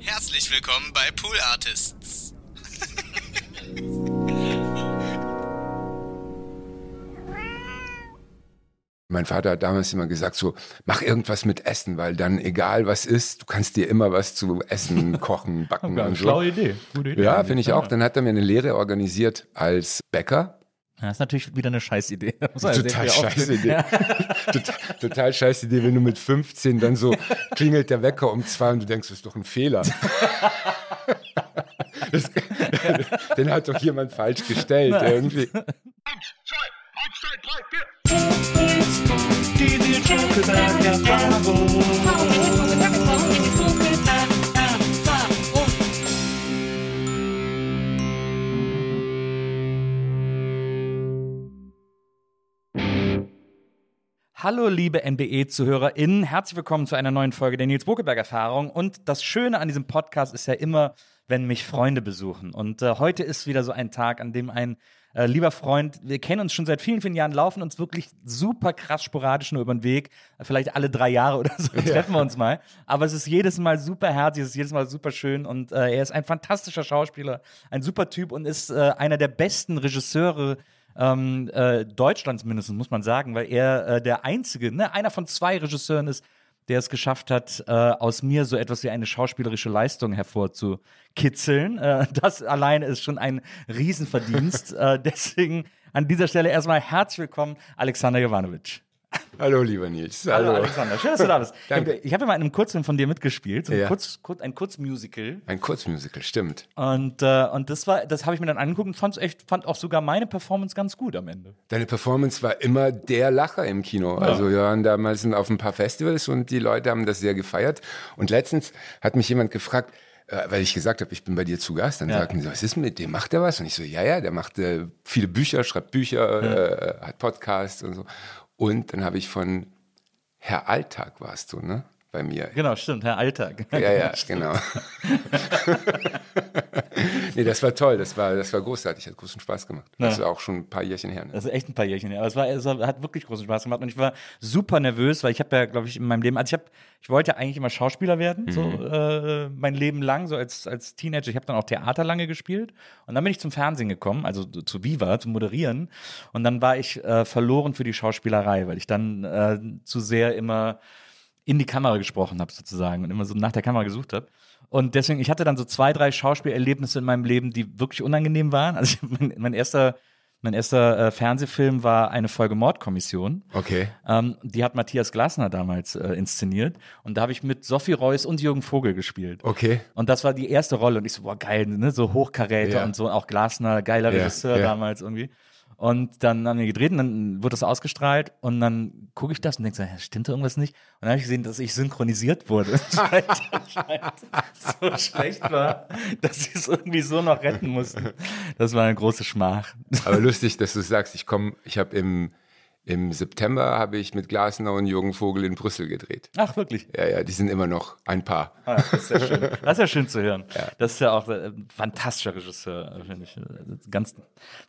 Herzlich willkommen bei Pool Artists. Mein Vater hat damals immer gesagt, so, mach irgendwas mit Essen, weil dann, egal was ist, du kannst dir immer was zu essen, kochen, backen Ja, und so. schlaue Idee. Gute Idee. Ja, finde ich auch. Dann hat er mir eine Lehre organisiert als Bäcker. Das ist natürlich wieder eine Scheißidee. Total sehr viel scheiße aufstehen. Idee. total, total scheiße Idee, wenn du mit 15 dann so klingelt der Wecker um zwei und du denkst, das ist doch ein Fehler. Das, den hat doch jemand falsch gestellt irgendwie. Hallo, liebe NBE-ZuhörerInnen. Herzlich willkommen zu einer neuen Folge der Nils Bokeberg-Erfahrung. Und das Schöne an diesem Podcast ist ja immer, wenn mich Freunde besuchen. Und äh, heute ist wieder so ein Tag, an dem ein äh, lieber Freund, wir kennen uns schon seit vielen, vielen Jahren, laufen uns wirklich super krass sporadisch nur über den Weg. Vielleicht alle drei Jahre oder so treffen wir uns mal. Aber es ist jedes Mal super herzlich, es ist jedes Mal super schön. Und äh, er ist ein fantastischer Schauspieler, ein super Typ und ist äh, einer der besten Regisseure ähm, äh, Deutschlands mindestens, muss man sagen, weil er äh, der einzige, ne, einer von zwei Regisseuren ist, der es geschafft hat, äh, aus mir so etwas wie eine schauspielerische Leistung hervorzukitzeln. Äh, das allein ist schon ein Riesenverdienst. äh, deswegen an dieser Stelle erstmal herzlich willkommen, Alexander Jovanovic. Hallo, lieber Nils. Hallo, Hallo. Alexander, schön, dass du da bist. Danke. Ich habe ja mal in einem Kurzfilm von dir mitgespielt, so ein, Ja. Kurz, kurz, ein Kurzmusical. Ein Kurzmusical, stimmt. Und, äh, und das war, das habe ich mir dann angeguckt und fand's echt, fand auch sogar meine Performance ganz gut am Ende. Deine Performance war immer der Lacher im Kino. Also wir waren damals auf ein paar Festivals und die Leute haben das sehr gefeiert. Und letztens hat mich jemand gefragt, äh, weil ich gesagt habe, ich bin bei dir zu Gast, dann Ja. sagten sie, was ist mit dem? Macht er was? Und ich so, ja, ja, der macht äh, viele Bücher, schreibt Bücher, äh, hat Podcasts und so. Und dann habe ich von Herr Alltag warst du, ne? Bei mir. Genau, stimmt, Herr Alltag. Ja, ja, genau. nee, das war toll, das war, das war großartig, hat großen Spaß gemacht. Das ist auch schon ein paar Jährchen her. Ne? Das ist echt ein paar Jährchen her. Aber es, war, es hat wirklich großen Spaß gemacht und ich war super nervös, weil ich habe ja, glaube ich, in meinem Leben, also ich habe, ich wollte ja eigentlich immer Schauspieler werden, so äh, mein Leben lang, so als, als Teenager. Ich habe dann auch Theater lange gespielt und dann bin ich zum Fernsehen gekommen, also zu Viva, zum Moderieren. Und dann war ich äh, verloren für die Schauspielerei, weil ich dann äh, zu sehr immer in die Kamera gesprochen habe sozusagen und immer so nach der Kamera gesucht habe. Und deswegen, ich hatte dann so zwei, drei Schauspielerlebnisse in meinem Leben, die wirklich unangenehm waren. Also mein, mein erster, mein erster äh, Fernsehfilm war eine Folge Mordkommission. Okay. Ähm, die hat Matthias Glasner damals äh, inszeniert. Und da habe ich mit Sophie Reuss und Jürgen Vogel gespielt. Okay. Und das war die erste Rolle. Und ich so, boah, geil, ne? so Hochkaräter Ja. und so. Auch Glasner, geiler Ja, Regisseur ja. damals irgendwie. Und dann haben wir gedreht und dann wurde das ausgestrahlt und dann gucke ich das und denke so, stimmt da irgendwas nicht? Und dann habe ich gesehen, dass ich synchronisiert wurde. So schlecht war, dass sie es irgendwie so noch retten mussten. Das war eine große Schmach. Aber lustig, dass du sagst, ich komme, ich habe im, im September habe ich mit Glasner und Jürgen Vogel in Brüssel gedreht. Ach, wirklich? Ja, ja, die sind immer noch ein Paar. Ah, das ist ja schön. Das ist ja schön zu hören. Das ist ja auch äh, ein fantastischer Regisseur, finde ich. Ganz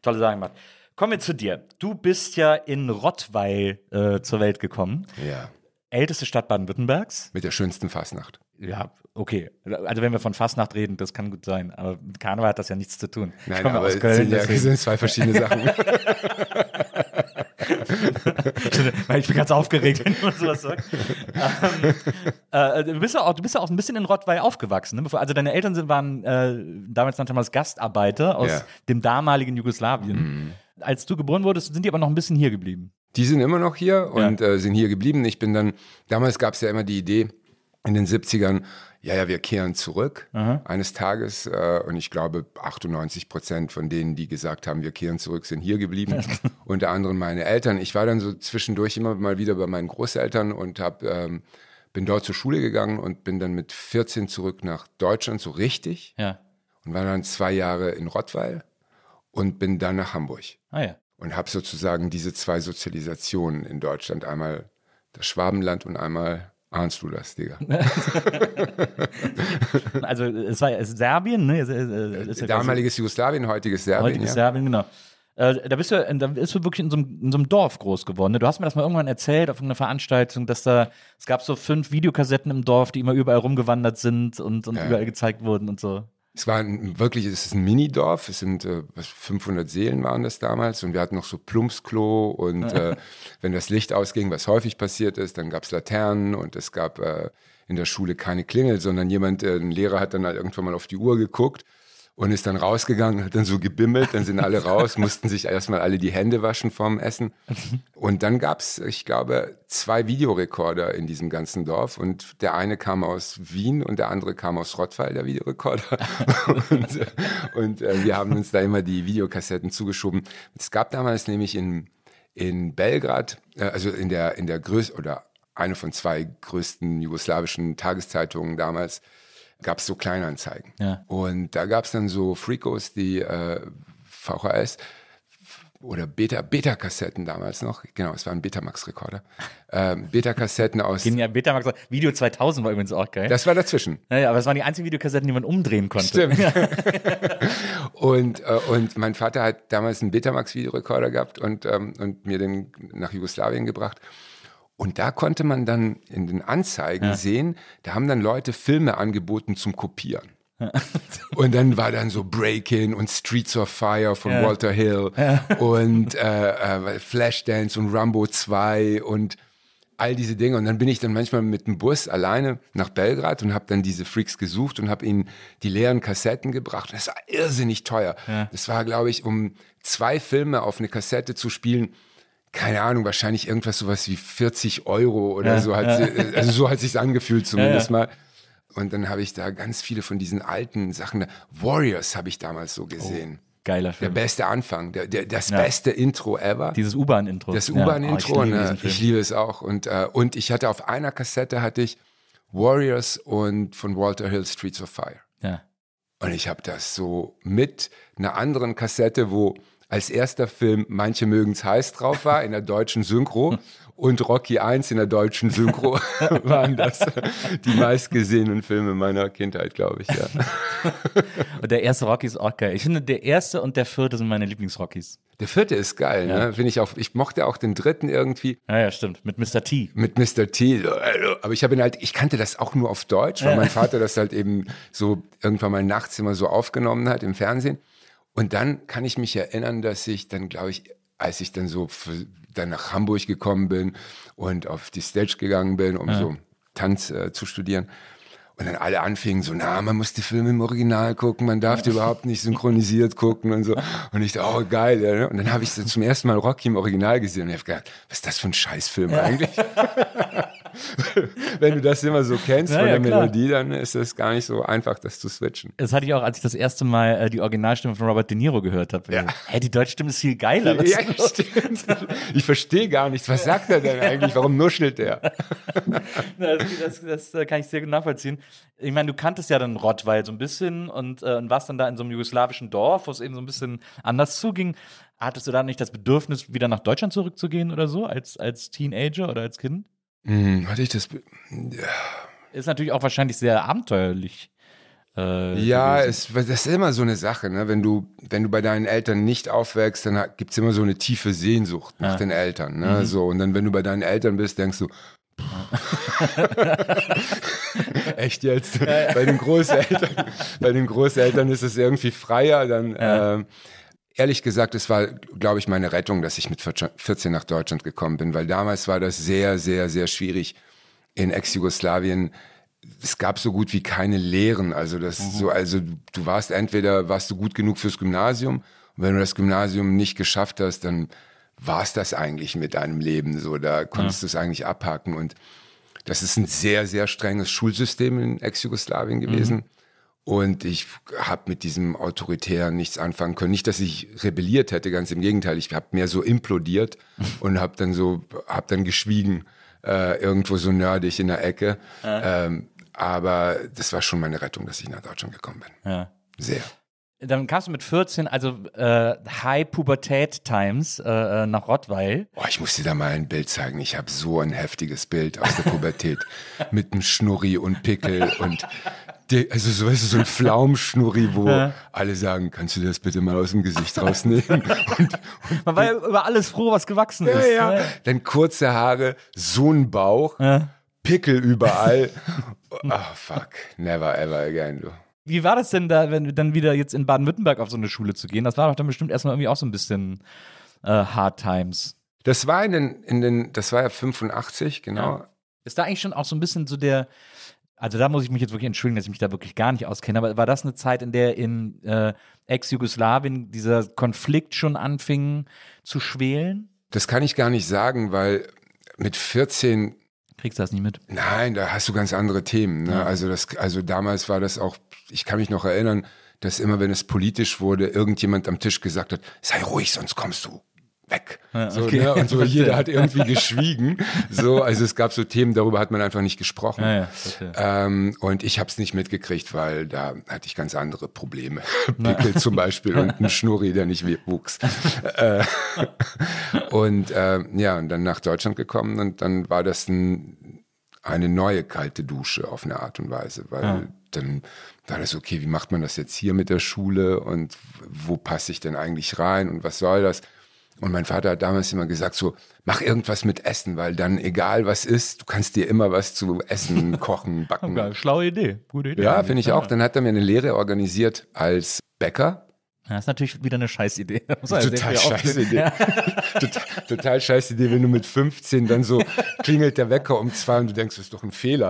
tolle Sachen gemacht. Kommen wir zu dir. Du bist ja in Rottweil äh, zur Welt gekommen. Ja. Älteste Stadt Baden-Württembergs. Mit der schönsten Fastnacht. Ja, okay. Also wenn wir von Fastnacht reden, das kann gut sein. Aber mit Karneval hat das ja nichts zu tun. ich Nein, komme aber aus Köln. sind, ja, es sind zwei verschiedene Sachen. ich bin ganz aufgeregt, wenn man sowas sagt. ähm, äh, du, bist ja auch, du bist ja auch ein bisschen in Rottweil aufgewachsen. Ne? Also deine Eltern sind, waren, äh, damals nannte man es Gastarbeiter aus Ja. dem damaligen Jugoslawien. Als du geboren wurdest, sind die aber noch ein bisschen hier geblieben. Die sind immer noch hier und äh, sind hier geblieben. Ich bin dann, damals gab es ja immer die Idee in den 70ern, ja, ja, wir kehren zurück eines Tages. Äh, und ich glaube, 98 Prozent von denen, die gesagt haben, wir kehren zurück, sind hier geblieben. Unter anderem meine Eltern. Ich war dann so zwischendurch immer mal wieder bei meinen Großeltern und hab, ähm, bin dort zur Schule gegangen und bin dann mit 14 zurück nach Deutschland, so richtig. Ja. Und war dann zwei Jahre in Rottweil und bin dann nach Hamburg Ah ja. und habe sozusagen diese zwei Sozialisationen in Deutschland, einmal das Schwabenland und einmal ahnst du das, Digga? Also es war Serbien, ne? Es, es, es Damaliges Jugoslawien, heutiges Serbien. heutiges Ja. Serbien, genau. Äh, da bist du, da bist du wirklich in so, einem, in so einem Dorf groß geworden. Ne? Du hast mir das mal irgendwann erzählt auf einer Veranstaltung, dass da, es gab so fünf Videokassetten im Dorf, die immer überall rumgewandert sind und, und Ja. überall gezeigt wurden und so. Es war ein, wirklich, es ist ein Minidorf, es sind äh, was, 500 Seelen waren das damals. Und wir hatten noch so Plumpsklo und äh, wenn das Licht ausging, was häufig passiert ist, dann gab es Laternen und es gab äh, in der Schule keine Klingel, sondern jemand, äh, ein Lehrer hat dann halt irgendwann mal auf die Uhr geguckt und ist dann rausgegangen, hat dann so gebimmelt, dann sind alle raus, mussten sich erstmal alle die Hände waschen vorm Essen. Und dann gab's, ich glaube, zwei Videorekorder in diesem ganzen Dorf und der eine kam aus Wien und der andere kam aus Rottweil, der Videorekorder. und und äh, wir haben uns da immer die Videokassetten zugeschoben. Es gab damals nämlich in, in Belgrad, äh, also in der, in der größten, oder eine von zwei größten jugoslawischen Tageszeitungen damals, gab es so Kleinanzeigen. Ja. Und da gab es dann so Freakos, die äh, VHS oder Beta, Beta-Kassetten damals noch. Genau, es war ein Betamax-Rekorder. Ähm, Beta-Kassetten aus. Genial, Betamax. Video 2000 war übrigens auch geil. Das war dazwischen. naja, aber es waren die einzigen Videokassetten, die man umdrehen konnte. Stimmt. und, äh, und mein Vater hat damals einen Betamax-Videorekorder gehabt und, ähm, und mir den nach Jugoslawien gebracht. Und da konnte man dann in den Anzeigen sehen, da haben dann Leute Filme angeboten zum Kopieren. und dann war dann so Breakin' und Streets of Fire von Ja. Walter Hill und äh, äh, Flashdance und Rambo 2 und all diese Dinge. Und dann bin ich dann manchmal mit dem Bus alleine nach Belgrad und habe dann diese Freaks gesucht und habe ihnen die leeren Kassetten gebracht. Und das war irrsinnig teuer. Das war, glaube ich, um zwei Filme auf eine Kassette zu spielen, keine Ahnung, wahrscheinlich irgendwas sowas wie 40 Euro oder Ja, so. Hat ja. sie, also so hat sich's angefühlt zumindest Ja, mal. Und dann habe ich da ganz viele von diesen alten Sachen. Warriors habe ich damals so gesehen. Geiler Der Film. beste Anfang, der, der, das Oh. Beste Intro ever. Dieses U-Bahn-Intro. Das U-Bahn-Intro, oh, ich liebe ne? ich liebe es auch. Und, äh, und ich hatte auf einer Kassette hatte ich Warriors und von Walter Hill Streets of Fire. Ja. Und ich habe das so mit einer anderen Kassette, wo als erster Film Manche mögen's heiß drauf war, in der deutschen Synchro. Und Rocky 1 in der deutschen Synchro waren das die meistgesehenen Filme meiner Kindheit, glaube ich. Ja. Und der erste Rocky ist auch geil. Ich finde, der erste und der vierte sind meine Lieblings-Rockies. Der vierte ist geil, ne? Finde ich auch. Ich mochte auch den dritten irgendwie. Ja, ja, stimmt. Mit Mr. T. mit Mr. T. Aber ich habe ihn halt, ich kannte das auch nur auf Deutsch, weil mein Vater das halt eben so irgendwann mal nachts immer so aufgenommen hat im Fernsehen. Und dann kann ich mich erinnern, dass ich dann, glaube ich, als ich dann so für, dann nach Hamburg gekommen bin und auf die Stage gegangen bin, um so Tanz äh, zu studieren. Und dann alle anfingen so, na, man muss die Filme im Original gucken, man darf die überhaupt nicht synchronisiert gucken und so. Und ich dachte, oh geil. Ja, ne? Und dann habe ich so zum ersten Mal Rocky im Original gesehen und ich habe gedacht, was ist das für ein Scheißfilm eigentlich? Wenn du das immer so kennst Ja, von ja, der klar. Melodie, dann ist es gar nicht so einfach, das zu switchen. Das hatte ich auch, als ich das erste Mal äh, die Originalstimme von Robert De Niro gehört habe. Ja. Hä, die deutsche Stimme ist viel geiler. Was Ja, stimmt. Ich verstehe gar nichts. Was sagt er denn eigentlich? Warum nuschelt der? Das, das, das äh, kann ich sehr gut nachvollziehen. Ich meine, du kanntest ja dann Rottweil so ein bisschen und, äh, und warst dann da in so einem jugoslawischen Dorf, wo es eben so ein bisschen anders zuging. Hattest du da nicht das Bedürfnis, wieder nach Deutschland zurückzugehen oder so, als, als Teenager oder als Kind? Hm, warte ich das. be- Ist natürlich auch wahrscheinlich sehr abenteuerlich. Äh, Ja, es, das ist immer so eine Sache, ne? Wenn du, wenn du bei deinen Eltern nicht aufwächst, dann hat- gibt's immer so eine tiefe Sehnsucht nach Ja. den Eltern, Mhm. ne? So, und dann, wenn du bei deinen Eltern bist, denkst du, Echt jetzt? Bei den Großeltern, bei den Großeltern ist es irgendwie freier, dann, Ja. ähm, ehrlich gesagt, es war, glaube ich, meine Rettung, dass ich mit 14 nach Deutschland gekommen bin, weil damals war das sehr, sehr, sehr schwierig in Ex-Jugoslawien. Es gab so gut wie keine Lehren. Also das mhm. so, also du warst entweder warst du gut genug fürs Gymnasium und wenn du das Gymnasium nicht geschafft hast, dann war es das eigentlich mit deinem Leben. So, da konntest ja. du es eigentlich abhaken und das ist ein sehr, sehr strenges Schulsystem in Ex-Jugoslawien gewesen. Mhm. Und ich habe mit diesem Autoritären nichts anfangen können. Nicht, dass ich rebelliert hätte, ganz im Gegenteil. Ich habe mehr so implodiert und habe dann so, habe dann geschwiegen, äh, irgendwo so nerdig in der Ecke. Ja. Ähm, aber das war schon meine Rettung, dass ich nach Deutschland gekommen bin. Ja. Sehr. Dann kamst du mit 14, also äh, High Pubertät Times äh, äh, nach Rottweil. Boah, ich muss dir da mal ein Bild zeigen. Ich habe so ein heftiges Bild aus der Pubertät mit einem Schnurri und Pickel und also so, weißt du, so ein Pflaumschnurri, wo ja. alle sagen, kannst du das bitte mal aus dem Gesicht rausnehmen? Und, und Man war ja über alles froh, was gewachsen ja, ist. Ja. Ne? Dann kurze Haare, so ein Bauch, ja. Pickel überall. oh fuck, never ever again, du. Wie war das denn da, wenn dann wieder jetzt in Baden-Württemberg auf so eine Schule zu gehen? Das war doch dann bestimmt erstmal irgendwie auch so ein bisschen äh, Hard Times. Das war in den, in den, das war ja 85, genau. Ist da eigentlich schon auch so ein bisschen so der, also da muss ich mich jetzt wirklich entschuldigen, dass ich mich da wirklich gar nicht auskenne, aber war das eine Zeit, in der in äh, Ex-Jugoslawien dieser Konflikt schon anfing zu schwelen? Das kann ich gar nicht sagen, weil mit 14 Kriegst du das nicht mit? Nein, da hast du ganz andere Themen. Ne? Ja. Also das, also damals war das auch, ich kann mich noch erinnern, dass immer, wenn es politisch wurde, irgendjemand am Tisch gesagt hat, sei ruhig, sonst kommst du weg. Ja, so, okay. ne? Und so jeder hat irgendwie geschwiegen. So, also es gab so Themen, darüber hat man einfach nicht gesprochen. Ja, ja, ähm, und ich habe es nicht mitgekriegt, weil da hatte ich ganz andere Probleme. Pickel zum Beispiel und ein Schnurri, der nicht wuchs. Äh, und äh, ja, und dann nach Deutschland gekommen und dann war das ein, eine neue kalte Dusche auf eine Art und Weise, weil dann war das okay, wie macht man das jetzt hier mit der Schule und wo passe ich denn eigentlich rein und was soll das? Und mein Vater hat damals immer gesagt, so, mach irgendwas mit Essen, weil dann egal was ist, du kannst dir immer was zu essen, kochen, backen. Okay, schlaue Idee, gute Idee. Ja, finde ich auch. Dann hat er mir eine Lehre organisiert als Bäcker. Das ist natürlich wieder eine Scheißidee. Total scheiß Idee. total, total scheiß Idee, wenn du mit 15 dann so klingelt der Wecker um zwei und du denkst, das ist doch ein Fehler.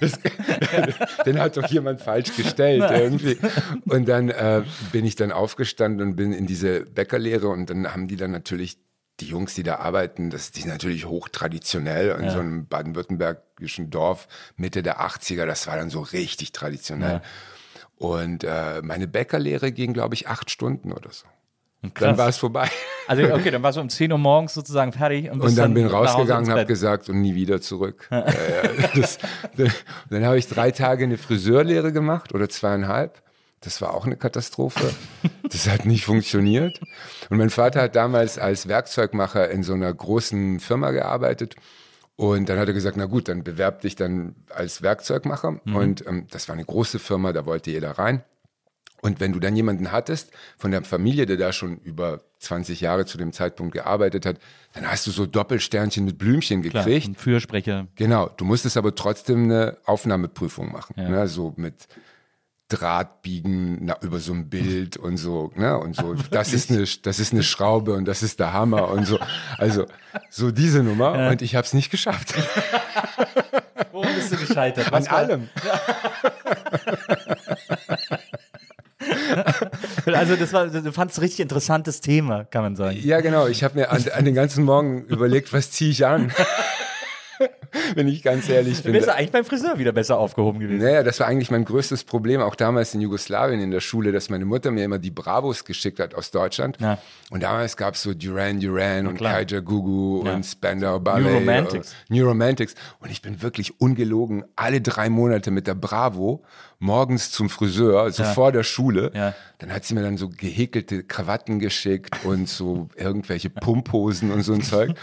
Das, den hat doch jemand falsch gestellt irgendwie. Und dann äh, bin ich dann aufgestanden und bin in diese Bäckerlehre und dann haben die dann natürlich die Jungs, die da arbeiten, das sind natürlich hochtraditionell in ja. so einem baden-württembergischen Dorf Mitte der 80er, das war dann so richtig traditionell. Ja. Und äh, meine Bäckerlehre ging, glaube ich, acht Stunden oder so. Krass. Dann war es vorbei. Also okay, dann warst du um 10 Uhr morgens sozusagen fertig. Und, und dann, dann bin rausgegangen und habe gesagt und nie wieder zurück. ja, das, dann habe ich drei Tage eine Friseurlehre gemacht oder zweieinhalb. Das war auch eine Katastrophe. Das hat nicht funktioniert. Und mein Vater hat damals als Werkzeugmacher in so einer großen Firma gearbeitet. Und dann hat er gesagt, na gut, dann bewerb dich dann als Werkzeugmacher. Mhm. Und ähm, das war eine große Firma, da wollte jeder rein. Und wenn du dann jemanden hattest von der Familie, der da schon über 20 Jahre zu dem Zeitpunkt gearbeitet hat, dann hast du so Doppelsternchen mit Blümchen gekriegt. Klar, Fürsprecher. Genau. Du musstest aber trotzdem eine Aufnahmeprüfung machen. Ja. Ne? So mit Draht biegen na, über so ein Bild und so, ne? Und so, das ist eine, das ist eine Schraube und das ist der Hammer und so. Also, so diese Nummer. Ja. Und ich habe es nicht geschafft. Worum bist du gescheitert? Was An allem. also das war, du fandest ein richtig interessantes Thema, kann man sagen. Ja, genau. Ich habe mir an, an, den ganzen Morgen überlegt, was ziehe ich an? Wenn ich ganz ehrlich bin. Du bist eigentlich beim Friseur wieder besser aufgehoben gewesen. Naja, das war eigentlich mein größtes Problem, auch damals in Jugoslawien in der Schule, dass meine Mutter mir immer die Bravos geschickt hat aus Deutschland. Ja. Und damals gab es so Duran Duran und Kaija Gugu ja. und Spandau Ballet. New Romantics. New Romantics. Und ich bin wirklich ungelogen alle drei Monate mit der Bravo morgens zum Friseur, so ja. vor der Schule. Ja. Dann hat sie mir dann so gehäkelte Krawatten geschickt und so irgendwelche Pumphosen und so ein Zeug.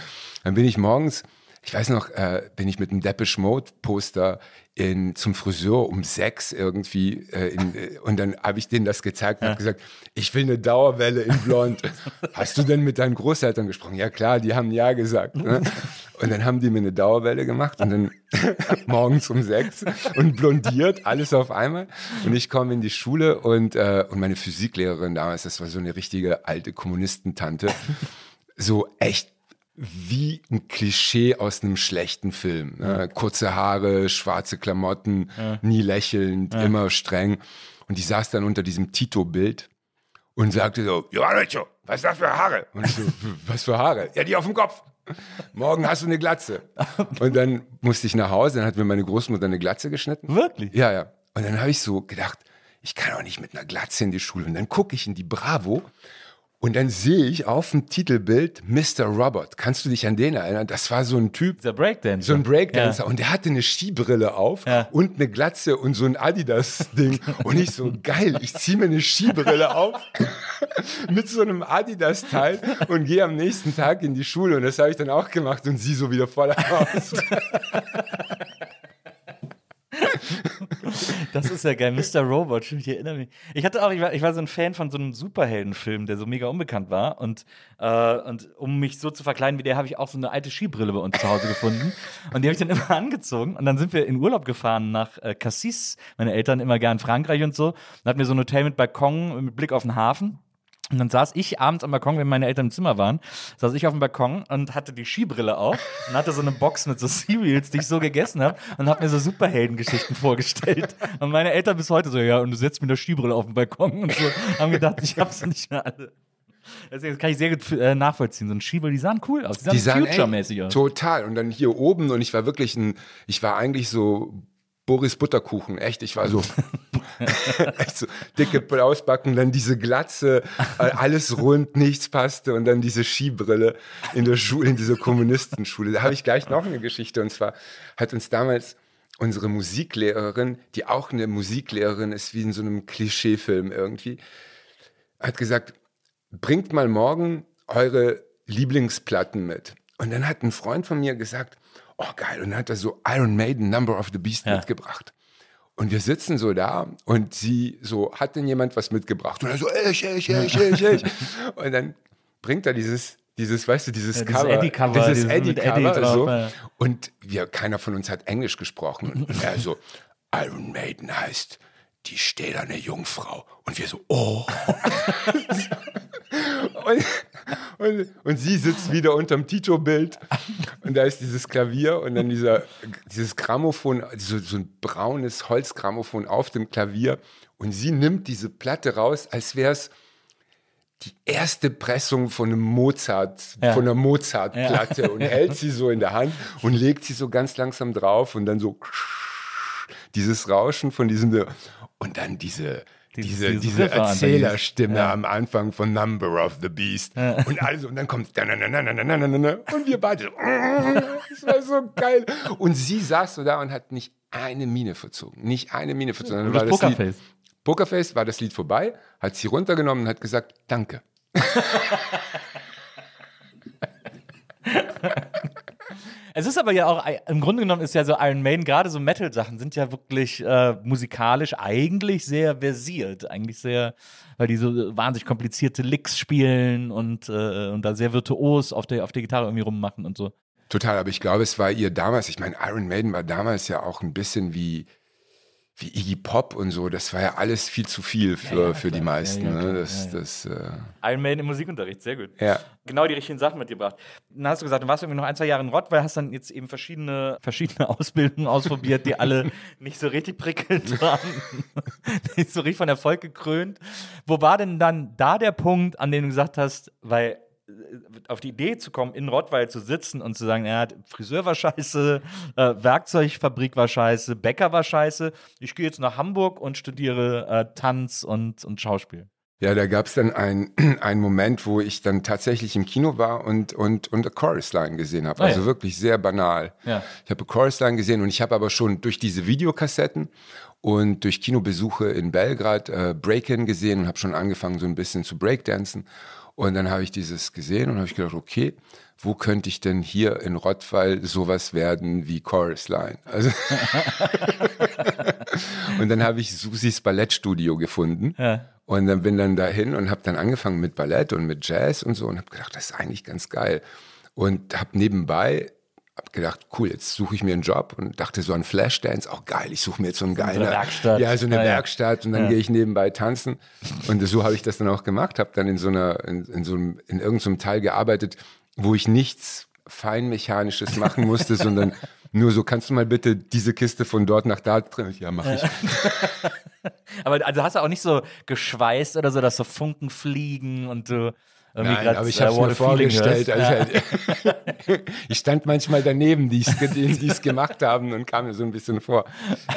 Dann bin ich morgens ich weiß noch, äh, bin ich mit einem Depeche Mode Poster in, zum Friseur um sechs irgendwie äh, in, äh, und dann habe ich denen das gezeigt und ja. habe gesagt, ich will eine Dauerwelle in Blond. Hast du denn mit deinen Großeltern gesprochen? Ja klar, die haben ja gesagt. Ne? Und dann haben die mir eine Dauerwelle gemacht und dann morgens um sechs und blondiert, alles auf einmal. Und ich komme in die Schule und, äh, und meine Physiklehrerin damals, das war so eine richtige alte Kommunistentante, so echt wie ein Klischee aus einem schlechten Film. Ne? Kurze Haare, schwarze Klamotten, nie lächelnd, immer streng. Und die saß dann unter diesem Tito-Bild und sagte so, Johannecho, was ist das für Haare? Und ich so, was für Haare? Ja, die auf dem Kopf. Morgen hast du eine Glatze. Und dann musste ich nach Hause, dann hat mir meine Großmutter eine Glatze geschnitten. Wirklich? Ja, ja. Und dann habe ich so gedacht, ich kann auch nicht mit einer Glatze in die Schule. Und dann gucke ich in die Bravo und dann sehe ich auf dem Titelbild Mr. Robert. Kannst du dich an den erinnern? Das war so ein Typ, Dieser Breakdance. so ein Breakdancer. Und der hatte eine Skibrille auf Ja. und eine Glatze und so ein Adidas-Ding. Und ich so, geil, ich ziehe mir eine Skibrille auf mit so einem Adidas-Teil und gehe am nächsten Tag in die Schule. Und das habe ich dann auch gemacht und sie so wieder voll aus. Das ist ja geil. Mr. Robot, ich erinnere mich. Ich hatte auch, ich war, ich war so ein Fan von so einem Superheldenfilm, der so mega unbekannt war. Und, äh, und um mich so zu verkleiden wie der, habe ich auch so eine alte Skibrille bei uns zu Hause gefunden. Und die habe ich dann immer angezogen. Und dann sind wir in Urlaub gefahren nach äh, Cassis. Meine Eltern immer gern Frankreich und so. Dann hatten wir so ein Hotel mit Balkon, mit Blick auf den Hafen. Und dann saß ich abends am Balkon, wenn meine Eltern im Zimmer waren, saß ich auf dem Balkon und hatte die Skibrille auf und hatte so eine Box mit so Cereals, die ich so gegessen habe und habe mir so Superheldengeschichten vorgestellt. Und meine Eltern bis heute so, ja, und du setzt mir eine Skibrille auf den Balkon und so, haben gedacht, ich hab's nicht mehr alle. Deswegen kann ich sehr gut äh, nachvollziehen. So ein Skibrille, die sahen cool aus. Die sahen, sahen future-mäßig aus. Total. Und dann hier oben und ich war wirklich ein, ich war eigentlich so Boris Butterkuchen, echt. Ich war so, echt so dicke Blausbacken, dann diese Glatze, alles rund, nichts passte und dann diese Skibrille in der Schule, in dieser Kommunistenschule. Da habe ich gleich noch eine Geschichte und zwar hat uns damals unsere Musiklehrerin, die auch eine Musiklehrerin ist, wie in so einem Klischeefilm irgendwie, hat gesagt, bringt mal morgen eure Lieblingsplatten mit. Und dann hat ein Freund von mir gesagt, oh geil, und dann hat er so Iron Maiden, Number of the Beast Ja. mitgebracht. Und wir sitzen so da und sie so, hat denn jemand was mitgebracht? Und er so, ich, ich, ich, ich, ich. Und dann bringt er dieses, dieses, weißt du, dieses Ja, dieses Cover, Eddie-Cover, dieses dieses Eddie-Cover, Eddie so. ja. Und wir, keiner von uns hat Englisch gesprochen. Und er so, Iron Maiden heißt die stählerne Jungfrau. Und wir so, oh. und, und, und sie sitzt wieder unterm Tito-Bild. Und da ist dieses Klavier und dann dieser, dieses Grammophon, so, so ein braunes Holzgrammophon auf dem Klavier. Und sie nimmt diese Platte raus, als wäre es die erste Pressung von einem Mozart, Ja. von einer Mozart-Platte. Und hält sie so in der Hand und legt sie so ganz langsam drauf und dann so dieses Rauschen von diesem und dann diese Dieses- diese, diese Anfang, Erzählerstimme ja. am Anfang von Number of the Beast und alles und dann kommt und wir beide so, das war so geil und sie saß so da und hat nicht eine Miene verzogen, nicht eine Miene verzogen. War das Lied- Pokerface. Pokerface war das Lied vorbei, hat sie runtergenommen und hat gesagt, danke. Es ist aber ja auch, im Grunde genommen ist ja so Iron Maiden, gerade so Metal-Sachen sind ja wirklich äh, musikalisch eigentlich sehr versiert. Eigentlich sehr, weil die so wahnsinnig komplizierte Licks spielen und, äh, und da sehr virtuos auf der, auf der Gitarre irgendwie rummachen und so. Total, aber ich glaube, es war ihr damals, ich meine, Iron Maiden war damals ja auch ein bisschen wie, wie Iggy Pop und so. Das war ja alles viel zu viel für, für die meisten. Ja, ja, ne? Das, Ja, ja. das, äh, Iron Maiden im Musikunterricht, sehr gut. ja. Genau die richtigen Sachen mitgebracht. Dann hast du gesagt, du warst irgendwie noch ein, zwei Jahre in Rottweil, hast dann jetzt eben verschiedene, verschiedene Ausbildungen ausprobiert, die alle nicht so richtig prickelnd waren. nicht so richtig von Erfolg gekrönt. Wo war denn dann da der Punkt, an dem du gesagt hast, weil auf die Idee zu kommen, in Rottweil zu sitzen und zu sagen, ja, Friseur war scheiße, äh, Werkzeugfabrik war scheiße, Bäcker war scheiße, ich gehe jetzt nach Hamburg und studiere äh, Tanz und, und Schauspiel. Ja, da gab es dann ein- einen Moment, wo ich dann tatsächlich im Kino war und, und, und A Chorus Line gesehen habe. Ah, Also ja. wirklich sehr banal. Ja. Ich habe A Chorus Line gesehen und ich habe aber schon durch diese Videokassetten und durch Kinobesuche in Belgrad äh, Break-In gesehen und habe schon angefangen, so ein bisschen zu Breakdancen. Und dann habe ich dieses gesehen und habe ich gedacht, okay, wo könnte ich denn hier in Rottweil sowas werden wie Chorus Line? Also und dann habe ich Susis Ballettstudio gefunden. Ja. Und dann bin dann dahin und habe dann angefangen mit Ballett und mit Jazz und so und habe gedacht, das ist eigentlich ganz geil. Und habe nebenbei hab gedacht, cool, jetzt suche ich mir einen Job und dachte so an Flashdance, auch geil, ich suche mir jetzt so einen geilen. eine Werkstatt. Ja, so eine Ja, ja. Werkstatt und dann Ja. gehe ich nebenbei tanzen. Und so habe ich das dann auch gemacht, habe dann in so einer, in, in so einem, in irgendeinem Teil gearbeitet, wo ich nichts Feinmechanisches machen musste, sondern nur so, kannst du mal bitte diese Kiste von dort nach da drin? Ja, mache ich. Aber also hast du auch nicht so geschweißt oder so, dass so Funken fliegen und du Nein, aber ich äh, habe es What mir vorgestellt. Also ich stand manchmal daneben, die es gemacht haben und kam mir so ein bisschen vor.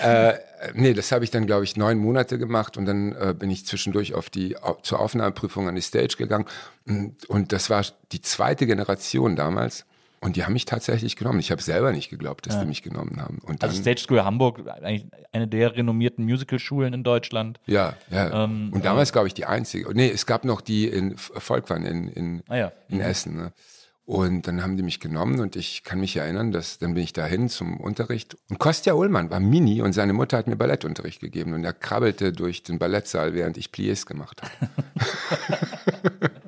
Äh, nee, das habe ich dann, glaube ich, neun Monate gemacht und dann äh, bin ich zwischendurch auf die, zur Aufnahmeprüfung an die Stage gegangen. Und das war die zweite Generation damals. Und die haben mich tatsächlich genommen. Ich habe selber nicht geglaubt, dass die mich genommen haben. Und dann, Also Stage School Hamburg, eigentlich eine der renommierten Musicalschulen in Deutschland. ja, ja. Ähm, und damals, glaube ich, die einzige. Nee, es gab noch die in Volkwang in, in, Ah ja. in Essen. Ne? Und dann haben die mich genommen und ich kann mich erinnern, dass dann bin ich dahin zum Unterricht. Und Kostja Ullmann war Mini und seine Mutter hat mir Ballettunterricht gegeben und er krabbelte durch den Ballettsaal, während ich Pliés gemacht habe.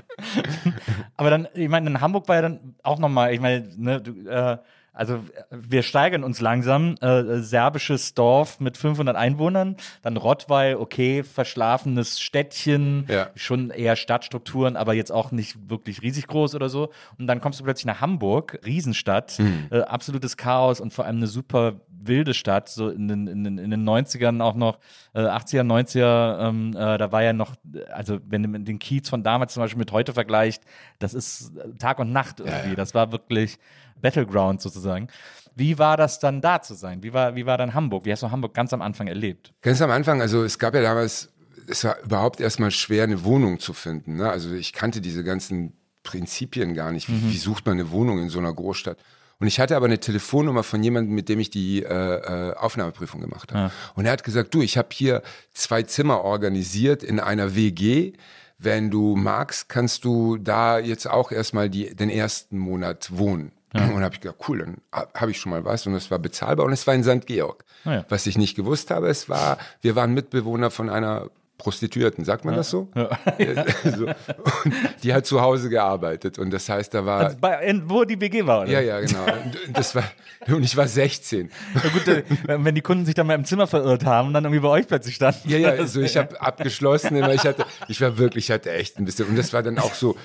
Aber dann, ich meine, in Hamburg war ja dann auch nochmal, ich meine, ne, du, äh, also äh, wir steigern uns langsam. Äh, serbisches Dorf mit 500 Einwohnern, dann Rottweil, okay, verschlafenes Städtchen, Ja. schon eher Stadtstrukturen, aber jetzt auch nicht wirklich riesig groß oder so. Und dann kommst du plötzlich nach Hamburg, Riesenstadt, äh, absolutes Chaos und vor allem eine super wilde Stadt, so in den, in den, in den 90ern auch noch, äh, 80er, 90er, ähm, äh, da war ja noch, also wenn du mit den Kiez von damals zum Beispiel mit heute vergleicht, das ist äh, Tag und Nacht irgendwie. Das war wirklich Battleground sozusagen. Wie war das dann da zu sein? Wie war, wie war dann Hamburg? Wie hast du Hamburg ganz am Anfang erlebt? Ganz am Anfang, also es gab ja damals, es war überhaupt erstmal schwer, eine Wohnung zu finden. Ne? Also ich kannte diese ganzen Prinzipien gar nicht. Wie, wie sucht man eine Wohnung in so einer Großstadt? Und ich hatte aber eine Telefonnummer von jemandem, mit dem ich die äh, äh, Aufnahmeprüfung gemacht habe. Und er hat gesagt, du, ich habe hier zwei Zimmer organisiert in einer WG. Wenn du magst, kannst du da jetzt auch erstmal die, den ersten Monat wohnen. Und dann habe ich gedacht, cool, dann habe ich schon mal was und es war bezahlbar und es war in St. Georg. Ah ja. Was ich nicht gewusst habe, es war, wir waren Mitbewohner von einer Prostituierten, sagt man das so? so? Und die hat zu Hause gearbeitet und das heißt, da war, Also bei, in, wo die WG war, oder? ja, ja, genau. Und Das war, und ich war 16. Na gut, äh, wenn die Kunden sich dann mal im Zimmer verirrt haben und dann irgendwie bei euch plötzlich standen. Ja, ja, also ich habe abgeschlossen, ich hatte, ich war wirklich, ich hatte echt ein bisschen, und das war dann auch so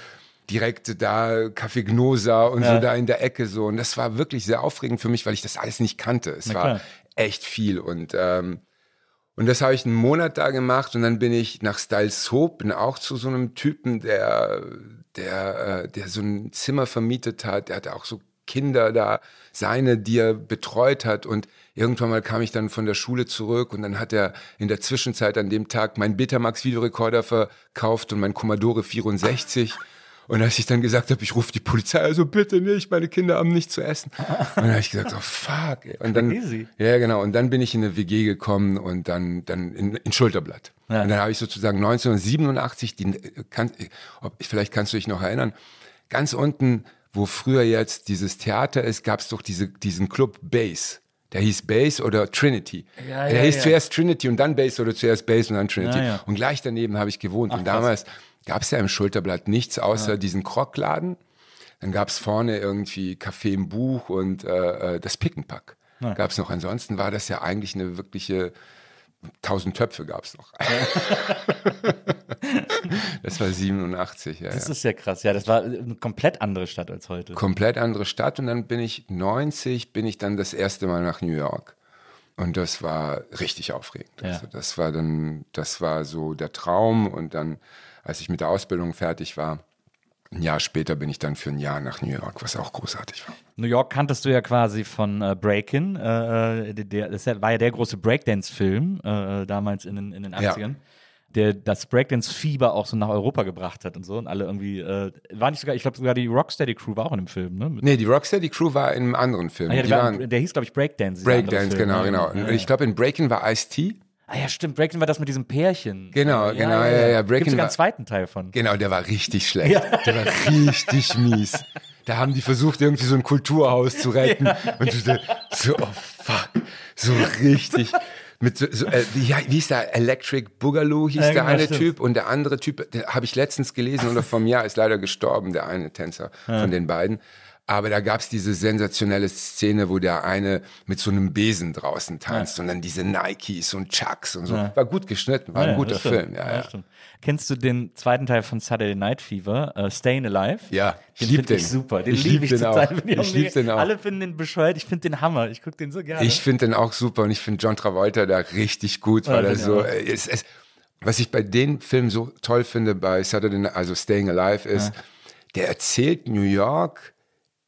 direkt da Café Gnosa und Ja. so da in der Ecke so, und das war wirklich sehr aufregend für mich, weil ich das alles nicht kannte. Es war echt viel. Und ähm, und das habe ich einen Monat da gemacht und dann bin ich nach Styles Hope, bin auch zu so einem Typen, der, der, äh, der so ein Zimmer vermietet hat, der hatte auch so Kinder da, seine, die er betreut hat. Und irgendwann mal kam ich dann von der Schule zurück und dann hat er in der Zwischenzeit an dem Tag meinen Betamax Videorekorder verkauft und mein Commodore 64 und als ich dann gesagt habe, ich rufe die Polizei, also bitte nicht, meine Kinder haben nichts zu essen. Und dann habe ich gesagt, oh fuck. Ey. Und dann, Crazy. ja, genau. Und dann bin ich in eine WG gekommen und dann, dann in, in Schulterblatt. Ja. Und dann habe ich sozusagen 1987, die, äh, kann, ob, vielleicht kannst du dich noch erinnern, ganz unten, wo früher jetzt dieses Theater ist, gab es doch diese, diesen Club Base. Der hieß Base oder Trinity. Ja, der ja, hieß ja. zuerst Trinity und dann Base oder zuerst Base und dann Trinity. Und gleich daneben habe ich gewohnt. und damals gab es ja im Schulterblatt nichts außer diesen Krockladen. Dann gab es vorne irgendwie Café im Buch und äh, äh, das Pickenpack. Gab es noch. Ansonsten war das ja eigentlich eine wirkliche tausend Töpfe gab es noch. das war 87, ja. Das ja. ist ja krass. Ja, das war eine komplett andere Stadt als heute. Komplett andere Stadt und dann bin ich 90, bin ich dann das erste Mal nach New York. Und das war richtig aufregend. Ja. Also das war dann, das war so der Traum. Und dann, als ich mit der Ausbildung fertig war, ein Jahr später bin ich dann für ein Jahr nach New York, was auch großartig war. New York kanntest du ja quasi von äh, Breakin. Äh, der, der, das war ja der große Breakdance-Film äh, damals in den, in den Ja. 80ern. Der das Breakdance-Fieber auch so nach Europa gebracht hat und so. Und alle irgendwie, äh, war nicht sogar, ich glaube sogar die Rocksteady-Crew war auch in dem Film, ne? Mit- Nee, die Rocksteady Crew war in einem anderen Film. Ah, ja, die die waren, waren der hieß, glaube ich, Breakdance. Breakdance, genau, ne? genau. Ja, Und ja. ich glaube, in Breaking war Ice-T. Ah ja, stimmt. Breaking war das mit diesem Pärchen. Genau, genau, ja, ja. Gibt Breaking sogar war, einen zweiten Teil von. Genau, der war richtig schlecht. Der war richtig mies. Da haben die versucht, irgendwie so ein Kulturhaus zu retten. Und du so, so, oh fuck, so richtig. Mit so, so, äh, wie, wie hieß der? Electric Boogaloo hieß Ja, der genau, eine stimmt. Typ und der andere Typ, habe ich letztens gelesen oder vom Jahr ist leider gestorben, der eine Tänzer von den beiden. Aber da gab's diese sensationelle Szene, wo der eine mit so einem Besen draußen tanzt und dann diese Nikes und Chucks und so. War gut geschnitten, war Ja, ein ja, guter. Film. Ja, ja. Kennst du den zweiten Teil von Saturday Night Fever, äh, Stayin' Alive? Ja, ich den lieb finde ich den. super. Den Ich liebe lieb ich den total. Ich auch lieb mega- den auch. Alle finden den bescheuert. Ich finde den Hammer. Ich gucke den so gerne. Ich finde den auch super und ich finde John Travolta da richtig gut, Ja, weil er so, äh, es, es, was ich bei den Filmen so toll finde bei Saturday Night, also Staying Alive ist, der erzählt New York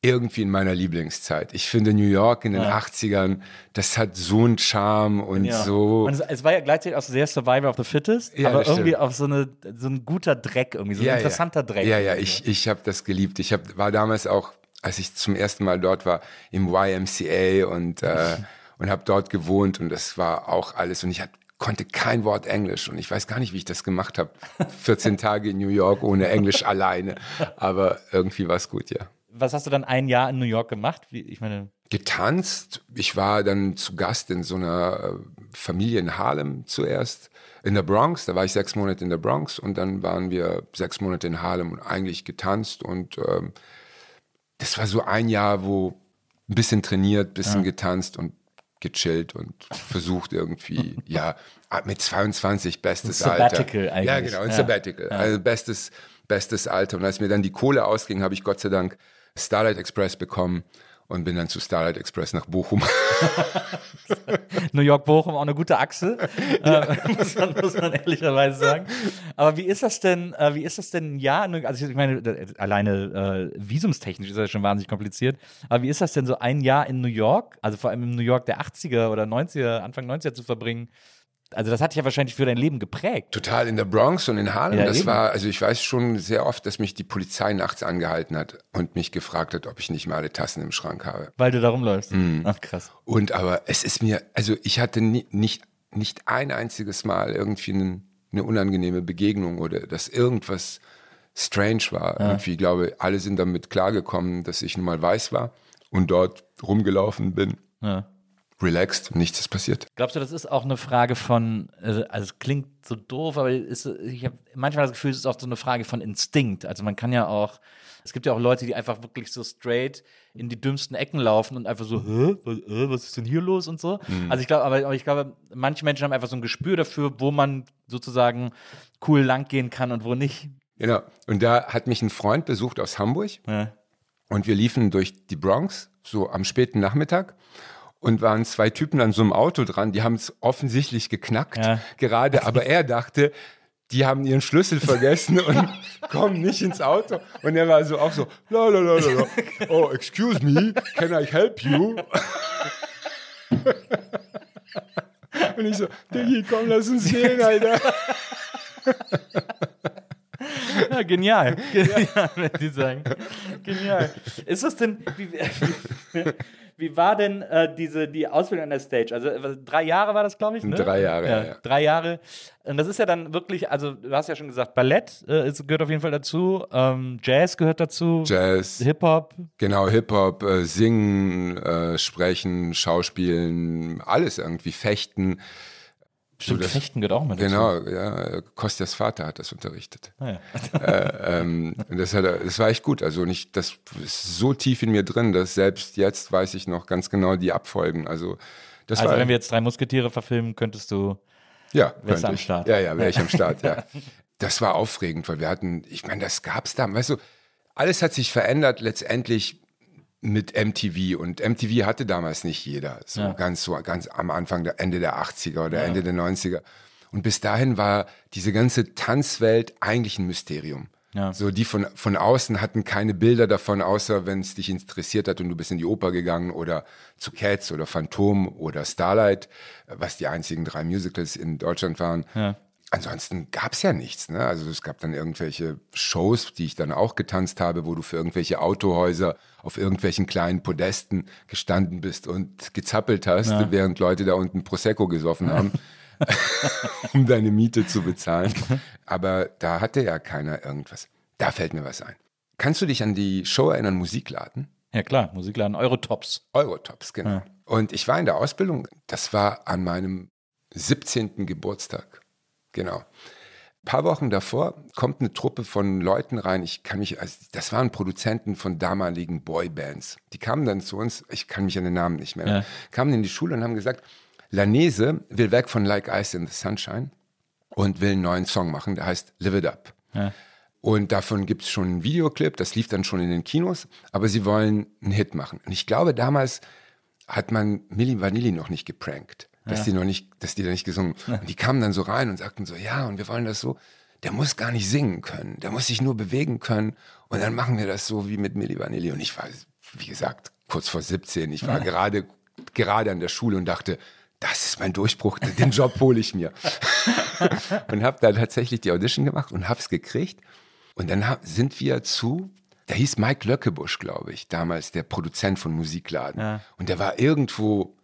irgendwie in meiner Lieblingszeit. Ich finde New York in den 80ern, das hat so einen Charme und ja. so. Und es, es war ja gleichzeitig auch sehr Survivor of the Fittest, Ja, aber irgendwie stimmt. auch so, eine, so ein guter Dreck, irgendwie so ein interessanter Dreck. Ja, ja, ich, ich habe das geliebt. Ich hab, war damals auch, als ich zum ersten Mal dort war, im YMCA und, äh, und habe dort gewohnt und das war auch alles. Und ich hab, konnte kein Wort Englisch und ich weiß gar nicht, wie ich das gemacht habe. 14 Tage in New York ohne Englisch alleine. Aber irgendwie war es gut, ja. Was hast du dann ein Jahr in New York gemacht? Wie, ich meine, getanzt. Ich war dann zu Gast in so einer äh, Familie in Harlem zuerst, in der Bronx. Da war ich sechs Monate in der Bronx und dann waren wir sechs Monate in Harlem und eigentlich getanzt. Und ähm, das war so ein Jahr, wo ein bisschen trainiert, bisschen getanzt und gechillt und versucht irgendwie, ja, mit 22 bestes Ein Alter. Sabbatical Ja, eigentlich. genau, ein Ja. Sabbatical. Also bestes, bestes Alter. Und als mir dann die Kohle ausging, habe ich Gott sei Dank Starlight Express bekommen und bin dann zu Starlight Express nach Bochum. New York-Bochum auch eine gute Achse, äh, muss, man, muss man ehrlicherweise sagen. Aber wie ist das denn, äh, wie ist das denn, ja, also ich meine, äh, alleine äh, visumstechnisch ist das schon wahnsinnig kompliziert, aber wie ist das denn so ein Jahr in New York, also vor allem im New York der 80er oder 90er, Anfang 90er zu verbringen? Also das hat dich ja wahrscheinlich für dein Leben geprägt. Total in der Bronx und in Harlem. Ja, das eben. war, also ich weiß schon sehr oft, dass mich die Polizei nachts angehalten hat und mich gefragt hat, ob ich nicht mal alle Tassen im Schrank habe. Weil du da rumläufst. Mhm. Ach krass. Und aber es ist mir, also ich hatte nie, nicht, nicht ein einziges Mal irgendwie einen, eine unangenehme Begegnung oder dass irgendwas strange war. Irgendwie, ich glaube, alle sind damit klargekommen, dass ich nun mal weiß war und dort rumgelaufen bin. Ja. Relaxed, nichts ist passiert. Glaubst du, das ist auch eine Frage von, äh, also es klingt so doof, aber ist, ich habe manchmal das Gefühl, es ist auch so eine Frage von Instinkt. Also man kann ja auch, es gibt ja auch Leute, die einfach wirklich so straight in die dümmsten Ecken laufen und einfach so, Hä? Was, äh, was ist denn hier los und so. Also ich glaube, aber, aber ich glaube, manche Menschen haben einfach so ein Gespür dafür, wo man sozusagen cool langgehen kann und wo nicht. Genau. Und da hat mich ein Freund besucht aus Hamburg. Ja. Und wir liefen durch die Bronx, so am späten Nachmittag. Und waren zwei Typen an so einem Auto dran, die haben es offensichtlich geknackt Ja. gerade, aber er dachte, die haben ihren Schlüssel vergessen und kommen nicht ins Auto. Und er war so auch so, la la la la la. Oh, excuse me, can I help you? Und ich so, Diggi, komm, lass uns gehen, Alter. Ja, genial. Genial, würde ich sagen. Genial. Ist das denn, wie, wie, wie war denn äh, diese, die Ausbildung an der Stage? Also äh, drei Jahre war das, glaube ich, ne? Drei Jahre, ja, ja. Drei Jahre. Und das ist ja dann wirklich, also du hast ja schon gesagt, Ballett äh, ist, gehört auf jeden Fall dazu, ähm, Jazz gehört dazu, Jazz, Hip-Hop. Genau, Hip-Hop, äh, Singen, äh, Sprechen, Schauspielen, alles irgendwie, Fechten. Stimmt, das- Fechten gehört auch mit dazu. Genau, ja, Kostjas Vater hat das unterrichtet. Ah, ja. äh, ähm, das, hat, das war echt gut. Also nicht, das ist so tief in mir drin, dass selbst jetzt weiß ich noch ganz genau die Abfolgen. Also das Also war, wenn wir jetzt drei Musketiere verfilmen, könntest du ja, wärst am ich. Start. Ja, ja, wäre ich am Start, ja. Das war aufregend, weil wir hatten, ich meine, das gab's da, weißt du, alles hat sich verändert letztendlich mit MTV und MTV hatte damals nicht jeder, so Ja. ganz so ganz am Anfang der Ende der 80er oder Ende der 90er und bis dahin war diese ganze Tanzwelt eigentlich ein Mysterium. Ja. So die von von außen hatten keine Bilder davon, außer wenn es dich interessiert hat und du bist in die Oper gegangen oder zu Cats oder Phantom oder Starlight, was die einzigen drei Musicals in Deutschland waren. Ja. Ansonsten gab's ja nichts. Ne? Also es gab dann irgendwelche Shows, die ich dann auch getanzt habe, wo du für irgendwelche Autohäuser auf irgendwelchen kleinen Podesten gestanden bist und gezappelt hast, während Leute da unten Prosecco gesoffen haben, um deine Miete zu bezahlen. Aber da hatte ja keiner irgendwas. Da fällt mir was ein. Kannst du dich an die Show erinnern, Musikladen? Ja klar, Musikladen, Eurotops. Eurotops, genau. Und ich war in der Ausbildung, das war an meinem 17. Geburtstag. Genau. Ein paar Wochen davor kommt eine Truppe von Leuten rein. Ich kann mich, also das waren Produzenten von damaligen Boybands. Die kamen dann zu uns, ich kann mich an den Namen nicht mehr, Ja. kamen in die Schule und haben gesagt, Lanese will weg von Like Ice in the Sunshine und will einen neuen Song machen, der heißt Live It Up. Ja. Und davon gibt es schon einen Videoclip, das lief dann schon in den Kinos, aber sie wollen einen Hit machen. Und ich glaube, damals hat man Milli Vanilli noch nicht geprankt, dass die noch nicht, dass die da nicht gesungen. Und die kamen dann so rein und sagten so, ja, und wir wollen das so. Der muss gar nicht singen können, der muss sich nur bewegen können. Und dann machen wir das so wie mit Milli Vanilli. Und ich war, wie gesagt, kurz vor 17. Ich war gerade, gerade an der Schule und dachte, das ist mein Durchbruch, den Job hole ich mir. und habe da tatsächlich die Audition gemacht und habe es gekriegt. Und dann sind wir zu, da hieß Mike Löckebusch, glaube ich, damals der Produzent von Musikladen. Ja. Und der war irgendwo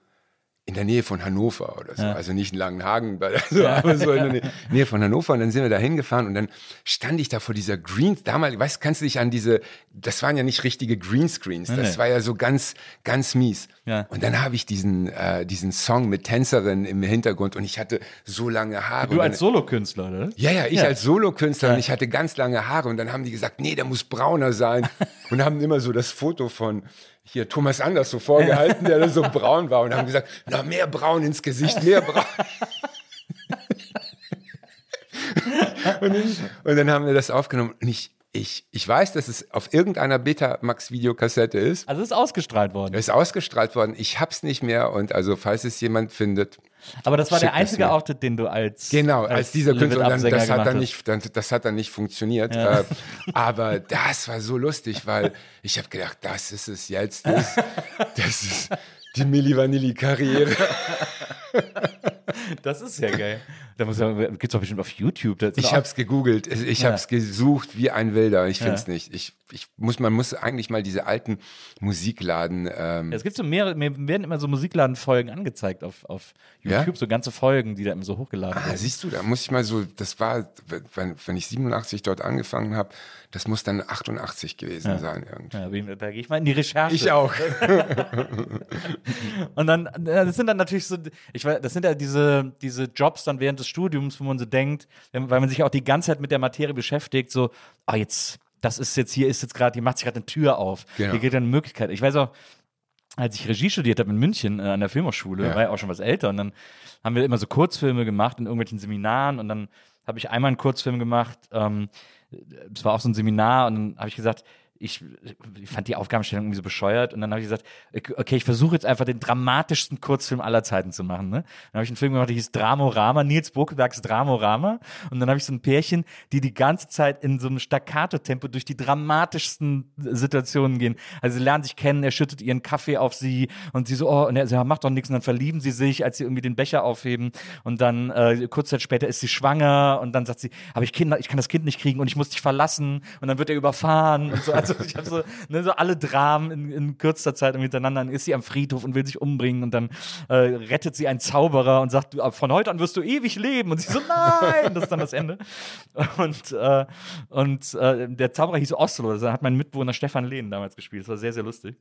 in der Nähe von Hannover oder so. Also nicht in Langenhagen, also, aber so in der Nähe, von Hannover. Und dann sind wir da hingefahren und dann stand ich da vor dieser Greens. Damals, weißt kannst du dich an diese, das waren ja nicht richtige Greenscreens. Das nee. war ja so ganz, ganz mies. Ja. Und dann habe ich diesen, äh, diesen Song mit Tänzerin im Hintergrund und ich hatte so lange Haare. Du dann- als Solokünstler, oder? ja, ja, ich Ja. als Solokünstler und ich hatte ganz lange Haare und dann haben die gesagt, nee, der muss brauner sein und haben immer so das Foto von hier Thomas Anders so vorgehalten, der so braun war und haben gesagt, na mehr braun ins Gesicht, mehr braun. und, dann, und dann haben wir das aufgenommen und ich, ich, ich weiß, dass es auf irgendeiner Betamax-Videokassette ist. Also es ist ausgestrahlt worden. Es ist ausgestrahlt worden. Ich hab's nicht mehr und also falls es jemand findet, Aber das war der einzige. Auftritt, den du als Genau, als, dieser Live It Künstler. Und dann, das, hat dann nicht, dann, das hat dann nicht funktioniert. Äh, aber das war so lustig, weil ich habe gedacht, das ist es jetzt. Das, das ist die Milli Vanilli-Karriere. Das ist ja geil. Da muss ja, gibt's doch bestimmt auf YouTube. Ich habe es gegoogelt, ich Ja. habe es gesucht wie ein Wilder. Ich finde es nicht. Ich, ich muss, man muss eigentlich mal diese alten Musikladen. Ähm, Es gibt so mehrere, mir werden immer so Musikladenfolgen angezeigt auf, auf Ja? YouTube, so ganze Folgen, die da immer so hochgeladen Ah, werden. siehst du, da muss ich mal so, das war, wenn, wenn ich 87 dort angefangen habe, das muss dann 88 gewesen sein irgendwie. Ja, da gehe ich mal in die Recherche. Ich auch. Und dann, das sind dann natürlich so, ich weiß, das sind ja diese, diese Jobs dann während des Studiums, wo man so denkt, weil man sich auch die ganze Zeit mit der Materie beschäftigt, so, ah, jetzt, das ist jetzt, hier ist jetzt gerade, hier macht sich gerade eine Tür auf. Genau. Hier geht eine Möglichkeit. Ich weiß auch, als ich Regie studiert habe in München äh, an der Filmhochschule, Ja. war ja auch schon was älter und dann haben wir immer so Kurzfilme gemacht in irgendwelchen Seminaren und dann habe ich einmal einen Kurzfilm gemacht, ähm, es war auch so ein Seminar und dann habe ich gesagt, ich, ich fand die Aufgabenstellung irgendwie so bescheuert und dann habe ich gesagt, okay, ich versuche jetzt einfach den dramatischsten Kurzfilm aller Zeiten zu machen. Ne? Dann habe ich einen Film gemacht, der hieß Dramorama, Nils Bokebergs Dramorama und dann habe ich so ein Pärchen, die die ganze Zeit in so einem Staccato-Tempo durch die dramatischsten Situationen gehen. Also sie lernen sich kennen, er schüttet ihren Kaffee auf sie und sie so, oh, und er ja, macht doch nichts und dann verlieben sie sich, als sie irgendwie den Becher aufheben und dann äh, kurz Zeit später ist sie schwanger und dann sagt sie, aber ich, kind, ich kann das Kind nicht kriegen und ich muss dich verlassen und dann wird er überfahren und so. Also ich habe so, ne, so alle Dramen in, in kürzester Zeit hintereinander. Dann ist sie am Friedhof und will sich umbringen und dann äh, rettet sie einen Zauberer und sagt, von heute an wirst du ewig leben. Und sie so, nein, das ist dann das Ende. Und, äh, und äh, der Zauberer hieß Oslo, das hat mein Mitbewohner Stefan Lehn damals gespielt. Das war sehr, sehr lustig.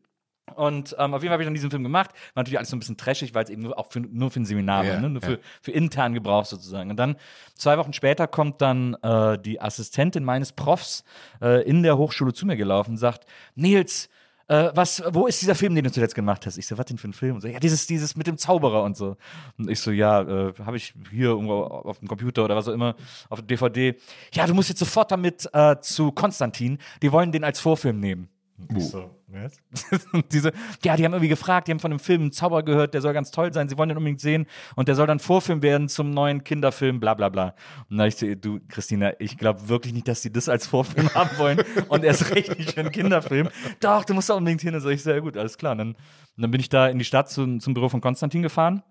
Und ähm, auf jeden Fall habe ich dann diesen Film gemacht. War natürlich alles so ein bisschen trashig, weil es eben nur, auch für, nur für ein Seminar Ja, war, ne? nur ja. für, für intern Gebrauch sozusagen. Und dann zwei Wochen später kommt dann äh, die Assistentin meines Profs äh, in der Hochschule zu mir gelaufen und sagt, Nils, äh, was, wo ist dieser Film, den du zuletzt gemacht hast? Ich so, was denn für ein Film? Und so, ja, dieses, dieses mit dem Zauberer und so. Und ich so, ja, äh, habe ich hier irgendwo auf dem Computer oder was auch immer, auf dem DVD. Ja, du musst jetzt sofort damit äh, zu Konstantin. Die wollen den als Vorfilm nehmen. Und ich so, was? und diese, ja, die haben irgendwie gefragt, die haben von dem Film einen Zauber gehört, der soll ganz toll sein, sie wollen den unbedingt sehen und der soll dann Vorfilm werden zum neuen Kinderfilm, bla bla bla. Und da ich so, du, Christina, ich glaube wirklich nicht, dass sie das als Vorfilm haben wollen und erst recht nicht für einen Kinderfilm. Doch, du musst da unbedingt hin. Und so, ich so, ja gut, alles klar. Und dann, und dann bin ich da in die Stadt zu, zum Büro von Konstantin gefahren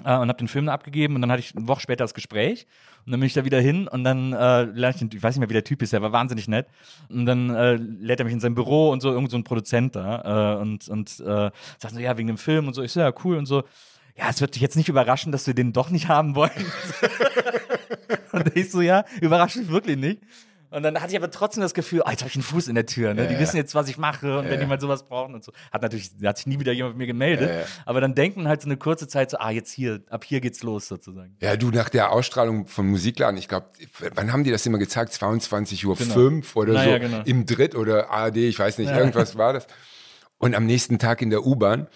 äh, und habe den Film abgegeben und dann hatte ich eine Woche später das Gespräch und dann bin ich da wieder hin und dann äh, lerne ich den, ich weiß nicht mehr, wie der Typ ist, der war wahnsinnig nett und dann äh, lädt er mich in sein Büro und so, irgend so ein Produzent da äh, und, und äh, sagt so, ja, wegen dem Film und so, ich so, ja, cool und so, ja, es wird dich jetzt nicht überraschen, dass wir den doch nicht haben wollen. und ich so, ja, überrascht mich wirklich nicht. Und dann hatte ich aber trotzdem das Gefühl, oh, jetzt habe ich einen Fuß in der Tür. Ne? Die wissen jetzt, was ich mache und wenn jemand sowas braucht und so. Hat natürlich, hat sich nie wieder jemand mit mir gemeldet. Aber dann denken halt so eine kurze Zeit so, ah, jetzt hier, ab hier geht's los sozusagen. Ja, du, nach der Ausstrahlung von Musikladen, ich glaube, wann haben die das immer gezeigt? 22 Uhr Genau. 5 oder Naja, so genau. im Dritt oder ARD, ich weiß nicht, irgendwas war das. Und am nächsten Tag in der U-Bahn,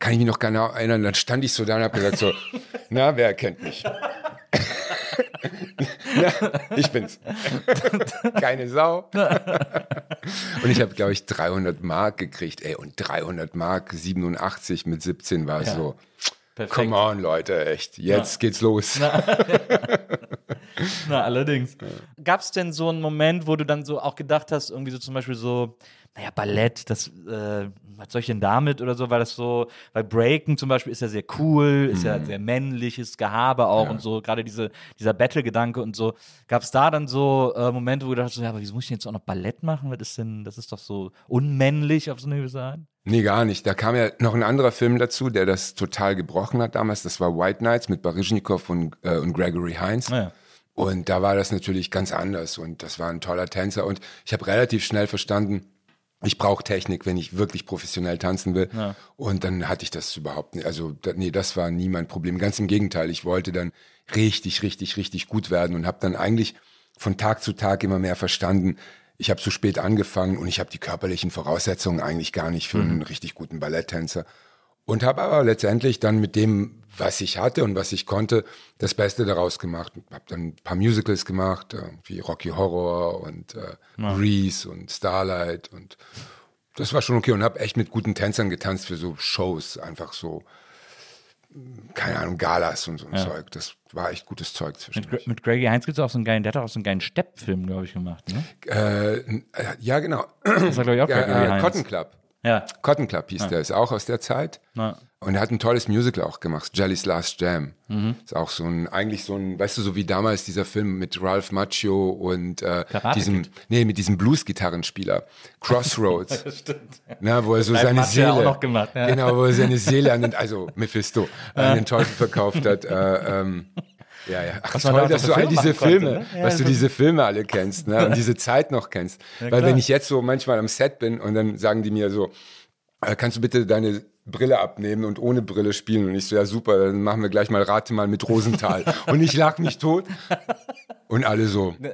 kann ich mich noch genau erinnern, dann stand ich so da und habe gesagt so, na, wer kennt mich? na, ich bin's. Keine Sau. und ich habe, glaube ich, 300 Mark gekriegt, ey, und 300 Mark 87 mit 17 war so, Perfekt. come on, Leute, echt, jetzt geht's los. Na, allerdings. Gab es denn so einen Moment, wo du dann so auch gedacht hast, irgendwie so zum Beispiel so, naja, Ballett, das, äh, was soll ich denn damit oder so, weil das so, weil Breaken zum Beispiel ist ja sehr cool, ist Mhm. ja sehr männliches Gehabe auch und so, gerade diese, dieser Battle-Gedanke und so. Gab es da dann so äh, Momente, wo du dachtest, ja, aber wieso muss ich denn jetzt auch noch Ballett machen? Was ist denn, das ist doch so unmännlich auf so eine gewisse Art. Nee, gar nicht. Da kam ja noch ein anderer Film dazu, der das total gebrochen hat damals. Das war White Nights mit Baryshnikov und, äh, und Gregory Hines. Naja. Und da war das natürlich ganz anders und das war ein toller Tänzer und ich habe relativ schnell verstanden, ich brauche Technik, wenn ich wirklich professionell tanzen will. Und dann hatte ich das überhaupt nicht. Also da, nee, das war nie mein Problem. Ganz im Gegenteil, ich wollte dann richtig, richtig, richtig gut werden und habe dann eigentlich von Tag zu Tag immer mehr verstanden. Ich habe zu spät angefangen und ich habe die körperlichen Voraussetzungen eigentlich gar nicht für einen richtig guten Balletttänzer. Und habe aber letztendlich dann mit dem, was ich hatte und was ich konnte, das Beste daraus gemacht. Habe dann ein paar Musicals gemacht, wie Rocky Horror und äh, Grease und Starlight und das war schon okay und habe echt mit guten Tänzern getanzt für so Shows, einfach so, keine Ahnung, Galas und so ein Zeug. Das war echt gutes Zeug Mit, zwischendurch. Gre- mit Greggy Heinz gibt es auch so einen geilen, der hat auch so einen geilen Steppfilm, glaube ich, gemacht. Ne? Äh, äh, ja, genau. Das war, glaube ich, auch Gregory Ja, äh, Hines. Cotton Club. Ja. Cotton Club hieß der, ist auch aus der Zeit. Na. Und er hat ein tolles Musical auch gemacht, Jelly's Last Jam. Mhm. Ist auch so ein, eigentlich so ein, weißt du, so wie damals dieser Film mit Ralph Macchio und äh, diesem, nee, mit diesem Blues-Gitarrenspieler, Crossroads. Stimmt. Na, wo er so seine Seele, auch noch gemacht, ja. genau, wo er seine Seele an den, also Mephisto, an den Teufel verkauft hat. Äh, ähm, ja, ja. Ach, toll, da dass du all Filme diese machen konnte, Filme, ne? Ja, dass du diese Filme alle kennst, ne? Und diese Zeit noch kennst. Weil klar. wenn ich jetzt so manchmal am Set bin und dann sagen die mir so, äh, kannst du bitte deine Brille abnehmen und ohne Brille spielen? Und ich so, ja super, dann machen wir gleich mal Rate mal mit Rosenthal. und ich lag mich tot. Und alle so,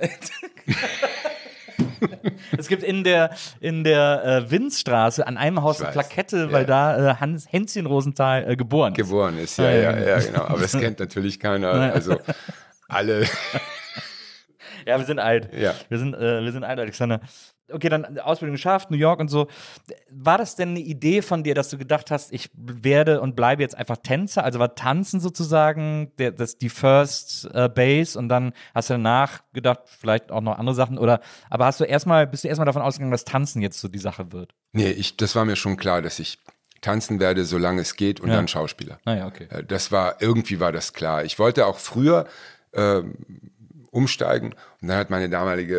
Es gibt in der, in der äh, Winzstraße an einem Haus eine. Plakette, weil da äh, Hans Hänschen Rosenthal äh, geboren ist. geboren ist. Ja, ja, ja, ja, genau. Aber das kennt natürlich keiner. Also alle. Ja, wir sind alt. Ja. Wir sind, äh, wir sind alt, Alexander. Okay, dann Ausbildung geschafft, New York und so. War das denn eine Idee von dir, dass du gedacht hast, ich werde und bleibe jetzt einfach Tänzer? Also war Tanzen sozusagen der, das, die First äh, Base und dann hast du danach gedacht, vielleicht auch noch andere Sachen oder, aber hast du erstmal, bist du erstmal davon ausgegangen, dass Tanzen jetzt so die Sache wird? Nee, ich, das war mir schon klar, dass ich tanzen werde, solange es geht und Ja. dann Schauspieler. Naja, okay. Äh, Das war, irgendwie war das klar. Ich wollte auch früher ähm, umsteigen und dann hat meine damalige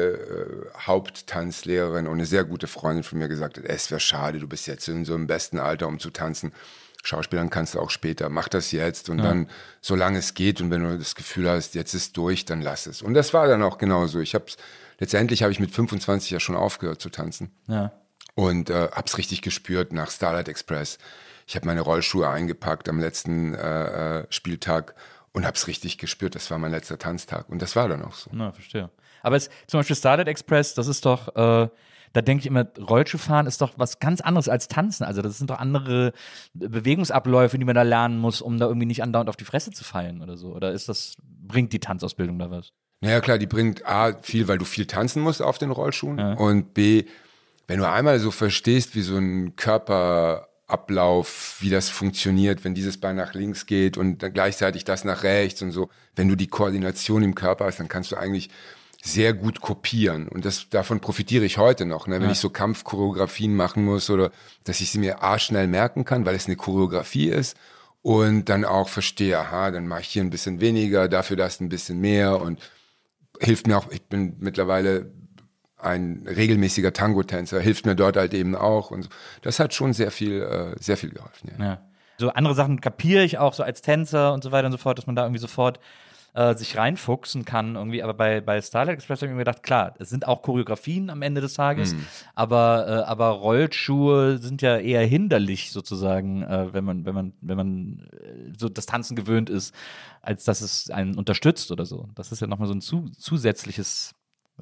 äh, Haupttanzlehrerin und eine sehr gute Freundin von mir gesagt, es wäre schade, du bist jetzt in so einem besten Alter, um zu tanzen. Schauspielern kannst du auch später, mach das jetzt und dann, solange es geht und wenn du das Gefühl hast, jetzt ist durch, dann lass es. Und das war dann auch genauso. Ich hab's, letztendlich habe ich mit 25 ja schon aufgehört zu tanzen Ja. und äh, hab's richtig gespürt nach Starlight Express. Ich habe meine Rollschuhe eingepackt am letzten äh, äh, Spieltag und hab's richtig gespürt. Das war mein letzter Tanztag und das war dann auch so. Na, verstehe. Aber es, zum Beispiel Starlight Express, das ist doch, äh, da denke ich immer, Rollschuhfahren ist doch was ganz anderes als Tanzen. Also das sind doch andere Bewegungsabläufe, die man da lernen muss, um da irgendwie nicht andauernd auf die Fresse zu fallen oder so. Oder ist das, bringt die Tanzausbildung da was? Naja, klar, die bringt A, viel, weil du viel tanzen musst auf den Rollschuhen und B, wenn du einmal so verstehst, wie so ein Körperablauf, wie das funktioniert, wenn dieses Bein nach links geht und dann gleichzeitig das nach rechts und so, wenn du die Koordination im Körper hast, dann kannst du eigentlich sehr gut kopieren. Und das davon profitiere ich heute noch, ne? wenn ich so Kampfchoreografien machen muss oder dass ich sie mir A schnell merken kann, weil es eine Choreografie ist und dann auch verstehe, aha, dann mache ich hier ein bisschen weniger, dafür das ein bisschen mehr und hilft mir auch, ich bin mittlerweile ein regelmäßiger Tango-Tänzer, hilft mir dort halt eben auch und so. das hat schon sehr viel, äh, sehr viel geholfen. Ja. Ja. So andere Sachen kapiere ich auch so als Tänzer und so weiter und so fort, dass man da irgendwie sofort äh, sich reinfuchsen kann irgendwie. Aber bei, bei Starlight Express habe ich mir gedacht, klar, es sind auch Choreografien am Ende des Tages, Mhm. aber, äh, aber Rollschuhe sind ja eher hinderlich sozusagen, äh, wenn man, wenn man, wenn man äh, so das Tanzen gewöhnt ist, als dass es einen unterstützt oder so. Das ist ja nochmal so ein zu, zusätzliches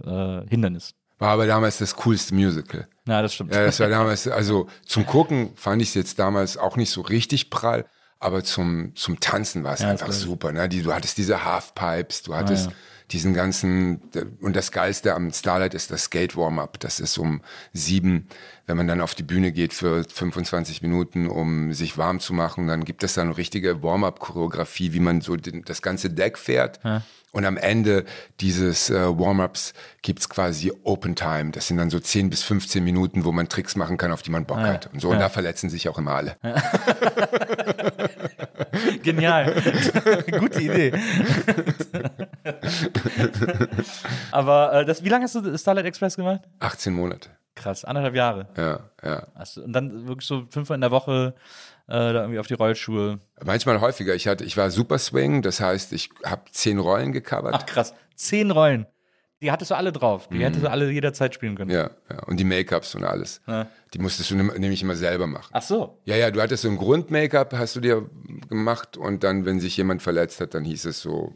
äh, Hindernis. War aber damals das coolste Musical. Ja, das stimmt. Ja, das war damals, also zum Gucken fand ich es jetzt damals auch nicht so richtig prall, aber zum, zum Tanzen war es Ja, einfach super. Ne? Die, du hattest diese Halfpipes, du hattest ja. Diesen ganzen, und das Geilste am Starlight ist das Skate Warm-Up. Das ist um sieben, wenn man dann auf die Bühne geht für 25 Minuten, um sich warm zu machen, dann gibt es da eine richtige Warm-Up-Choreografie, wie man so den, das ganze Deck fährt. Und am Ende dieses äh, Warm-Ups gibt's quasi Open Time. Das sind dann so 10 bis 15 Minuten, wo man Tricks machen kann, auf die man Bock hat. Und so, und da verletzen sich auch immer alle. Genial. Gute Idee. Aber äh, das, wie lange hast du Starlight Express gemacht? 18 Monate. Krass, anderthalb Jahre. Ja, ja. Hast du, und dann wirklich so fünfmal in der Woche äh, da irgendwie auf die Rollschuhe. Manchmal häufiger. Ich hatte, ich war Super Swing, das heißt, ich habe zehn Rollen gecovert. Ach krass, zehn Rollen. Die hattest du alle drauf. Die hättest du alle jederzeit spielen können. Mhm. Ja, ja. Und die Make-ups und alles. Ja. Die musstest du nämlich immer selber machen. Ach so. Ja, ja, du hattest so ein Grund-Make-up, hast du dir gemacht und dann, wenn sich jemand verletzt hat, dann hieß es so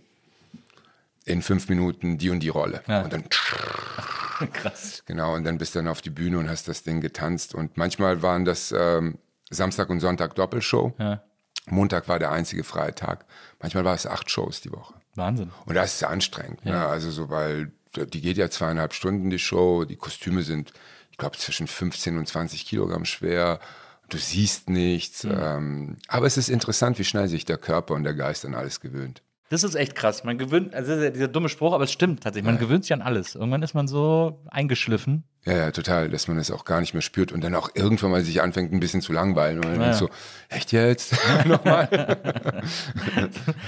in fünf Minuten die und die Rolle. Ja. Und dann Krass. Genau, und dann bist du dann auf die Bühne und hast das Ding getanzt. Und manchmal waren das ähm, Samstag und Sonntag Doppelshow. Ja. Montag war der einzige freie Tag. Manchmal war es acht Shows die Woche. Wahnsinn. Und das ist anstrengend. Ne? Also so, weil die geht ja zweieinhalb Stunden, die Show. Die Kostüme sind, ich glaube, zwischen 15 und 20 Kilogramm schwer. Du siehst nichts. Ähm, aber es ist interessant, wie schnell sich der Körper und der Geist an alles gewöhnt. Das ist echt krass. Man gewöhnt, also ja dieser dumme Spruch, aber es stimmt tatsächlich. Man gewöhnt sich an alles. Irgendwann ist man so eingeschliffen. Ja, ja, total, dass man es auch gar nicht mehr spürt und dann auch irgendwann mal sich anfängt, ein bisschen zu langweilen. Und man denkt so, echt jetzt? Nochmal?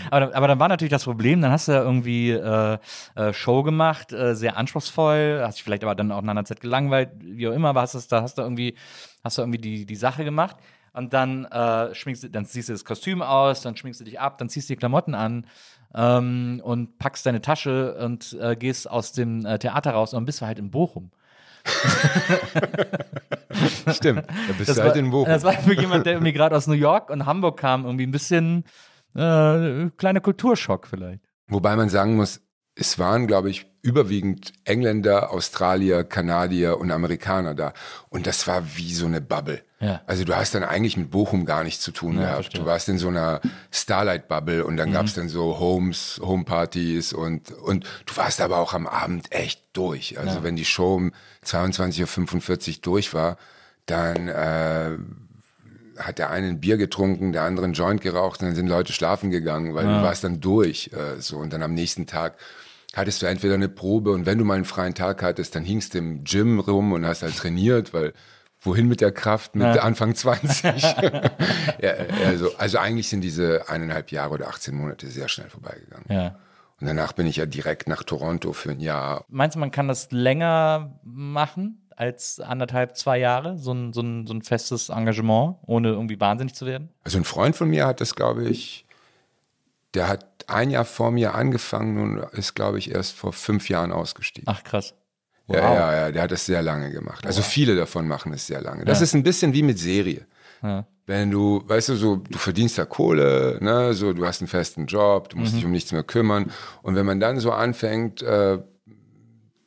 Aber, aber dann war natürlich das Problem, dann hast du ja irgendwie äh, äh, Show gemacht, äh, sehr anspruchsvoll, hast dich vielleicht aber dann auch in einer Zeit gelangweilt, wie auch immer, aber hast, es, da hast du irgendwie, hast du irgendwie die, die Sache gemacht. Und dann äh, schminkst du, dann ziehst du das Kostüm aus, dann schminkst du dich ab, dann ziehst du die Klamotten an ähm, und packst deine Tasche und äh, gehst aus dem äh, Theater raus und bist du halt in Bochum. Stimmt. Da bist Das du halt war, in Bochum. das war für jemand, der irgendwie gerade aus New York und Hamburg kam, irgendwie ein bisschen äh, kleiner Kulturschock vielleicht. Wobei man sagen muss, es waren, glaube ich, überwiegend Engländer, Australier, Kanadier und Amerikaner da. Und das war wie so eine Bubble. Ja. Also du hast dann eigentlich mit Bochum gar nichts zu tun gehabt. verstehe. Mhm. Du warst in so einer Starlight-Bubble und dann gab's dann so Homes, Homepartys und, und du warst aber auch am Abend echt durch. Also wenn die Show um 22.45 Uhr durch war, dann äh, hat der eine ein Bier getrunken, der andere einen Joint geraucht und dann sind Leute schlafen gegangen, weil du warst dann durch. Äh, so und dann am nächsten Tag hattest du entweder eine Probe und wenn du mal einen freien Tag hattest, dann hingst du im Gym rum und hast halt trainiert, weil wohin mit der Kraft mit Anfang 20? ja, also, also eigentlich sind diese eineinhalb Jahre oder 18 Monate sehr schnell vorbeigegangen. Ja. Und danach bin ich ja direkt nach Toronto für ein Jahr. Meinst du, man kann das länger machen als anderthalb, zwei Jahre? So ein, so ein, so ein festes Engagement, ohne irgendwie wahnsinnig zu werden? Also ein Freund von mir hat das, glaube ich, der hat ein Jahr vor mir angefangen und ist, glaube ich, erst vor fünf Jahren ausgestiegen. Ach, krass. Ja, ja, ja, der hat das sehr lange gemacht. Also viele davon machen es sehr lange. Das ist ein bisschen wie mit Serie. Wenn du, weißt du, so, du verdienst da Kohle, ne, so, du hast einen festen Job, du musst Mhm. dich um nichts mehr kümmern. Und wenn man dann so anfängt, äh,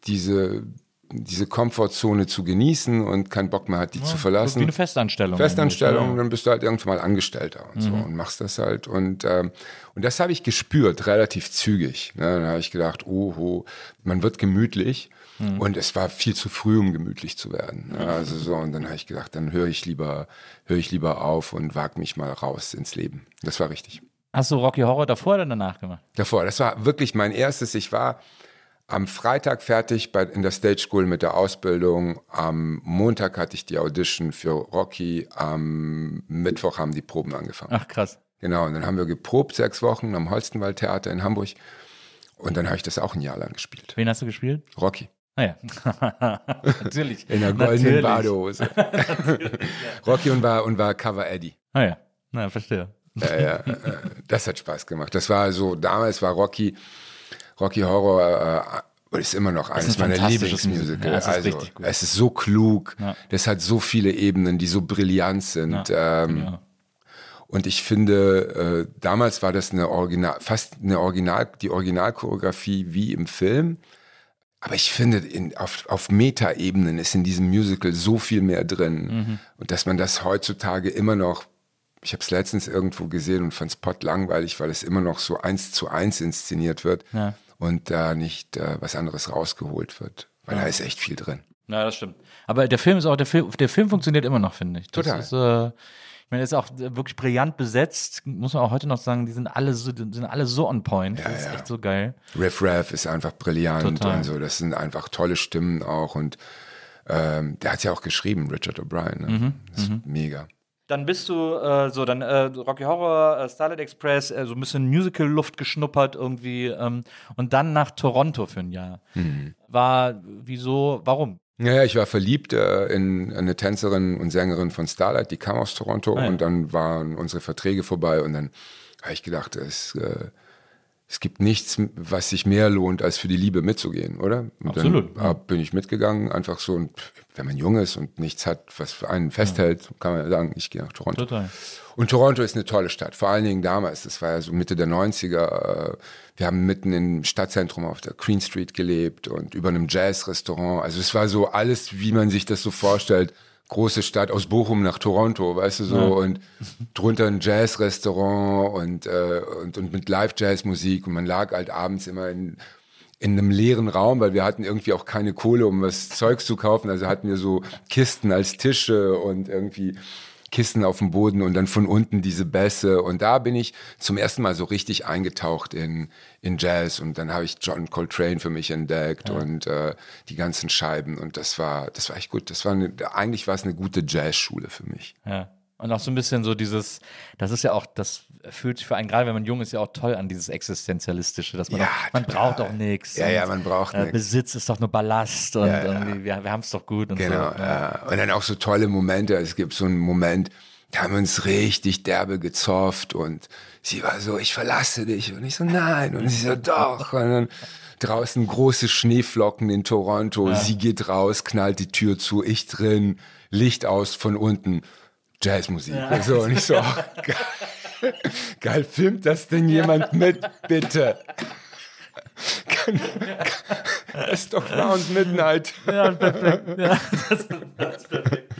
diese, diese Komfortzone zu genießen und keinen Bock mehr hat, die zu verlassen. Wie eine Festanstellung. Festanstellung, dann bist du halt irgendwann mal Angestellter und so und machst das halt. Und, ähm, und das habe ich gespürt, relativ zügig. Ne? Dann habe ich gedacht, oho, man wird gemütlich. Und es war viel zu früh, um gemütlich zu werden. Ne? Also so, und dann habe ich gedacht, dann höre ich lieber, höre ich lieber auf und wag mich mal raus ins Leben. Das war richtig. Ja. Hast du Rocky Horror davor oder danach gemacht? Davor, das war wirklich mein erstes. Ich war am Freitag fertig bei, in der Stage School mit der Ausbildung. Am Montag hatte ich die Audition für Rocky. Am Mittwoch haben die Proben angefangen. Ach, krass. Genau, und dann haben wir geprobt sechs Wochen am Holstenwald Theater in Hamburg. Und dann habe ich das auch ein Jahr lang gespielt. Wen hast du gespielt? Rocky. Naja. Natürlich. In der goldenen. Badehose. Rocky und war, und war Cover Eddie. Ah ja. Na, verstehe. Ja, ja, äh, Das hat Spaß gemacht. Das war so, damals war Rocky, Rocky Horror äh, ist immer noch eines ein meiner Lieblingsmusical. Musical. Ja, es ist also, es ist so klug. Ja. Das hat so viele Ebenen, die so brillant sind. Ja, ähm, ja. Und ich finde, äh, damals war das eine Original, fast eine Original, die Originalchoreografie wie im Film. Aber ich finde, in, auf, auf Meta-Ebenen ist in diesem Musical so viel mehr drin. Mhm. Und dass man das heutzutage immer noch, ich habe es letztens irgendwo gesehen und fand es langweilig, weil es immer noch so eins zu eins inszeniert wird Ja. Und da nicht äh, was anderes rausgeholt wird. Weil da ist echt viel drin. Ja, das stimmt. Aber der Film ist auch, der Film, der Film funktioniert immer noch, finde ich. Das Total. Ist, äh, ich meine, er ist auch wirklich brillant besetzt, muss man auch heute noch sagen, die sind alle so, die sind alle so on point. das ist ja. echt so geil. Riff Raff ist einfach brillant Total. und so. Das sind einfach tolle Stimmen auch und ähm, der hat ja auch geschrieben, Richard O'Brien. Ne? Mhm, Das ist mega. Dann bist du äh, so, dann äh, Rocky Horror, äh, Starlight Express, äh, so ein bisschen Musical-Luft geschnuppert irgendwie ähm, und dann nach Toronto für ein Jahr. Mhm. War, wieso, warum? Ja, ich war verliebt äh, in eine Tänzerin und Sängerin von Starlight, die kam aus Toronto Ah, ja. und dann waren unsere Verträge vorbei und dann habe ich gedacht, es, äh, es gibt nichts, was sich mehr lohnt, als für die Liebe mitzugehen, oder? Und Absolut, Dann hab- bin ich mitgegangen, einfach so, und wenn man jung ist und nichts hat, was für einen festhält, kann man ja sagen, ich gehe nach Toronto. Total. Und Toronto ist eine tolle Stadt, vor allen Dingen damals, das war ja so Mitte der 90er. äh, Wir haben mitten im Stadtzentrum auf der Queen Street gelebt und über einem Jazz-Restaurant. Also es war so alles, wie man sich das so vorstellt. Große Stadt aus Bochum nach Toronto, weißt du so, und drunter ein Jazz-Restaurant und, äh, und, und mit Live-Jazz-Musik und man lag halt abends immer in, in einem leeren Raum, weil wir hatten irgendwie auch keine Kohle, um was Zeugs zu kaufen. Also hatten wir so Kisten als Tische und irgendwie Kisten auf dem Boden und dann von unten diese Bässe. Und da bin ich zum ersten Mal so richtig eingetaucht in, in Jazz. Und dann habe ich John Coltrane für mich entdeckt und äh, die ganzen Scheiben. Und das war, das war echt gut. Das war eine, eigentlich war es eine gute Jazzschule für mich. Ja. Und auch so ein bisschen so dieses, das ist ja auch, das fühlt sich für einen, gerade wenn man jung ist, ja auch toll an, dieses Existenzialistische, dass man, Ja, auch, man total. braucht auch nichts. Ja, und, ja, man braucht äh, nix. Besitz ist doch nur Ballast und Ja, ja. irgendwie, wir, wir haben es doch gut und Genau, so. ja. Und dann auch so tolle Momente. Es gibt so einen Moment, da haben wir uns richtig derbe gezofft und sie war so, ich verlasse dich. Und ich so, nein. Und sie so, doch. Und dann draußen große Schneeflocken in Toronto. Sie geht raus, knallt die Tür zu, ich drin, Licht aus von unten. Jazzmusik. Und so, und ich so, ach, geil. geil, filmt das denn jemand mit, bitte? Das ist doch Round Midnight. Ja, perfekt. Ja, das, das, ist perfekt.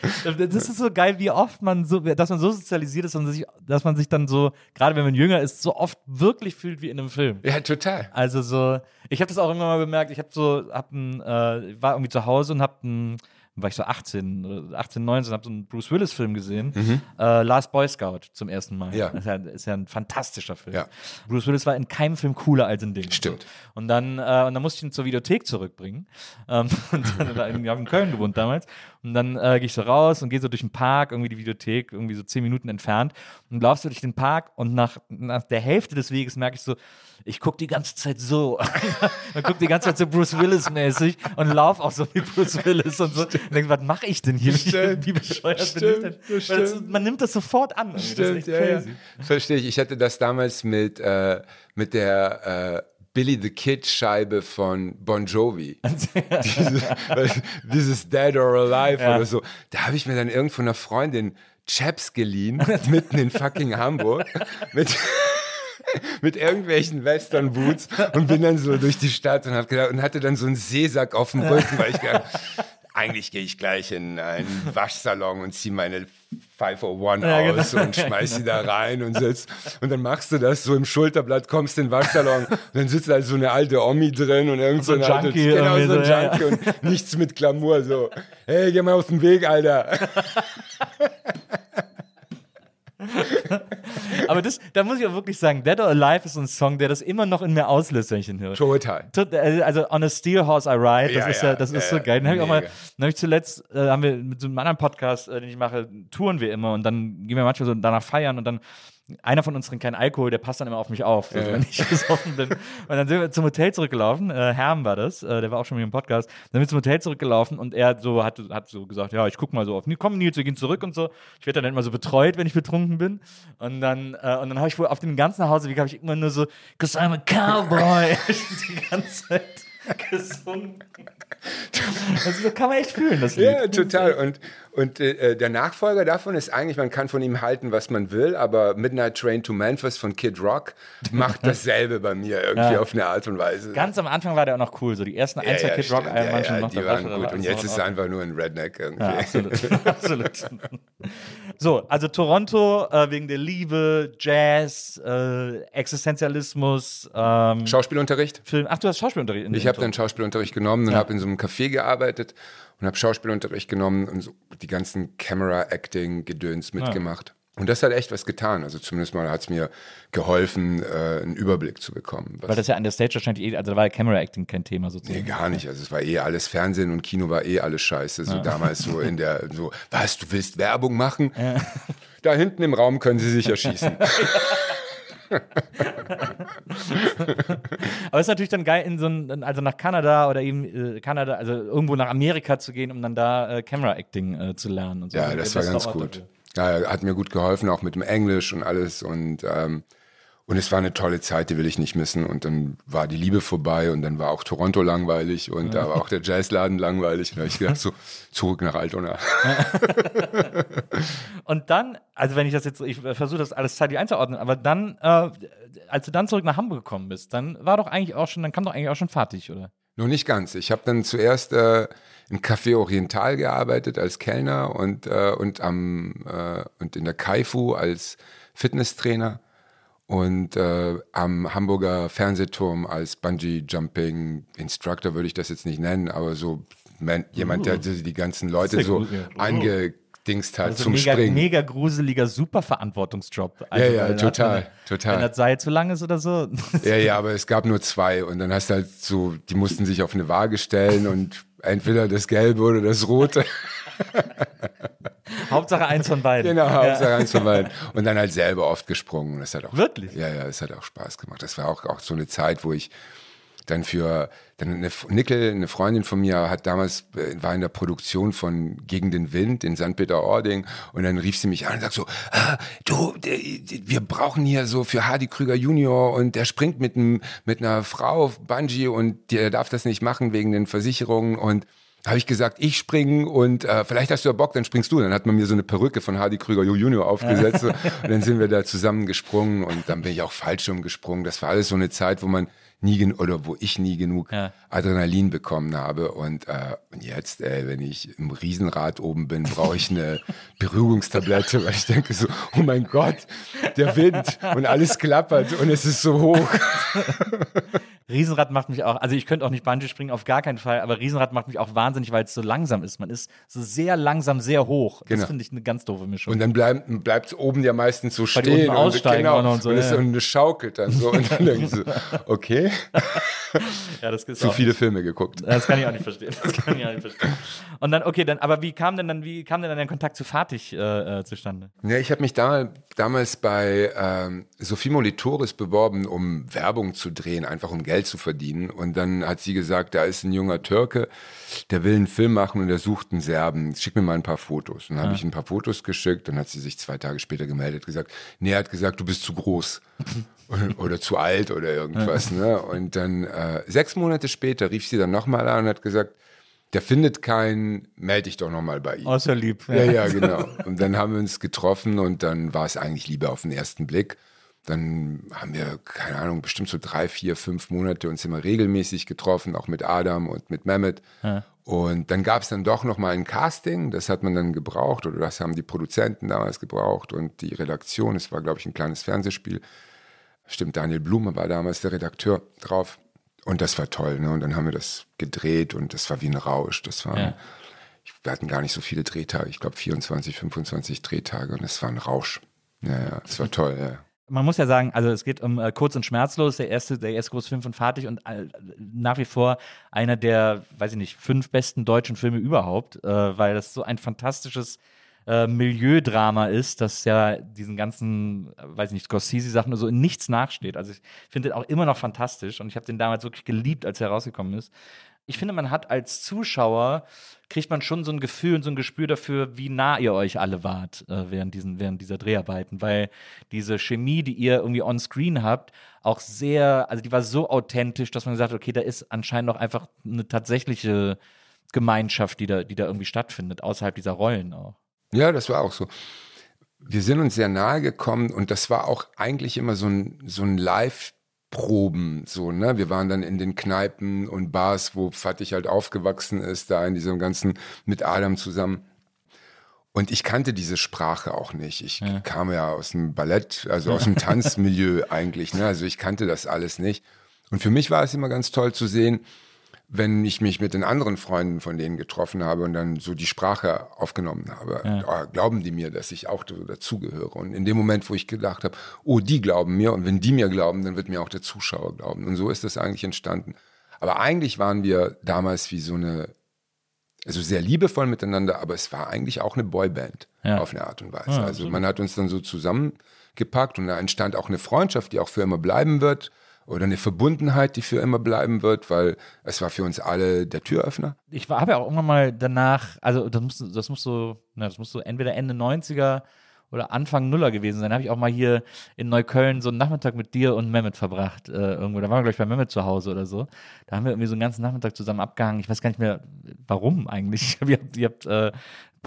das ist so geil, wie oft man so, dass man so sozialisiert ist und sich, dass man sich dann so, gerade wenn man jünger ist, so oft wirklich fühlt wie in einem Film. Ja, total. Also so, ich habe das auch irgendwann mal bemerkt. Ich habe so, hab ein, äh, war irgendwie zu Hause und habe ein, war ich so 18, oder 18, 19, habe so einen Bruce Willis Film gesehen, äh, Last Boy Scout zum ersten Mal. Mhm. Ja. Das ist ja, ist ja ein fantastischer Film. Ja. Bruce Willis war in keinem Film cooler als in dem. Stimmt. Und dann, äh, und dann musste ich ihn zur Videothek zurückbringen. Ähm, und dann, ich hab in Köln gewohnt damals. Und dann äh, gehe ich so raus und gehe so durch den Park, irgendwie die Videothek, irgendwie so zehn Minuten entfernt. Und laufst du durch den Park und nach, nach der Hälfte des Weges merke ich so, ich gucke die ganze Zeit so. und gucke die ganze Zeit so Bruce Willis-mäßig und lauf auch so wie Bruce Willis und so. Und denke, was mache ich denn hier? Stimmt. Wie bescheuert bin ich Stimmt, denn? das Weil das, stimmt. man nimmt das sofort an. irgendwie. das ist echt crazy. Verstehe ich. Ich hatte das damals mit, äh, mit der äh, Billy the Kid Scheibe von Bon Jovi. Diese, weil- dieses Dead or Alive Ja. oder so. Da habe ich mir dann irgendwo einer Freundin Chaps geliehen, mitten in fucking Hamburg, mit, mit irgendwelchen Western Boots und bin dann so durch die Stadt und, hab gedacht, und hatte dann so einen Seesack auf dem Rücken, weil ich gedacht, eigentlich gehe ich gleich in einen Waschsalon und ziehe meine 501 Ja, genau. aus und schmeiß sie da rein und sitz. Und dann machst du das so im Schulterblatt, kommst in den Waschsalon und dann sitzt da so eine alte Omi drin und irgend so, ein alte, Junkie genau, so ein ja, Junkie und nichts mit Glamour, so, hey, geh mal aus dem Weg, Alter. Aber das, da muss ich auch wirklich sagen, Dead or Alive ist ein Song, der das immer noch in mir auslöst, wenn ich ihn höre. Total. Tot- äh, Also On a Steel Horse I Ride, das Ja, ist ja, ja, das ist ja, so ja. geil. Den habe ich auch mal, dann habe ich zuletzt, äh, haben wir mit so einem anderen Podcast, äh, den ich mache, touren wir immer und dann gehen wir manchmal so danach feiern und dann einer von uns trinkt keinen Alkohol, der passt dann immer auf mich auf, also wenn ich besoffen bin. Und dann sind wir zum Hotel zurückgelaufen, äh, Herm war das, äh, der war auch schon mit im Podcast. Dann sind wir zum Hotel zurückgelaufen und er so hat, hat so gesagt, ja, ich guck mal so auf, komm Nils, wir gehen zurück und so. Ich werde dann immer so betreut, wenn ich betrunken bin. Und dann, äh, und dann habe ich wohl auf dem ganzen Nachhauseweg habe ich immer nur so, cause I'm a cowboy, die ganze Zeit gesungen. Also so kann man echt fühlen, das Lied. Ja, total. Und, und äh, der Nachfolger davon ist eigentlich, man kann von ihm halten, was man will, aber Midnight Train to Memphis von Kid Rock macht dasselbe bei mir irgendwie Ja. auf eine Art und Weise. Ganz am Anfang war der auch noch cool, so die ersten ein, zwei Kid Rock. Alben ja, ja, noch die waren gut. Und jetzt ist er einfach nur ein Redneck irgendwie. Ja, absolut. absolut. So, also Toronto äh, wegen der Liebe, Jazz, äh, Existenzialismus, ähm, Schauspielunterricht? Film. Ach, du hast Schauspielunterricht. in Ich habe dann Schauspielunterricht genommen und Ja. habe in so einem Café gearbeitet und habe Schauspielunterricht genommen und so die ganzen Camera-Acting-Gedöns mitgemacht. Und das hat echt was getan. Also zumindest mal hat es mir geholfen, äh, einen Überblick zu bekommen. Weil das ja an der Stage wahrscheinlich eh, also da war ja Camera Acting kein Thema Nee, sozusagen. gar nicht. Also es war eh alles Fernsehen und Kino war eh alles scheiße. So damals so in der, so, was, du willst Werbung machen? Da hinten im Raum können sie sich erschießen. Aber es ist natürlich dann geil, in so ein, also nach Kanada oder eben äh, Kanada, also irgendwo nach Amerika zu gehen, um dann da äh, Camera Acting äh, zu lernen und so. Ja, das der war ganz gut. dafür. Ja, hat mir gut geholfen, auch mit dem Englisch und alles. Und, ähm, und es war eine tolle Zeit, die will ich nicht missen. Und dann war die Liebe vorbei und dann war auch Toronto langweilig und da war auch der Jazzladen langweilig. Und da habe ich gedacht, so, zurück nach Altona. Und dann, also wenn ich das jetzt, ich versuche das alles zeitlich einzuordnen, aber dann, äh, als du dann zurück nach Hamburg gekommen bist, dann war doch eigentlich auch schon, dann kam doch eigentlich auch schon fertig, oder? Noch nicht ganz. Ich habe dann zuerst äh, im Café Oriental gearbeitet als Kellner und, äh, und, am, äh, und in der Kaifu als Fitnesstrainer und äh, am Hamburger Fernsehturm als Bungee-Jumping-Instructor würde ich das jetzt nicht nennen, aber so man, jemand, der die die ganzen Leute so ja. angedingst hat Also zum mega, Springen. mega gruseliger, super Verantwortungsjob. ja, Also, ja, wenn- total, Wenn, wenn total. das Seil zu lang ist oder so. Ja, ja, aber es gab nur zwei und dann hast du halt so, die mussten sich auf eine Waage stellen und entweder das Gelbe oder das Rote. Hauptsache eins von beiden. Genau, Ja. Hauptsache eins von beiden. Und dann halt selber oft gesprungen. Das hat auch Wirklich? Ja, ja, das hat auch Spaß gemacht. Das war auch, auch so eine Zeit, wo ich dann für dann eine Nickel, eine Freundin von mir, hat damals äh, war in der Produktion von Gegen den Wind in St. Peter-Ording und dann rief sie mich an und sagt so, ah, du, wir brauchen hier so für Hardy Krüger Junior und der springt mit einem mit einer Frau auf Bungee und der darf das nicht machen wegen den Versicherungen und habe ich gesagt, ich springe und äh, vielleicht hast du ja Bock, dann springst du. Dann hat man mir so eine Perücke von Hardy Krüger Junior aufgesetzt und dann sind wir da zusammen gesprungen und dann bin ich auch Fallschirm gesprungen. Das war alles so eine Zeit, wo man nie genug oder wo ich nie genug Ja. Adrenalin bekommen habe und, äh, und jetzt, ey, wenn ich im Riesenrad oben bin, brauche ich eine Beruhigungstablette, weil ich denke so, oh mein Gott, der Wind und alles klappert und es ist so hoch. Riesenrad macht mich auch, also ich könnte auch nicht Bungee springen, auf gar keinen Fall, aber Riesenrad macht mich auch wahnsinnig, weil es so langsam ist. Man ist so sehr langsam, sehr hoch. Das Genau. finde ich eine ganz doofe Mischung. Und dann bleibt bleibt oben ja meistens so Weil stehen und, genau, und so, es, ja. und es schaukelt dann so und dann denke ich so, okay, ja, das ist zu auch- viele Filme geguckt. Das kann ich auch nicht verstehen. Das kann ich auch nicht verstehen. Und dann, okay, dann, aber wie kam denn dann, wie kam denn dann der Kontakt zu Fatih äh, äh, zustande? Ja, ich habe mich da, damals bei ähm, Sophie Molitoris beworben, um Werbung zu drehen, einfach um Geld zu verdienen. Und dann hat sie gesagt, da ist ein junger Türke, der will einen Film machen und der sucht einen Serben. Schick mir mal ein paar Fotos. Und dann habe ich ein paar Fotos geschickt. Dann hat sie sich zwei Tage später gemeldet, gesagt, nee, er hat gesagt, du bist zu groß. oder, oder zu alt oder irgendwas. Ne? Und dann äh, sechs Monate später rief sie dann nochmal an und hat gesagt, der findet keinen, melde dich doch nochmal bei ihm. Oh, ja lieb. Ja, ja, genau. Und dann haben wir uns getroffen und dann war es eigentlich Liebe auf den ersten Blick. Dann haben wir, keine Ahnung, bestimmt so drei, vier, fünf Monate uns immer regelmäßig getroffen, auch mit Adam und mit Mehmet. Und dann gab es dann doch noch mal ein Casting, das hat man dann gebraucht oder das haben die Produzenten damals gebraucht und die Redaktion, es war, glaube ich, ein kleines Fernsehspiel. Stimmt, Daniel Blume war damals der Redakteur drauf. Und das war toll, ne? Und dann haben wir das gedreht und das war wie ein Rausch. Das war, Ja. wir hatten gar nicht so viele Drehtage, ich glaube 24, 25 Drehtage und es war ein Rausch. Ja, ja, es war toll, ja. Man muss ja sagen, also es geht um äh, Kurz und Schmerzlos, der erste, der erste große Film von Fatih und äh, nach wie vor einer der, weiß ich nicht, fünf besten deutschen Filme überhaupt, äh, weil das so ein fantastisches äh, Milieudrama ist, das ja diesen ganzen, äh, weiß nicht, Scorsese-Sachen so in nichts nachsteht. Also ich finde den auch immer noch fantastisch und ich habe den damals wirklich geliebt, als er rausgekommen ist. Ich finde, man hat als Zuschauer kriegt man schon so ein Gefühl und so ein Gespür dafür, wie nah ihr euch alle wart äh, während, diesen, während dieser Dreharbeiten, weil diese Chemie, die ihr irgendwie on screen habt, auch sehr, also die war so authentisch, dass man gesagt hat, okay, da ist anscheinend auch einfach eine tatsächliche Gemeinschaft, die da, die da irgendwie stattfindet, außerhalb dieser Rollen auch. Ja, das war auch so. Wir sind uns sehr nahe gekommen und das war auch eigentlich immer so ein, so ein Live- Proben, so, ne? Wir waren dann in den Kneipen und Bars, wo Fatih halt aufgewachsen ist, da in diesem ganzen, mit Adam zusammen. Und ich kannte diese Sprache auch nicht. Ich ja. kam ja aus dem Ballett, also aus dem Tanzmilieu eigentlich, ne? Also ich kannte das alles nicht. Und für mich war es immer ganz toll zu sehen, wenn ich mich mit den anderen Freunden von denen getroffen habe und dann so die Sprache aufgenommen habe, ja. Glauben die mir, dass ich auch dazugehöre. Und in dem Moment, wo ich gedacht habe, oh, die glauben mir und wenn die mir glauben, dann wird mir auch der Zuschauer glauben. Und so ist das eigentlich entstanden. Aber eigentlich waren wir damals wie so eine, also sehr liebevoll miteinander, aber es war eigentlich auch eine Boyband ja. auf eine Art und Weise. Ja, also man hat uns dann so zusammengepackt und da entstand auch eine Freundschaft, die auch für immer bleiben wird oder eine Verbundenheit, die für immer bleiben wird, weil es war für uns alle der Türöffner. Ich habe ja auch irgendwann mal danach, also das muss, das muss so, na, das muss so entweder Ende 90er oder Anfang Nuller gewesen sein. Habe ich auch mal hier in Neukölln so einen Nachmittag mit dir und Mehmet verbracht. Äh, irgendwo. Da waren wir, glaube ich, bei Mehmet zu Hause oder so. Da haben wir irgendwie so einen ganzen Nachmittag zusammen abgehangen. Ich weiß gar nicht mehr, warum eigentlich. ihr habt, ihr habt äh,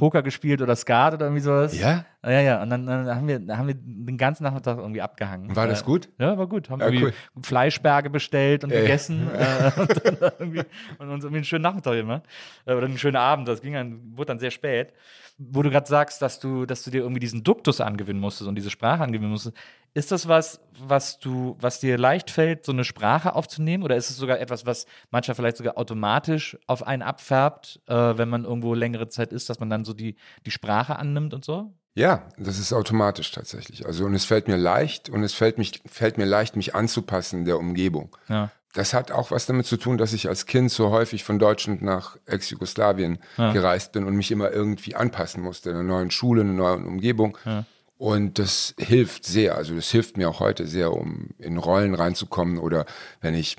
Poker gespielt oder Skat oder irgendwie sowas. Ja? Ja, ja. Und dann, dann, haben, wir, haben wir den ganzen Nachmittag irgendwie abgehangen. War das gut? Ja, war gut. Haben ja, irgendwie cool. Fleischberge bestellt und Ey. gegessen äh, und, dann irgendwie, und uns irgendwie einen schönen Nachmittag gemacht. Äh, oder einen schönen Abend. Das ging dann, wurde dann sehr spät wo du gerade sagst, dass du, dass du dir irgendwie diesen Duktus angewöhnen musstest und diese Sprache angewöhnen musstest, ist das was, was du, was dir leicht fällt, so eine Sprache aufzunehmen? Oder ist es sogar etwas, was manchmal vielleicht sogar automatisch auf einen abfärbt, äh, wenn man irgendwo längere Zeit ist, dass man dann so die, die Sprache annimmt und so? Ja, das ist automatisch tatsächlich. Also und es fällt mir leicht und es fällt, mich, fällt mir leicht, mich anzupassen der Umgebung. Ja das hat auch was damit zu tun, dass ich als Kind so häufig von Deutschland nach Ex-Jugoslawien ja. gereist bin und mich immer irgendwie anpassen musste, in einer neuen Schule, in einer neuen Umgebung. Ja. Und das hilft sehr. Also das hilft mir auch heute sehr, um in Rollen reinzukommen oder wenn ich,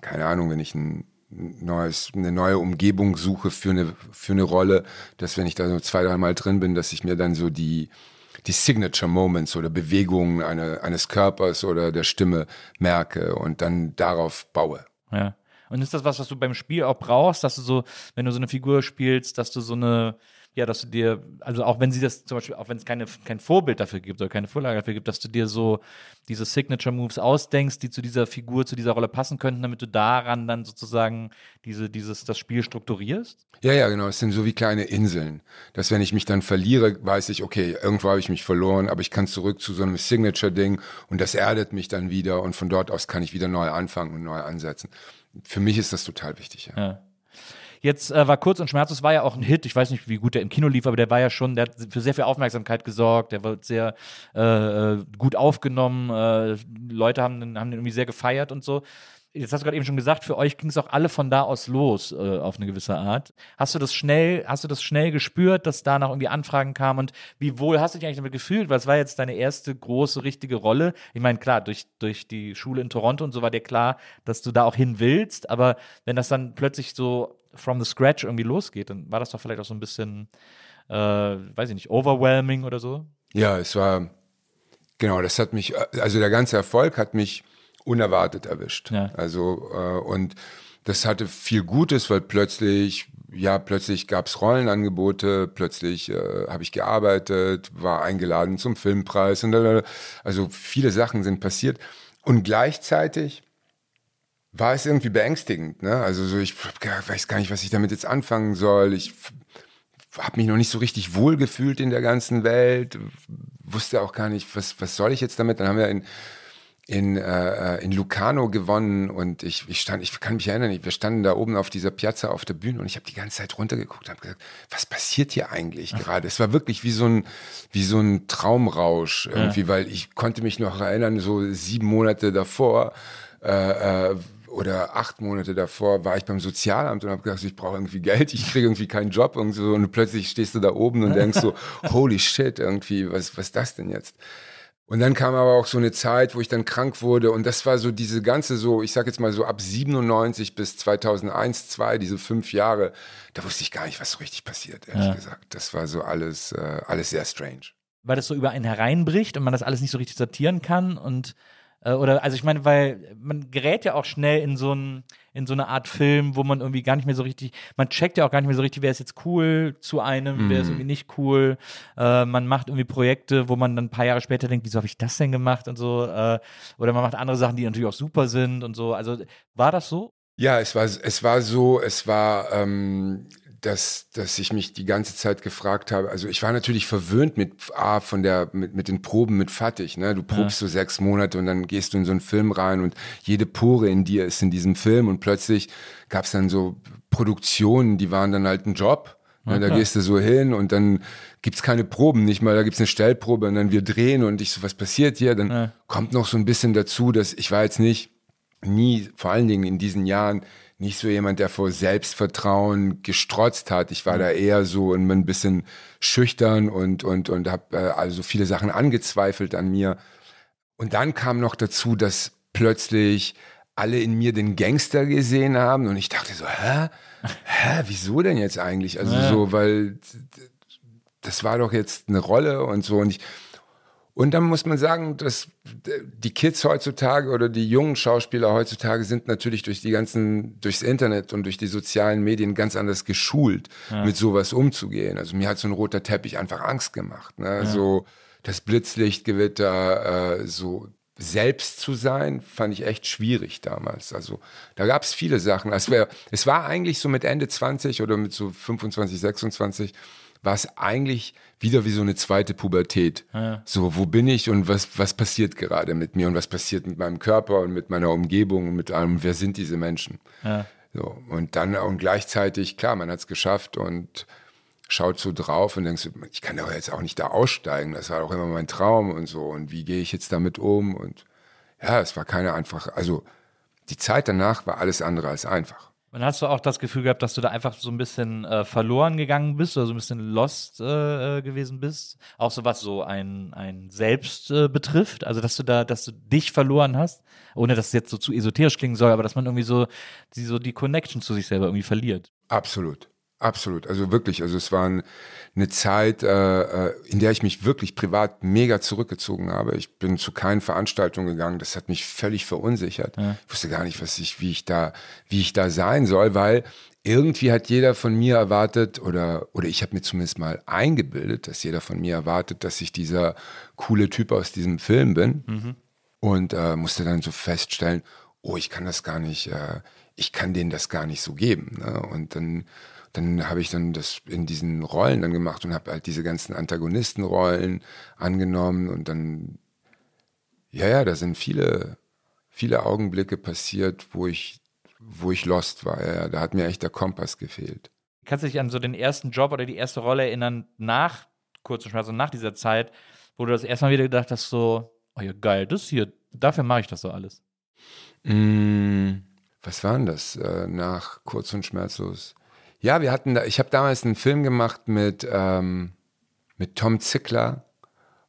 keine Ahnung, wenn ich ein neues, eine neue Umgebung suche für eine, für eine Rolle, dass wenn ich da so zwei, dreimal drin bin, dass ich mir dann so die, die Signature Moments oder Bewegungen eine, eines Körpers oder der Stimme merke und dann darauf baue. Ja. Und ist das was, was du beim Spiel auch brauchst, dass du so, wenn du so eine Figur spielst, dass du so eine, ja, dass du dir, also auch wenn sie das zum Beispiel, auch wenn es keine, kein Vorbild dafür gibt oder keine Vorlage dafür gibt, dass du dir so diese Signature Moves ausdenkst, die zu dieser Figur, zu dieser Rolle passen könnten, damit du daran dann sozusagen diese, dieses, das Spiel strukturierst? Ja, ja, genau. Es sind so wie kleine Inseln. Dass wenn ich mich dann verliere, weiß ich, okay, irgendwo habe ich mich verloren, aber ich kann zurück zu so einem Signature-Ding und das erdet mich dann wieder und von dort aus kann ich wieder neu anfangen und neu ansetzen. Für mich ist das total wichtig, ja. ja. Jetzt äh, war Kurz und Schmerzlos war ja auch ein Hit. Ich weiß nicht, wie gut der im Kino lief, aber der war ja schon, der hat für sehr viel Aufmerksamkeit gesorgt. Der wird sehr äh, äh, gut aufgenommen. Äh, Leute haben, haben den irgendwie sehr gefeiert und so. Jetzt hast du gerade eben schon gesagt, für euch ging es auch alle von da aus los, äh, auf eine gewisse Art. Hast du das schnell, hast du das schnell gespürt, dass danach irgendwie Anfragen kamen und wie wohl hast du dich eigentlich damit gefühlt? Es war jetzt deine erste große, richtige Rolle. Ich meine, klar, durch, durch die Schule in Toronto und so war dir klar, dass du da auch hin willst, aber wenn das dann plötzlich so from the scratch irgendwie losgeht, dann war das doch vielleicht auch so ein bisschen, äh, weiß ich nicht, overwhelming oder so. Ja, es war, genau, das hat mich, also der ganze Erfolg hat mich unerwartet erwischt. Ja. Also, äh, und das hatte viel Gutes, weil plötzlich, ja, plötzlich gab es Rollenangebote, plötzlich äh, habe ich gearbeitet, war eingeladen zum Filmpreis und also viele Sachen sind passiert. Und gleichzeitig war es irgendwie beängstigend. Ne? Also so, ich weiß gar nicht, was ich damit jetzt anfangen soll. Ich habe mich noch nicht so richtig wohl gefühlt in der ganzen Welt, wusste auch gar nicht, was, was soll ich jetzt damit. Dann haben wir in, in, äh, in Lucano gewonnen und ich, ich stand, ich kann mich erinnern, wir standen da oben auf dieser Piazza auf der Bühne und ich habe die ganze Zeit runtergeguckt und habe gesagt, was passiert hier eigentlich gerade? Es war wirklich wie so ein, wie so ein Traumrausch irgendwie, ja. weil ich konnte mich noch erinnern, so sieben Monate davor, äh, äh, oder acht Monate davor war ich beim Sozialamt und habe gedacht, ich brauche irgendwie Geld, ich kriege irgendwie keinen Job und so und plötzlich stehst du da oben und denkst so, holy shit, irgendwie, was, was ist das denn jetzt? Und dann kam aber auch so eine Zeit, wo ich dann krank wurde und das war so diese ganze so, ich sag jetzt mal so ab 97 bis 2001, 2, diese fünf Jahre, da wusste ich gar nicht, was so richtig passiert, ehrlich ja. gesagt. Das war so alles, äh, alles sehr strange. Weil das so über einen hereinbricht und man das alles nicht so richtig sortieren kann und oder, also ich meine, weil man gerät ja auch schnell in so, ein, in so eine Art Film, wo man irgendwie gar nicht mehr so richtig, man checkt ja auch gar nicht mehr so richtig, wer ist jetzt cool zu einem, mm. wer ist mhm. irgendwie nicht cool. Äh, man macht irgendwie Projekte, wo man dann ein paar Jahre später denkt, wieso habe ich das denn gemacht und so. Äh, oder man macht andere Sachen, die natürlich auch super sind und so. Also war das so? Ja, es war, es war so, es war, ähm, dass, dass ich mich die ganze Zeit gefragt habe, also ich war natürlich verwöhnt mit A, von der, mit, mit den Proben mit Fattig, ne? Du probst ja. so sechs Monate und dann gehst du in so einen Film rein und jede Pore in dir ist in diesem Film und plötzlich gab es dann so Produktionen, die waren dann halt ein Job. Ne? Da gehst du so hin und dann gibt's keine Proben, nicht mal, da gibt's eine Stellprobe und dann wir drehen und ich so, was passiert hier? Dann ja. kommt noch so ein bisschen dazu, dass ich war jetzt nicht, nie, vor allen Dingen in diesen Jahren, nicht so jemand, der vor Selbstvertrauen gestrotzt hat. Ich war mhm. da eher so ein bisschen schüchtern und und und habe äh, also viele Sachen angezweifelt an mir. Und dann kam noch dazu, dass plötzlich alle in mir den Gangster gesehen haben und ich dachte so, hä, hä, wieso denn jetzt eigentlich? Also ja. so, weil das war doch jetzt eine Rolle und so und ich und dann muss man sagen, dass die Kids heutzutage oder die jungen Schauspieler heutzutage sind natürlich durch die ganzen, durchs Internet und durch die sozialen Medien ganz anders geschult, ja. mit sowas umzugehen. Also mir hat so ein roter Teppich einfach Angst gemacht. Ne? Ja. So das Blitzlichtgewitter, äh, so selbst zu sein, fand ich echt schwierig damals. Also da gab es viele Sachen. Es, wär, es war eigentlich so mit Ende 20 oder mit so 25, 26 war es eigentlich wieder wie so eine zweite Pubertät. Ja. So, wo bin ich und was, was passiert gerade mit mir und was passiert mit meinem Körper und mit meiner Umgebung und mit allem, wer sind diese Menschen? Ja. So, und dann und gleichzeitig, klar, man hat es geschafft und schaut so drauf und denkst, ich kann doch jetzt auch nicht da aussteigen, das war auch immer mein Traum und so und wie gehe ich jetzt damit um und ja, es war keine einfache, also die Zeit danach war alles andere als einfach. Und hast du auch das Gefühl gehabt, dass du da einfach so ein bisschen äh, verloren gegangen bist oder so ein bisschen lost äh, äh, gewesen bist? Auch so was so ein, ein Selbst äh, betrifft? Also, dass du da, dass du dich verloren hast? Ohne dass es jetzt so zu esoterisch klingen soll, aber dass man irgendwie so die, so die Connection zu sich selber irgendwie verliert. Absolut. Absolut, also wirklich, also es war eine Zeit, äh, äh, in der ich mich wirklich privat mega zurückgezogen habe. Ich bin zu keinen Veranstaltungen gegangen, das hat mich völlig verunsichert. Ja. Ich wusste gar nicht, was ich, wie ich da, wie ich da sein soll, weil irgendwie hat jeder von mir erwartet oder oder ich habe mir zumindest mal eingebildet, dass jeder von mir erwartet, dass ich dieser coole Typ aus diesem Film bin mhm. und äh, musste dann so feststellen, oh, ich kann das gar nicht, äh, ich kann denen das gar nicht so geben. Ne? Und dann dann habe ich dann das in diesen Rollen dann gemacht und habe halt diese ganzen Antagonistenrollen angenommen und dann, ja, ja, da sind viele, viele Augenblicke passiert, wo ich, wo ich lost war. Ja, da hat mir echt der Kompass gefehlt. Kannst du dich an so den ersten Job oder die erste Rolle erinnern, nach kurzen Schmerz und nach dieser Zeit, wo du das erstmal wieder gedacht hast, so, oh ja, geil, das hier, dafür mache ich das so alles? Mm, was war denn das äh, nach kurz und schmerzlos? Ja, wir hatten da, ich habe damals einen Film gemacht mit, ähm, mit Tom Zickler.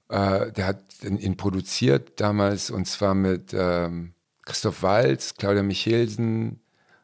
Äh, der hat ihn produziert damals und zwar mit ähm, Christoph Walz, Claudia Michelsen,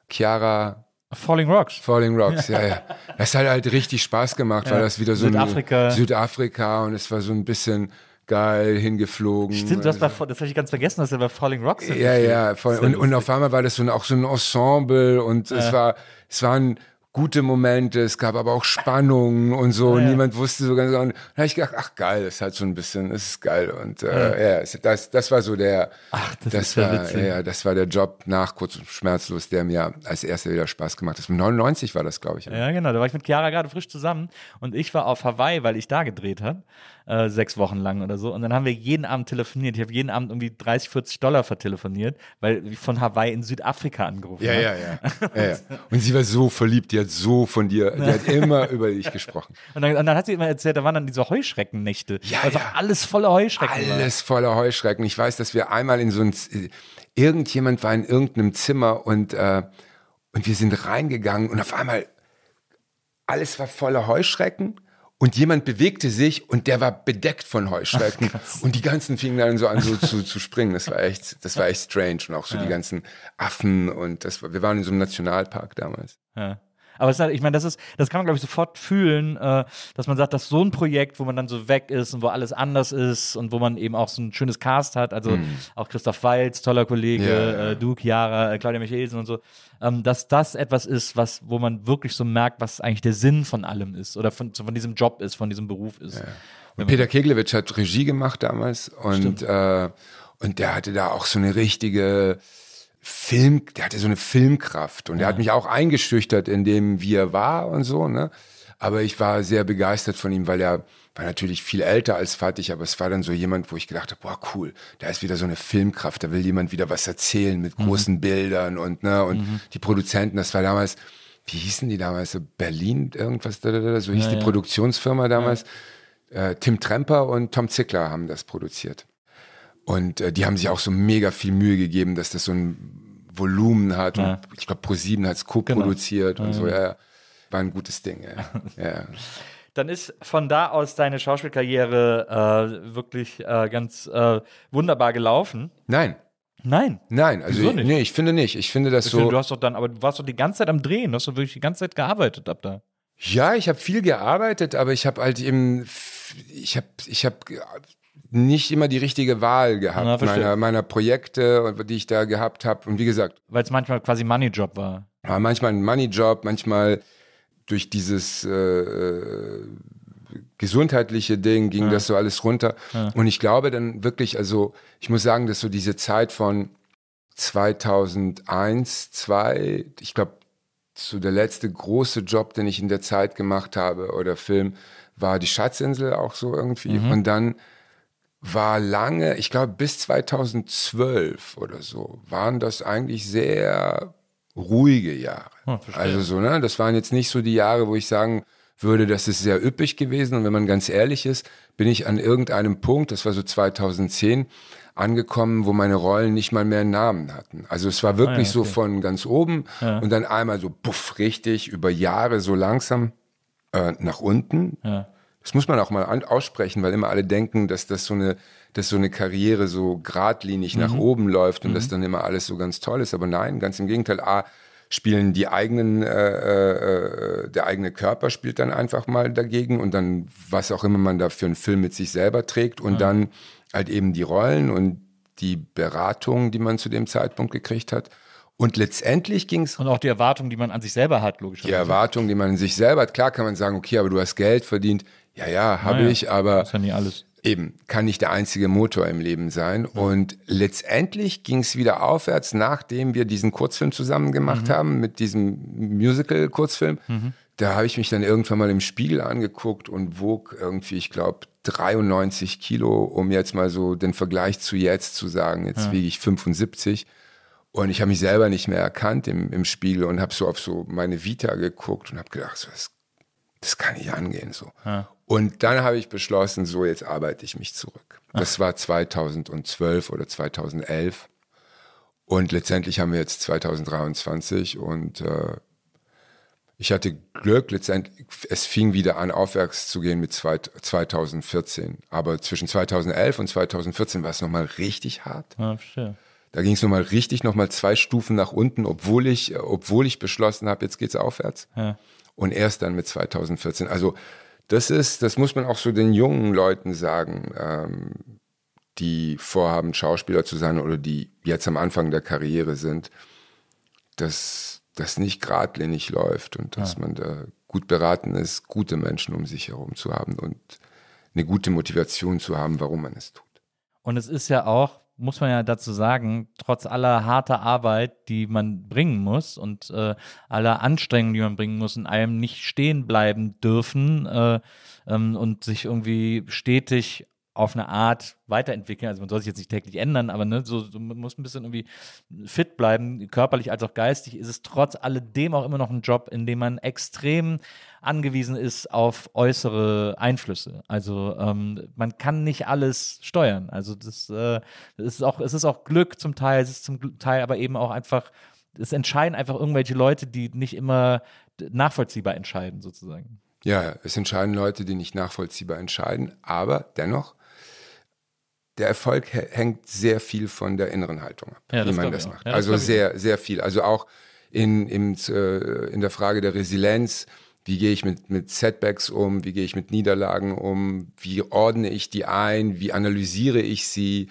Chiara. Falling Rocks. Falling Rocks, ja, ja. Das hat halt richtig Spaß gemacht, ja. weil das wieder so Südafrika. Südafrika und es war so ein bisschen geil hingeflogen. Stimmt, das, also. das habe ich ganz vergessen, dass er bei Falling Rocks Ja, ja, voll. Und, und auf einmal war das so ein, auch so ein Ensemble und ja. es war, es war ein, gute Momente, es gab aber auch Spannungen und so. Ja. Niemand wusste so ganz genau. Und da habe ich gedacht, ach geil, das ist halt so ein bisschen, das ist geil. Und äh, ja, ja das, das war so der, ach, das, das ist war, ja, ja, das war der Job nach kurz und schmerzlos, der mir als erster wieder Spaß gemacht hat. 99 war das, glaube ich. Ja, genau. Da war ich mit Chiara gerade frisch zusammen und ich war auf Hawaii, weil ich da gedreht habe äh, sechs Wochen lang oder so. Und dann haben wir jeden Abend telefoniert. Ich habe jeden Abend irgendwie 30, 40 Dollar vertelefoniert, weil ich von Hawaii in Südafrika angerufen ja, ja, ja, ja, ja. Und sie war so verliebt, die hat so von dir, die hat immer über dich gesprochen. Und dann, und dann, hat sie immer erzählt, da waren dann diese Heuschreckennächte. Ja, also ja. alles voller Heuschrecken. Alles war. voller Heuschrecken. Ich weiß, dass wir einmal in so ein irgendjemand war in irgendeinem Zimmer und, äh, und wir sind reingegangen und auf einmal alles war voller Heuschrecken und jemand bewegte sich und der war bedeckt von Heuschrecken Ach, und die ganzen fingen dann so an so zu, zu springen. Das war echt, das war echt strange und auch so ja. die ganzen Affen und das war, wir waren in so einem Nationalpark damals. Ja. Aber es ist halt, ich meine, das ist, das kann man, glaube ich, sofort fühlen, äh, dass man sagt, dass so ein Projekt, wo man dann so weg ist und wo alles anders ist und wo man eben auch so ein schönes Cast hat, also mhm. auch Christoph Walz, toller Kollege, ja. äh, du, Chiara, äh, Claudia Michelsen und so, ähm, dass das etwas ist, was, wo man wirklich so merkt, was eigentlich der Sinn von allem ist oder von, von diesem Job ist, von diesem Beruf ist. Ja. Und Peter Keglewitsch hat Regie gemacht damals und, äh, und der hatte da auch so eine richtige, Film, der hatte so eine Filmkraft und ja. der hat mich auch eingeschüchtert in dem, wie er war und so, ne? Aber ich war sehr begeistert von ihm, weil er war natürlich viel älter als Fatih, aber es war dann so jemand, wo ich gedacht habe, boah, cool, da ist wieder so eine Filmkraft, da will jemand wieder was erzählen mit mhm. großen Bildern und, ne, und mhm. die Produzenten, das war damals, wie hießen die damals, Berlin, irgendwas, da, da, da, so hieß ja, die ja. Produktionsfirma damals. Ja. Äh, Tim Tremper und Tom Zickler haben das produziert. Und äh, die haben sich auch so mega viel Mühe gegeben, dass das so ein Volumen hat. Ja. Und ich glaube, ProSieben hat es co-produziert genau. und so. Ja, ja, war ein gutes Ding. Ja. ja. Dann ist von da aus deine Schauspielkarriere äh, wirklich äh, ganz äh, wunderbar gelaufen. Nein. Nein. Nein, also ich, nee, ich finde nicht. Ich finde das ich so. Finde, du hast doch dann, aber du warst doch die ganze Zeit am Drehen, du hast doch wirklich die ganze Zeit gearbeitet ab da. Ja, ich habe viel gearbeitet, aber ich habe halt eben, ich habe, ich habe nicht immer die richtige Wahl gehabt Na, meiner, meiner Projekte, die ich da gehabt habe. Und wie gesagt. Weil es manchmal quasi Moneyjob war. War manchmal ein Moneyjob, manchmal durch dieses äh, äh, gesundheitliche Ding ging ja. das so alles runter. Ja. Und ich glaube dann wirklich, also ich muss sagen, dass so diese Zeit von 2001, 2, ich glaube, so der letzte große Job, den ich in der Zeit gemacht habe oder Film, war die Schatzinsel auch so irgendwie. Mhm. Und dann war lange, ich glaube bis 2012 oder so, waren das eigentlich sehr ruhige Jahre. Oh, also so, ne, das waren jetzt nicht so die Jahre, wo ich sagen würde, das ist sehr üppig gewesen. Und wenn man ganz ehrlich ist, bin ich an irgendeinem Punkt, das war so 2010, angekommen, wo meine Rollen nicht mal mehr einen Namen hatten. Also es war wirklich ah, ja, okay. so von ganz oben ja. und dann einmal so puff, richtig über Jahre so langsam äh, nach unten. Ja. Das muss man auch mal aussprechen, weil immer alle denken, dass das so eine, dass so eine Karriere so geradlinig mhm. nach oben läuft und mhm. dass dann immer alles so ganz toll ist. Aber nein, ganz im Gegenteil. A, spielen die eigenen, äh, äh, der eigene Körper spielt dann einfach mal dagegen und dann, was auch immer man da für einen Film mit sich selber trägt und ja. dann halt eben die Rollen und die Beratung, die man zu dem Zeitpunkt gekriegt hat. Und letztendlich ging es. Und auch die Erwartung, die man an sich selber hat, logisch. Die Erwartung, die man an sich selber hat. Klar kann man sagen, okay, aber du hast Geld verdient. Ja, ja, habe naja, ich, aber ist ja nie alles. eben kann nicht der einzige Motor im Leben sein. Ja. Und letztendlich ging es wieder aufwärts, nachdem wir diesen Kurzfilm zusammen gemacht mhm. haben mit diesem Musical-Kurzfilm. Mhm. Da habe ich mich dann irgendwann mal im Spiegel angeguckt und wog irgendwie, ich glaube, 93 Kilo, um jetzt mal so den Vergleich zu jetzt zu sagen. Jetzt ja. wiege ich 75. Und ich habe mich selber nicht mehr erkannt im, im Spiegel und habe so auf so meine Vita geguckt und habe gedacht, so, das, das kann nicht angehen so. Ja. Und dann habe ich beschlossen, so jetzt arbeite ich mich zurück. Das war 2012 oder 2011. Und letztendlich haben wir jetzt 2023 und äh, ich hatte Glück, letztendlich, es fing wieder an, aufwärts zu gehen mit zwei, 2014. Aber zwischen 2011 und 2014 war es nochmal richtig hart. Ja, verstehe. Da ging es nochmal richtig, nochmal zwei Stufen nach unten, obwohl ich, obwohl ich beschlossen habe, jetzt geht's aufwärts. Ja. Und erst dann mit 2014. Also das ist, das muss man auch so den jungen Leuten sagen, ähm, die vorhaben, Schauspieler zu sein oder die jetzt am Anfang der Karriere sind, dass das nicht geradlinig läuft und dass ja. man da gut beraten ist, gute Menschen um sich herum zu haben und eine gute Motivation zu haben, warum man es tut. Und es ist ja auch, muss man ja dazu sagen, trotz aller harter Arbeit, die man bringen muss und äh, aller Anstrengungen, die man bringen muss, in allem nicht stehen bleiben dürfen äh, ähm, und sich irgendwie stetig auf eine Art weiterentwickeln. Also man soll sich jetzt nicht täglich ändern, aber ne, so, so, man muss ein bisschen irgendwie fit bleiben, körperlich als auch geistig, ist es trotz alledem auch immer noch ein Job, in dem man extrem angewiesen ist auf äußere Einflüsse. Also ähm, man kann nicht alles steuern. Also das, äh, das ist auch, es ist auch Glück zum Teil, es ist zum Teil aber eben auch einfach, es entscheiden einfach irgendwelche Leute, die nicht immer nachvollziehbar entscheiden, sozusagen. Ja, es entscheiden Leute, die nicht nachvollziehbar entscheiden, aber dennoch der Erfolg hängt sehr viel von der inneren Haltung ab, ja, wie man das macht. Ja, das also sehr, sehr viel. Also auch in, in, äh, in der Frage der Resilienz, wie gehe ich mit, mit Setbacks um, wie gehe ich mit Niederlagen um, wie ordne ich die ein, wie analysiere ich sie,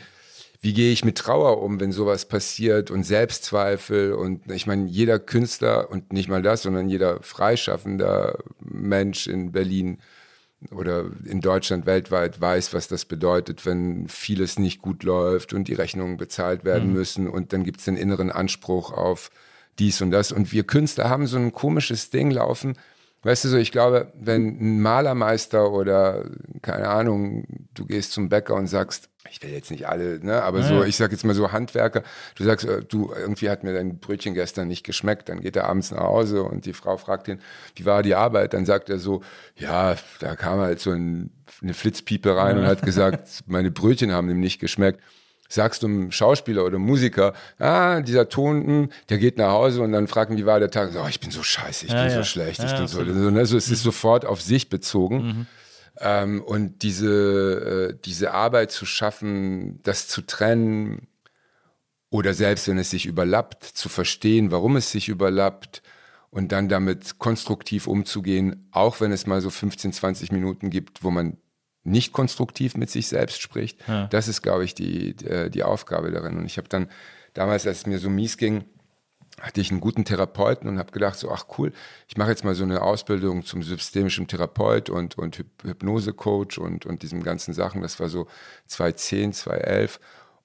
wie gehe ich mit Trauer um, wenn sowas passiert und Selbstzweifel und ich meine, jeder Künstler und nicht mal das, sondern jeder freischaffender Mensch in Berlin oder in Deutschland weltweit weiß, was das bedeutet, wenn vieles nicht gut läuft und die Rechnungen bezahlt werden mhm. müssen und dann gibt es den inneren Anspruch auf dies und das. Und wir Künstler haben so ein komisches Ding laufen. Weißt du so, ich glaube, wenn ein Malermeister oder keine Ahnung, du gehst zum Bäcker und sagst, ich will jetzt nicht alle, ne, aber ja. so, ich sag jetzt mal so Handwerker, du sagst, äh, du, irgendwie hat mir dein Brötchen gestern nicht geschmeckt, dann geht er abends nach Hause und die Frau fragt ihn, wie war die Arbeit? Dann sagt er so, ja, da kam halt so ein, eine Flitzpiepe rein ja. und hat gesagt, meine Brötchen haben ihm nicht geschmeckt. Sagst du einem Schauspieler oder Musiker, ah, dieser Ton, hm, der geht nach Hause und dann fragen, wie war der Tag? Oh, ich bin so scheiße, ich ja, bin so schlecht, ich bin so, also es ist sofort auf sich bezogen. Mhm. Ähm, und diese, äh, diese Arbeit zu schaffen, das zu trennen oder selbst wenn es sich überlappt, zu verstehen, warum es sich überlappt und dann damit konstruktiv umzugehen, auch wenn es mal so 15, 20 Minuten gibt, wo man nicht konstruktiv mit sich selbst spricht. Ja. Das ist, glaube ich, die, die, äh, die Aufgabe darin. Und ich habe dann damals, als es mir so mies ging, hatte ich einen guten Therapeuten und habe gedacht, so, ach cool, ich mache jetzt mal so eine Ausbildung zum systemischen Therapeut und, und Hypnosecoach und, und diesen ganzen Sachen. Das war so 2010, 2011.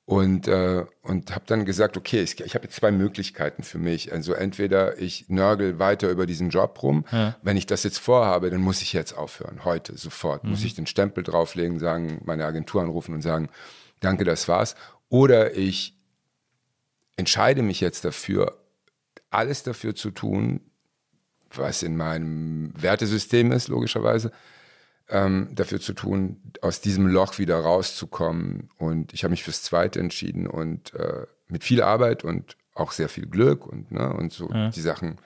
Und, äh, und habe dann gesagt, okay, ich, ich habe jetzt zwei Möglichkeiten für mich. Also entweder ich nörgel weiter über diesen Job rum. Ja. Wenn ich das jetzt vorhabe, dann muss ich jetzt aufhören, heute, sofort. Mhm. Muss ich den Stempel drauflegen, sagen, meine Agentur anrufen und sagen, danke, das war's. Oder ich entscheide mich jetzt dafür, alles dafür zu tun, was in meinem Wertesystem ist, logischerweise, ähm, dafür zu tun, aus diesem Loch wieder rauszukommen. Und ich habe mich fürs Zweite entschieden und äh, mit viel Arbeit und auch sehr viel Glück und, ne, und so ja. die Sachen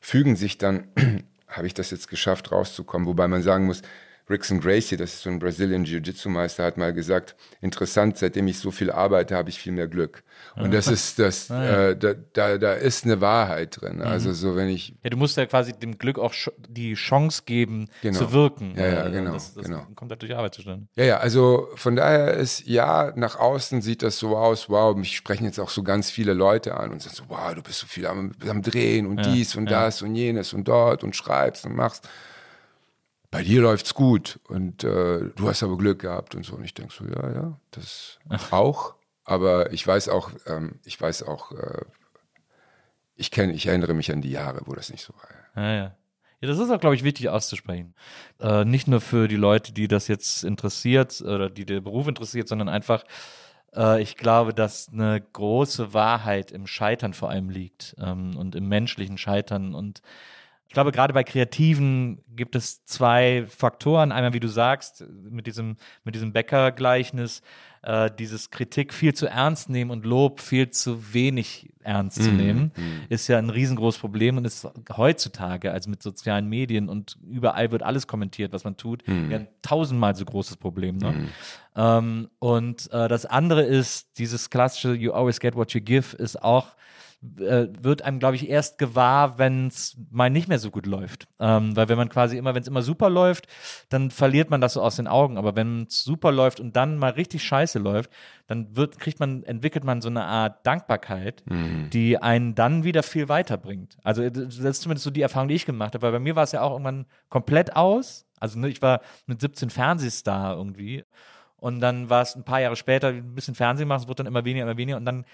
fügen sich dann, habe ich das jetzt geschafft, rauszukommen. Wobei man sagen muss, Rickson Gracie, das ist so ein Brazilian Jiu-Jitsu-Meister, hat mal gesagt, interessant, seitdem ich so viel arbeite, habe ich viel mehr Glück. Und das ist das, ah, ja. äh, da, da, da ist eine Wahrheit drin. Mhm. Also so, wenn ich. Ja, du musst ja quasi dem Glück auch die Chance geben, genau. zu wirken. Ja, ja, genau. Das, das genau. kommt halt durch Arbeit zustande. Ja, ja, also von daher ist, ja, nach außen sieht das so aus, wow, mich sprechen jetzt auch so ganz viele Leute an und sagen so, wow, du bist so viel am, am Drehen und ja, dies und das und jenes und dort und schreibst und machst bei dir läuft's gut und äh, du hast aber Glück gehabt und so. Und ich denke so, ja, ja, das auch. Aber ich weiß auch, ähm, ich weiß auch, äh, ich kenne, ich erinnere mich an die Jahre, wo das nicht so war. Ja, ja. Ja, das ist auch, glaube ich, wichtig auszusprechen. Äh, nicht nur für die Leute, die das jetzt interessiert oder die der Beruf interessiert, sondern einfach, äh, ich glaube, dass eine große Wahrheit im Scheitern vor allem liegt ähm, und im menschlichen Scheitern und ich glaube, gerade bei Kreativen gibt es zwei Faktoren. Einmal, wie du sagst, mit diesem, mit diesem Bäcker-Gleichnis, äh, dieses Kritik viel zu ernst nehmen und Lob viel zu wenig ernst zu mhm, nehmen, mm. ist ja ein riesengroßes Problem und ist heutzutage, also mit sozialen Medien und überall wird alles kommentiert, was man tut, mm. ja ein tausendmal so großes Problem. Ne? Mm. Ähm, und äh, das andere ist, dieses klassische You always get what you give, ist auch äh, wird einem, glaube ich, erst gewahr, wenn es mal nicht mehr so gut läuft. Ähm, weil wenn man quasi immer, wenn es immer super läuft, dann verliert man das so aus den Augen. Aber wenn es super läuft und dann mal richtig scheiße läuft, dann wird, kriegt man, entwickelt man so eine Art Dankbarkeit, mhm. die einen dann wieder viel weiterbringt. Also äh, das ist zumindest so die Erfahrung, die ich gemacht habe, weil bei mir war es ja auch irgendwann komplett aus. Also ne, ich war mit 17 Fernsehstar irgendwie und dann war es ein paar Jahre später ein bisschen Fernsehen machen, es wurde dann immer weniger, immer weniger. Und dann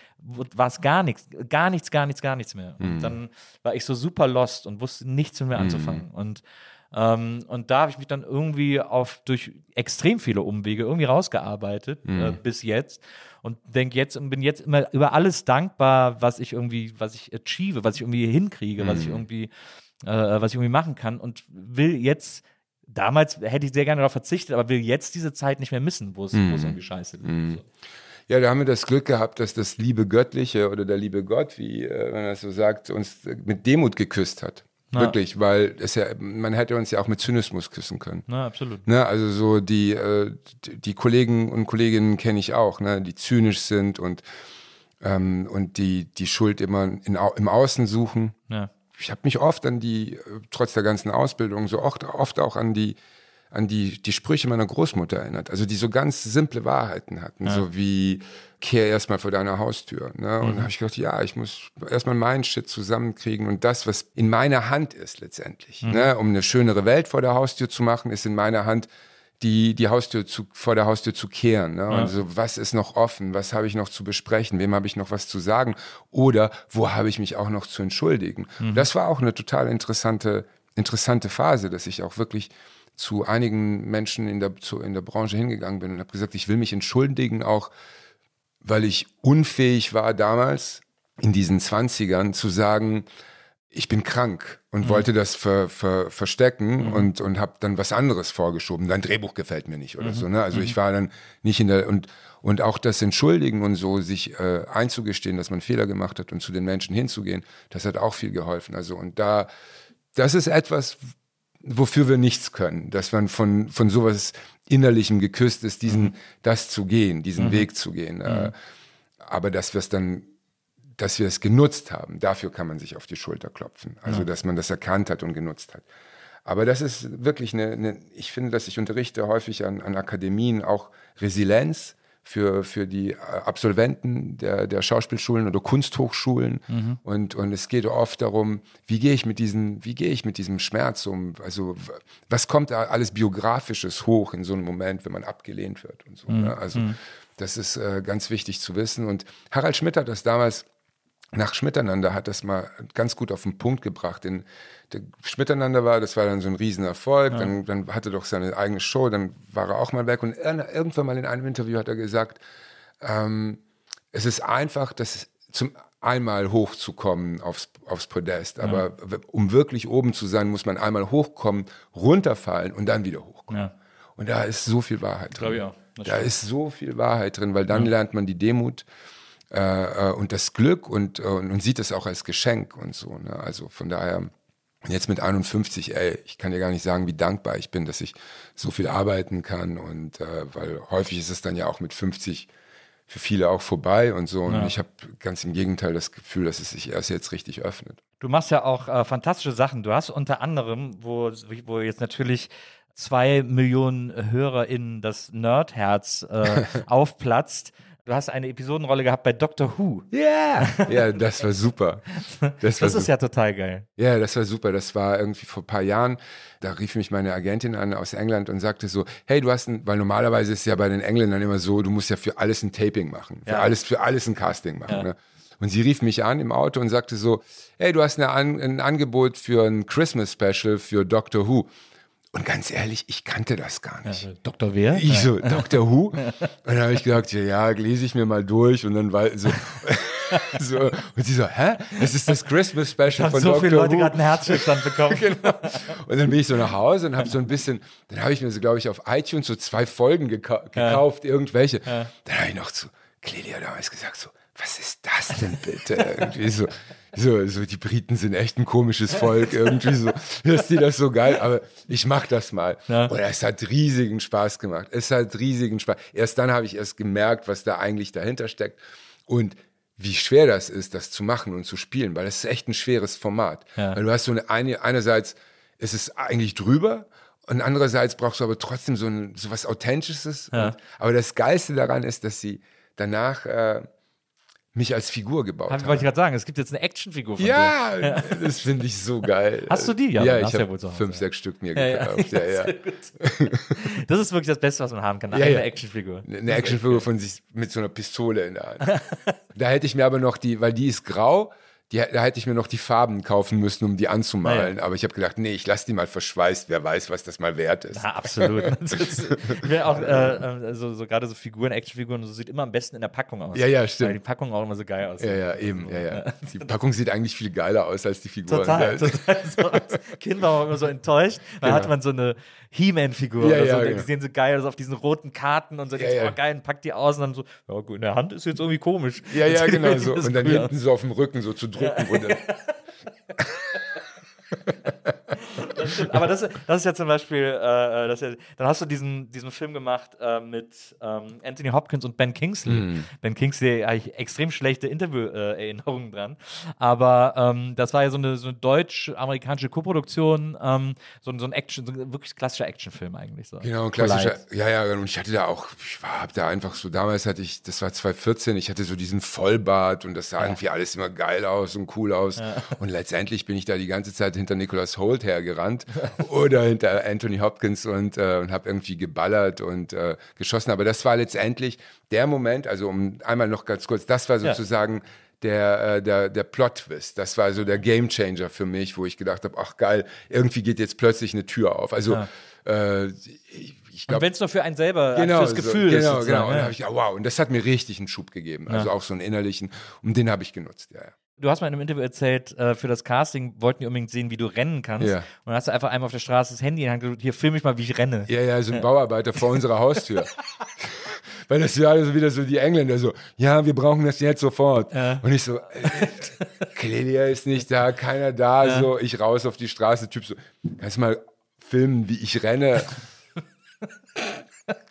war es gar nichts, gar nichts, gar nichts, gar nichts mehr. Und mhm. dann war ich so super lost und wusste nichts mehr mhm. anzufangen. Und Ähm, und da habe ich mich dann irgendwie auf durch extrem viele Umwege irgendwie rausgearbeitet Mhm. äh, bis jetzt und denke jetzt und bin jetzt immer über alles dankbar, was ich irgendwie, was ich achieve, was ich irgendwie hinkriege, was ich Mhm. irgendwie, äh, was ich irgendwie machen kann und will jetzt Damals hätte ich sehr gerne darauf verzichtet, aber will jetzt diese Zeit nicht mehr missen, wo es Mhm. irgendwie scheiße lief. So. Ja, da haben wir das Glück gehabt, dass das liebe Göttliche oder der liebe Gott, wie äh, man das so sagt, uns mit Demut geküsst hat. Ja. Wirklich, weil es ja, man hätte uns ja auch mit Zynismus küssen können. Na, absolut. Ne, also so die, äh, die- Kollegen und Kolleginnen kenne ich auch, ne, die zynisch sind und, ähm, und die die Schuld immer in, im Außen suchen. Ja. Ich habe mich oft an die, äh, trotz der ganzen Ausbildung, so oft, oft auch an die an die, die Sprüche meiner Großmutter erinnert, also die so ganz simple Wahrheiten hatten, so wie kehr erstmal vor deiner Haustür. Ne? Und da habe ich gedacht, ja, ich muss erstmal meinen Shit zusammenkriegen und das, was in meiner Hand ist letztendlich, ne? um eine schönere Welt vor der Haustür zu machen, ist in meiner Hand, die, die Haustür zu, vor der Haustür zu kehren. Ne? Also was ist noch offen? Was habe ich noch zu besprechen? Wem habe ich noch was zu sagen? Oder wo habe ich mich auch noch zu entschuldigen? Das war auch eine total interessante, interessante Phase, dass ich auch wirklich zu einigen Menschen in der, zu, in der Branche hingegangen bin und habe gesagt, ich will mich entschuldigen, auch weil ich unfähig war damals in diesen Zwanzigern zu sagen, ich bin krank und wollte das ver, ver, verstecken und, und habe dann was anderes vorgeschoben. Dein Drehbuch gefällt mir nicht oder so. Ne? Also ich war dann nicht in der und und auch das Entschuldigen und so, sich äh, einzugestehen, dass man Fehler gemacht hat und zu den Menschen hinzugehen, das hat auch viel geholfen. Also und da, das ist etwas, wofür wir nichts können, dass man von, von sowas Innerlichem geküsst ist, diesen, das zu gehen, diesen Weg zu gehen. Äh, aber dass wir es dann, dass wir es genutzt haben, dafür kann man sich auf die Schulter klopfen. Also, dass man das erkannt hat und genutzt hat. Aber das ist wirklich eine, eine ich finde, dass ich unterrichte häufig an, an Akademien auch Resilienz für, für die äh, Absolventen der, der Schauspielschulen oder Kunsthochschulen. Und, und es geht oft darum, wie gehe ich mit diesen, wie gehe ich mit diesem Schmerz um? Also, was kommt da alles Biografisches hoch in so einem Moment, wenn man abgelehnt wird und so. Ne? Also, das ist äh, ganz wichtig zu wissen. Und Harald Schmidt hat das damals nach Schmiteinander hat das mal ganz gut auf den Punkt gebracht. In, der Schmiteinander war, das war dann so ein Riesenerfolg, dann, dann hatte er doch seine eigene Show, dann war er auch mal weg und ir- irgendwann mal in einem Interview hat er gesagt, ähm, es ist einfach, das zum einmal hochzukommen aufs, aufs Podest, aber w- um wirklich oben zu sein, muss man einmal hochkommen, runterfallen und dann wieder hochkommen. Ja. Und da ist so viel Wahrheit drin. Ich auch. Das Da ist so viel Wahrheit drin, weil dann lernt man die Demut äh, äh, und das Glück und, äh, und, sieht es auch als Geschenk und so. Ne? Also von daher, jetzt mit 51, ey, ich kann dir gar nicht sagen, wie dankbar ich bin, dass ich so viel arbeiten kann und äh, weil häufig ist es dann ja auch mit 50 für viele auch vorbei und so. Und ich habe ganz im Gegenteil das Gefühl, dass es sich erst jetzt richtig öffnet. Du machst ja auch äh, fantastische Sachen. Du hast unter anderem, wo, wo jetzt natürlich zwei Millionen HörerInnen das Nerdherz äh, aufplatzt. Du hast eine Episodenrolle gehabt bei Doctor Who. Ja, ja, das war super. Das, war Das ist super. ja total geil. Ja, das war super. Das war irgendwie vor ein paar Jahren. Da rief mich meine Agentin an aus England und sagte so, hey, du hast ein, weil normalerweise ist es ja bei den Engländern immer so, du musst ja für alles ein Taping machen, für Ja. alles, für alles ein Casting machen. Ne? Und sie rief mich an im Auto und sagte so, hey, du hast eine ein Angebot für ein Christmas Special für Doctor Who. Und ganz ehrlich, ich kannte das gar nicht. Dr. Wer? Ich so, Dr. Who? Und dann habe ich gesagt, ja, ja, lese ich mir mal durch und dann war so, so und sie so, hä? Das ist das Christmas Special von so Dr. viele Leute Who. gerade einen Herzstillstand bekommen. Genau. Und dann bin ich so nach Hause und habe so ein bisschen, dann habe ich mir so, glaube ich, auf iTunes so zwei Folgen gekau gekauft, irgendwelche. Dann habe ich noch zu Clelia damals gesagt, so, was ist das denn bitte? irgendwie so, so, so, die Briten sind echt ein komisches Volk, irgendwie so, dass die das so geil, aber ich mach das mal. Ja. Und es hat riesigen Spaß gemacht. Es hat riesigen Spaß. Erst dann habe ich erst gemerkt, was da eigentlich dahinter steckt und wie schwer das ist, das zu machen und zu spielen, weil das ist echt ein schweres Format. Ja. Weil du hast so eine, eine einerseits ist es eigentlich drüber und andererseits brauchst du aber trotzdem so, ein, so was Authentisches. Ja. Und, aber das Geilste daran ist, dass sie danach äh, mich als Figur gebaut Hab, haben. wollte ich gerade sagen, es gibt jetzt eine Actionfigur von dir. Ja, das finde ich so geil. Hast du die? Ja, Ja, ich ja wohl habe Hause, fünf, ja. sechs Stück mir Ja, ja. gekauft. Ja, ja. Das ist wirklich das Beste, was man haben kann. Ja, eine ja. Actionfigur. Eine Actionfigur von sich mit so einer Pistole in der Hand. da hätte ich mir aber noch die, weil die ist grau, die, da hätte ich mir noch die Farben kaufen müssen, um die anzumalen. Aber ich habe gedacht, nee, ich lasse die mal verschweißt. Wer weiß, was das mal wert ist. Ja, absolut. Will auch, äh, äh, so, so gerade so Figuren, Actionfiguren, so sieht immer am besten in der Packung aus. Ja, ja, stimmt. Weil die Packung auch immer so geil aussieht. Ja, ja, eben. Ja, ja. Die Packung sieht eigentlich viel geiler aus als die Figuren. Total, Ja, total. So, als Kind war man immer so enttäuscht. Dann Genau. hat man so eine He-Man-Figur Ja, oder so. ja, genau. Die sehen so geil aus auf diesen roten Karten und so. Ja, Ja, ja. Oh, geil, und packt die aus und dann so, ja gut, in der Hand ist jetzt irgendwie komisch. Ja, ja, genau so. Und dann hinten so auf dem Rücken so zu drücken. Aber das, das ist ja zum Beispiel, äh, das ist ja, dann hast du diesen, diesen Film gemacht äh, mit ähm, Anthony Hopkins und Ben Kingsley. Mhm. Ben Kingsley, habe ich extrem schlechte Interview-Erinnerungen dran. Aber ähm, das war ja so eine, so eine deutsch-amerikanische Koproduktion, ähm, so, ein- so ein Action, so ein wirklich klassischer Actionfilm eigentlich. So. Genau, ein klassischer. Ja, ja, und ich hatte da auch, ich war, hab da einfach so, damals hatte ich, das war 2014, ich hatte so diesen Vollbart und das sah irgendwie alles immer geil aus und cool aus. Und letztendlich bin ich da die ganze Zeit hinter Nicholas Holt hergerannt oder hinter Anthony Hopkins und, äh, und habe irgendwie geballert und äh, geschossen. Aber das war letztendlich der Moment, also um einmal noch ganz kurz, das war Ja. sozusagen der, äh, der, der Plot-Twist. Das war so der Gamechanger für mich, wo ich gedacht habe, ach geil, irgendwie geht jetzt plötzlich eine Tür auf. Also äh, ich, ich Und glaube, wenn es nur für einen selber, genau, fürs so, Gefühl ist. genau, sozusagen, genau. Und, ja. da hab ich, ja, wow, und das hat mir richtig einen Schub gegeben. Also auch so einen innerlichen. Und den habe ich genutzt, ja. ja. Du hast mal in einem Interview erzählt, äh, für das Casting wollten die unbedingt sehen, wie du rennen kannst. Ja. Und dann hast du einfach einmal auf der Straße das Handy in die Hand gedrückt, hier film ich mal, wie ich renne. Ja, ja, so ein Bauarbeiter vor unserer Haustür. Weil das ja also wieder so die Engländer so, ja, wir brauchen das jetzt sofort. Und ich so, Clelia ist nicht da, keiner da, so, ich raus auf die Straße, Typ so, kannst du mal filmen, wie ich renne?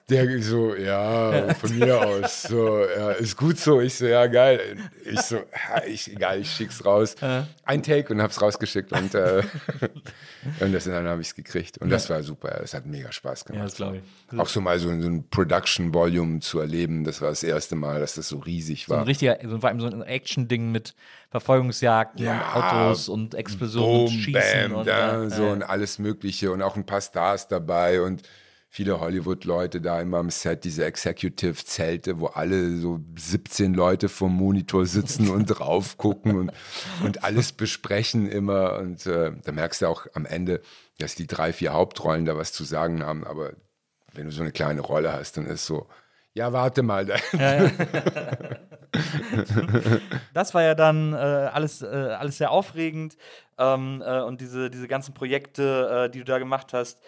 Der so, ja, von mir aus, so, ja, ist gut so. Ich so, ja, geil. Ich so, ja, ich, egal, ich schick's raus. Ein Take und hab's rausgeschickt und, äh, und das, dann habe ich's gekriegt. Und das war super, es hat mega Spaß gemacht. Ja, das glaub ich. Auch so mal so, so ein Production-Volume zu erleben, das war das erste Mal, dass das so riesig So ein war. richtiger, so, vor allem so ein Action-Ding mit Verfolgungsjagden Ja, und Autos und Explosionen und Boom, Schießen. bam, und, da, ja, so und alles Mögliche und auch ein paar Stars dabei und viele Hollywood-Leute da immer am Set, diese Executive-Zelte, wo alle so 17 Leute vom Monitor sitzen und drauf gucken und, und alles besprechen immer. Und äh, da merkst du auch am Ende, dass die drei, vier Hauptrollen da was zu sagen haben. Aber wenn du so eine kleine Rolle hast, dann ist so, ja, warte mal. Da. Das war ja dann äh, alles, äh, alles sehr aufregend ähm, äh, und diese, diese ganzen Projekte, äh, die du da gemacht hast.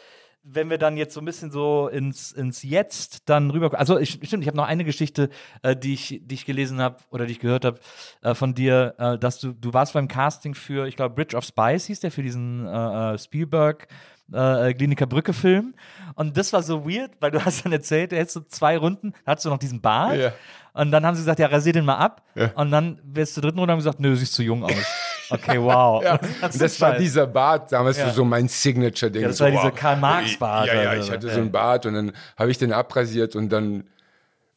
Wenn wir dann jetzt so ein bisschen so ins, ins Jetzt dann rüber. Also, ich, stimmt, ich habe noch eine Geschichte, äh, die, ich, die ich gelesen habe oder die ich gehört habe äh, von dir, äh, dass du, du warst beim Casting für, ich glaube, Bridge of Spies hieß der, für diesen äh, äh, Spielberg. Äh, Kliniker Brücke Film und das war so weird, weil du hast dann erzählt, du hättest so zwei Runden, da hattest du noch diesen Bart Ja. und dann haben sie gesagt, ja, rasier den mal ab. Und dann wirst du dritten Runde haben gesagt, nö, du siehst zu jung aus. Okay, wow. Ja, Das das war dieser Bart damals Ja. so mein Signature-Ding. Ja, das so, war dieser wow. Karl-Marx-Bart Ja, ja, ich so. hatte so einen Bart und dann habe ich den abrasiert und dann,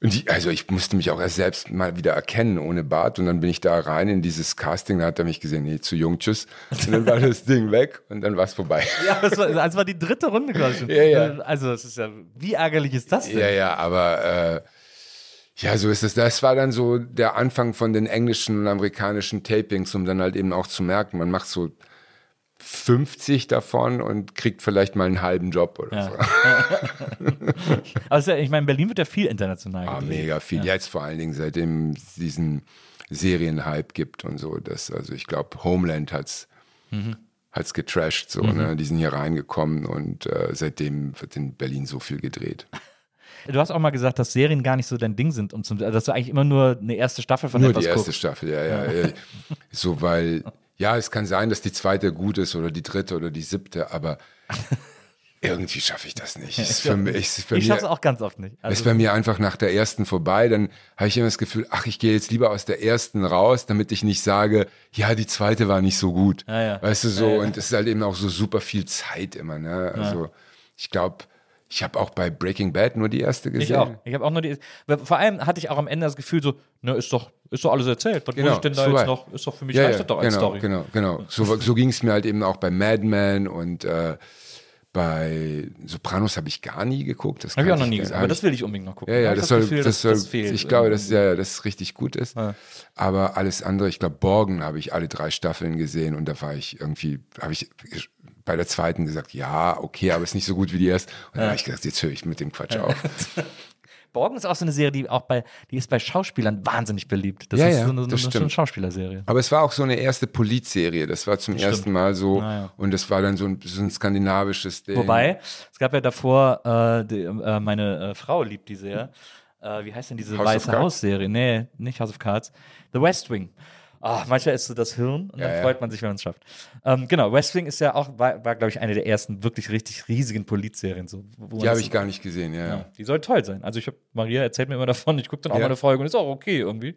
und die, also ich musste mich auch erst selbst mal wieder erkennen ohne Bart und dann bin ich da rein in dieses Casting, da hat er mich gesehen, nee, zu jung, tschüss. Und dann war das Ding weg und dann war es vorbei. Ja, das war, das war die dritte Runde quasi. Ja, ja. Also, das ist ja, wie ärgerlich ist das denn? Ja, ja, aber äh, ja, so ist es. Das war dann so der Anfang von den englischen und amerikanischen Tapings, um dann halt eben auch zu merken, man macht so 50 davon und kriegt vielleicht mal einen halben Job oder so. Aber es ist ja, ich meine, Berlin wird ja viel international Ah, gedreht. mega viel. Jetzt vor allen Dingen, seitdem es diesen Serienhype gibt und so. Das, also ich glaube, Homeland hat's hat's getrashed, so, ne? Die sind hier reingekommen und äh, seitdem wird in Berlin so viel gedreht. Du hast auch mal gesagt, dass Serien gar nicht so dein Ding sind, um zum, also dass du eigentlich immer nur eine erste Staffel von Nur etwas die erste guckst. Staffel, ja, ja. ja. So, weil, ja, es kann sein, dass die zweite gut ist oder die dritte oder die siebte, aber irgendwie schaffe ich das nicht. Ist für mich, ist für Ich mir, schaff's auch ganz oft nicht. ist Also, bei mir einfach nach der ersten vorbei, dann habe ich immer das Gefühl, ach, ich gehe jetzt lieber aus der ersten raus, damit ich nicht sage, ja, die zweite war nicht so gut. Ja, ja. Weißt du so, und es ist halt eben auch so super viel Zeit immer, ne? Also ich glaube, ich habe auch bei Breaking Bad nur die erste gesehen. ich auch. Ich habe auch nur die. Vor allem hatte ich auch am Ende das Gefühl so, ne, ist doch, ist doch alles erzählt. Was Genau, muss ich denn da ist jetzt vorbei. noch? Ist doch für mich Ja, reicht ja, das doch als genau, Story. genau, genau. So, so ging es mir halt eben auch bei Mad Men und äh, Bei Sopranos habe ich gar nie geguckt. Das Habe ich auch noch nie gesehen, aber das will ich unbedingt noch gucken. ja, ja, ich das soll, Gefühl, das soll, fehlt ich glaube, dass, ja, das richtig gut ist. Ja. Aber alles andere, ich glaube, Borgen habe ich alle drei Staffeln gesehen und da war ich irgendwie, habe ich bei der zweiten gesagt, ja, okay, aber ist nicht so gut wie die erste. Und dann habe ich gedacht, jetzt höre ich mit dem Quatsch auf. Borgen ist auch so eine Serie, die auch bei, die ist bei Schauspielern wahnsinnig beliebt. Das Ja, ist ja, so eine, das so eine stimmt. Schauspielerserie. Aber es war auch so eine erste Polizserie. Das war zum ersten Mal so. Ja. Und das war dann so ein, so ein skandinavisches Ding. Wobei, es gab ja davor, äh, die, äh, meine äh, Frau liebt die sehr. Äh, wie heißt denn diese House Weiße? Haus-Serie? Nee, nicht House of Cards. The West Wing. Ah, manchmal ist so das Hirn und Ja, dann freut man sich, wenn man es schafft. Ähm, genau, West Wing ist ja auch, war, war glaube ich, eine der ersten wirklich richtig riesigen Polizserien. So, Die habe ich gar nicht gesehen, ja. Die soll toll sein. Also ich habe Maria erzählt mir immer davon, ich gucke dann auch mal eine Folge und ist auch okay irgendwie.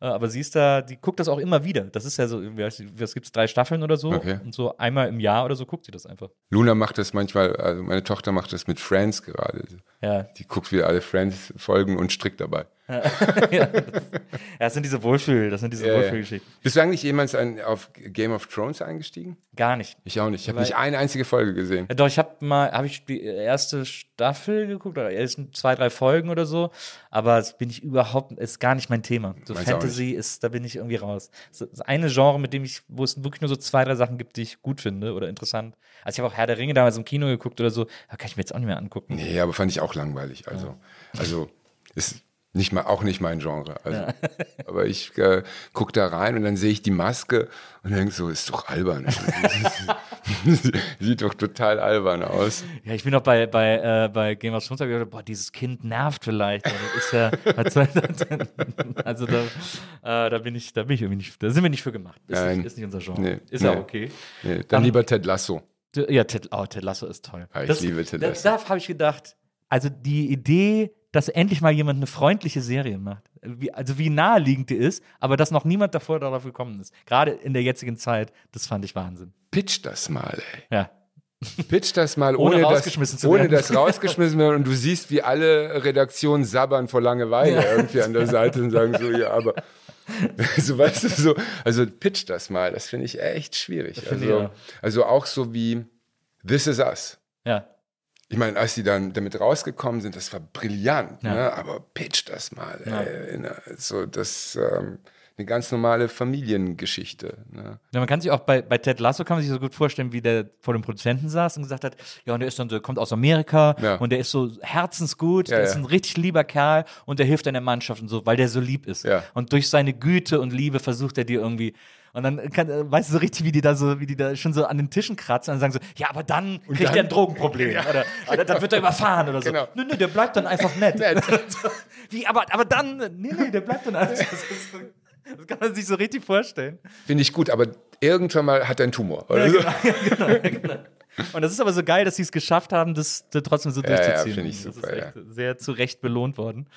Äh, aber sie ist da, die guckt das auch immer wieder. Das ist ja so, wie heißt die- was gibt es, drei Staffeln oder so? Okay. Und so einmal im Jahr oder so guckt sie das einfach. Luna macht das manchmal, also meine Tochter macht das mit Friends gerade. Ja, Die guckt wieder alle Friends-Folgen und strickt dabei. ja, das sind diese Wohlfühl, das sind diese Ja, ja. Wohlfühlgeschichten. Bist du eigentlich jemals ein, auf Game of Thrones eingestiegen? Gar nicht. Ich auch nicht. Ich habe nicht eine einzige Folge gesehen. Ja, doch, ich habe mal, habe ich die erste Staffel geguckt, oder ersten zwei, drei Folgen oder so, aber das bin ich überhaupt, ist gar nicht mein Thema. So Meins auch Fantasy ist, da bin ich irgendwie raus. Das ist eine Genre, mit dem ich, wo es wirklich nur so zwei, drei Sachen gibt, die ich gut finde oder interessant. Also ich habe auch Herr der Ringe damals im Kino geguckt oder so, da kann ich mir jetzt auch nicht mehr angucken. Nee, aber fand ich auch langweilig. Also, also ist nicht mal, auch nicht mein Genre. Also, Aber ich äh, gucke da rein und dann sehe ich die Maske und denke so, ist doch albern. Sieht doch total albern aus. Ja, ich bin auch bei, bei, äh, bei Game of Thrones gedacht, boah, dieses Kind nervt vielleicht. Das ist ja, das also da, äh, da bin ich, da bin ich irgendwie nicht, da sind wir nicht für gemacht. Ist, Nein. nicht, ist nicht unser Genre. Nee, ist nee. ja okay. Nee, dann Ähm, lieber Ted Lasso. Ja, Ted, oh, Ted Lasso ist toll. Ja, ich liebe Ted da- Lasso. Da habe ich gedacht, also die Idee, dass endlich mal jemand eine freundliche Serie macht, wie, also wie naheliegend die ist, aber dass noch niemand davor darauf gekommen ist. Gerade in der jetzigen Zeit, das fand ich Wahnsinn. Pitch das mal, ey. Ja. Pitch das mal, Ohne ohne, rausgeschmissen dass, zu ohne dass rausgeschmissen werden. Und du siehst, wie alle Redaktionen sabbern vor Langeweile irgendwie an der Seite und sagen so, ja, aber so weißt du so, also pitch das mal, das finde ich echt schwierig. finde ich Also, auch. also auch so wie This Is Us. Ja. Ich meine, als die dann damit rausgekommen sind, das war brillant, Ja. ne? aber pitch das mal. Ja. Ey, in- so, das ähm, eine ganz normale Familiengeschichte. Ne? Ja, man kann sich auch bei, bei Ted Lasso kann man sich so gut vorstellen, wie der vor dem Produzenten saß und gesagt hat, ja, und der ist dann so, kommt aus Amerika und der ist so herzensgut, der ist ein richtig lieber Kerl und der hilft in der Mannschaft und so, weil der so lieb ist. Und durch seine Güte und Liebe versucht er dir irgendwie und dann kann, äh, weißt du so richtig, wie die da so, wie die da schon so an den Tischen kratzen und sagen so, ja, aber dann kriegt dann- er ein Drogenproblem oder, oder dann wird er überfahren oder so. Genau. Nö, nö, der bleibt dann einfach nett. wie, aber, aber dann, nee, nee, der bleibt dann einfach. Das, das kann man sich so richtig vorstellen. Finde ich gut, aber irgendwann mal hat er einen Tumor. Oder so. Und das ist aber so geil, dass sie es geschafft haben, das, das trotzdem so Ja, ja, durchzuziehen. finde ich das super, ist echt sehr zu Recht belohnt worden.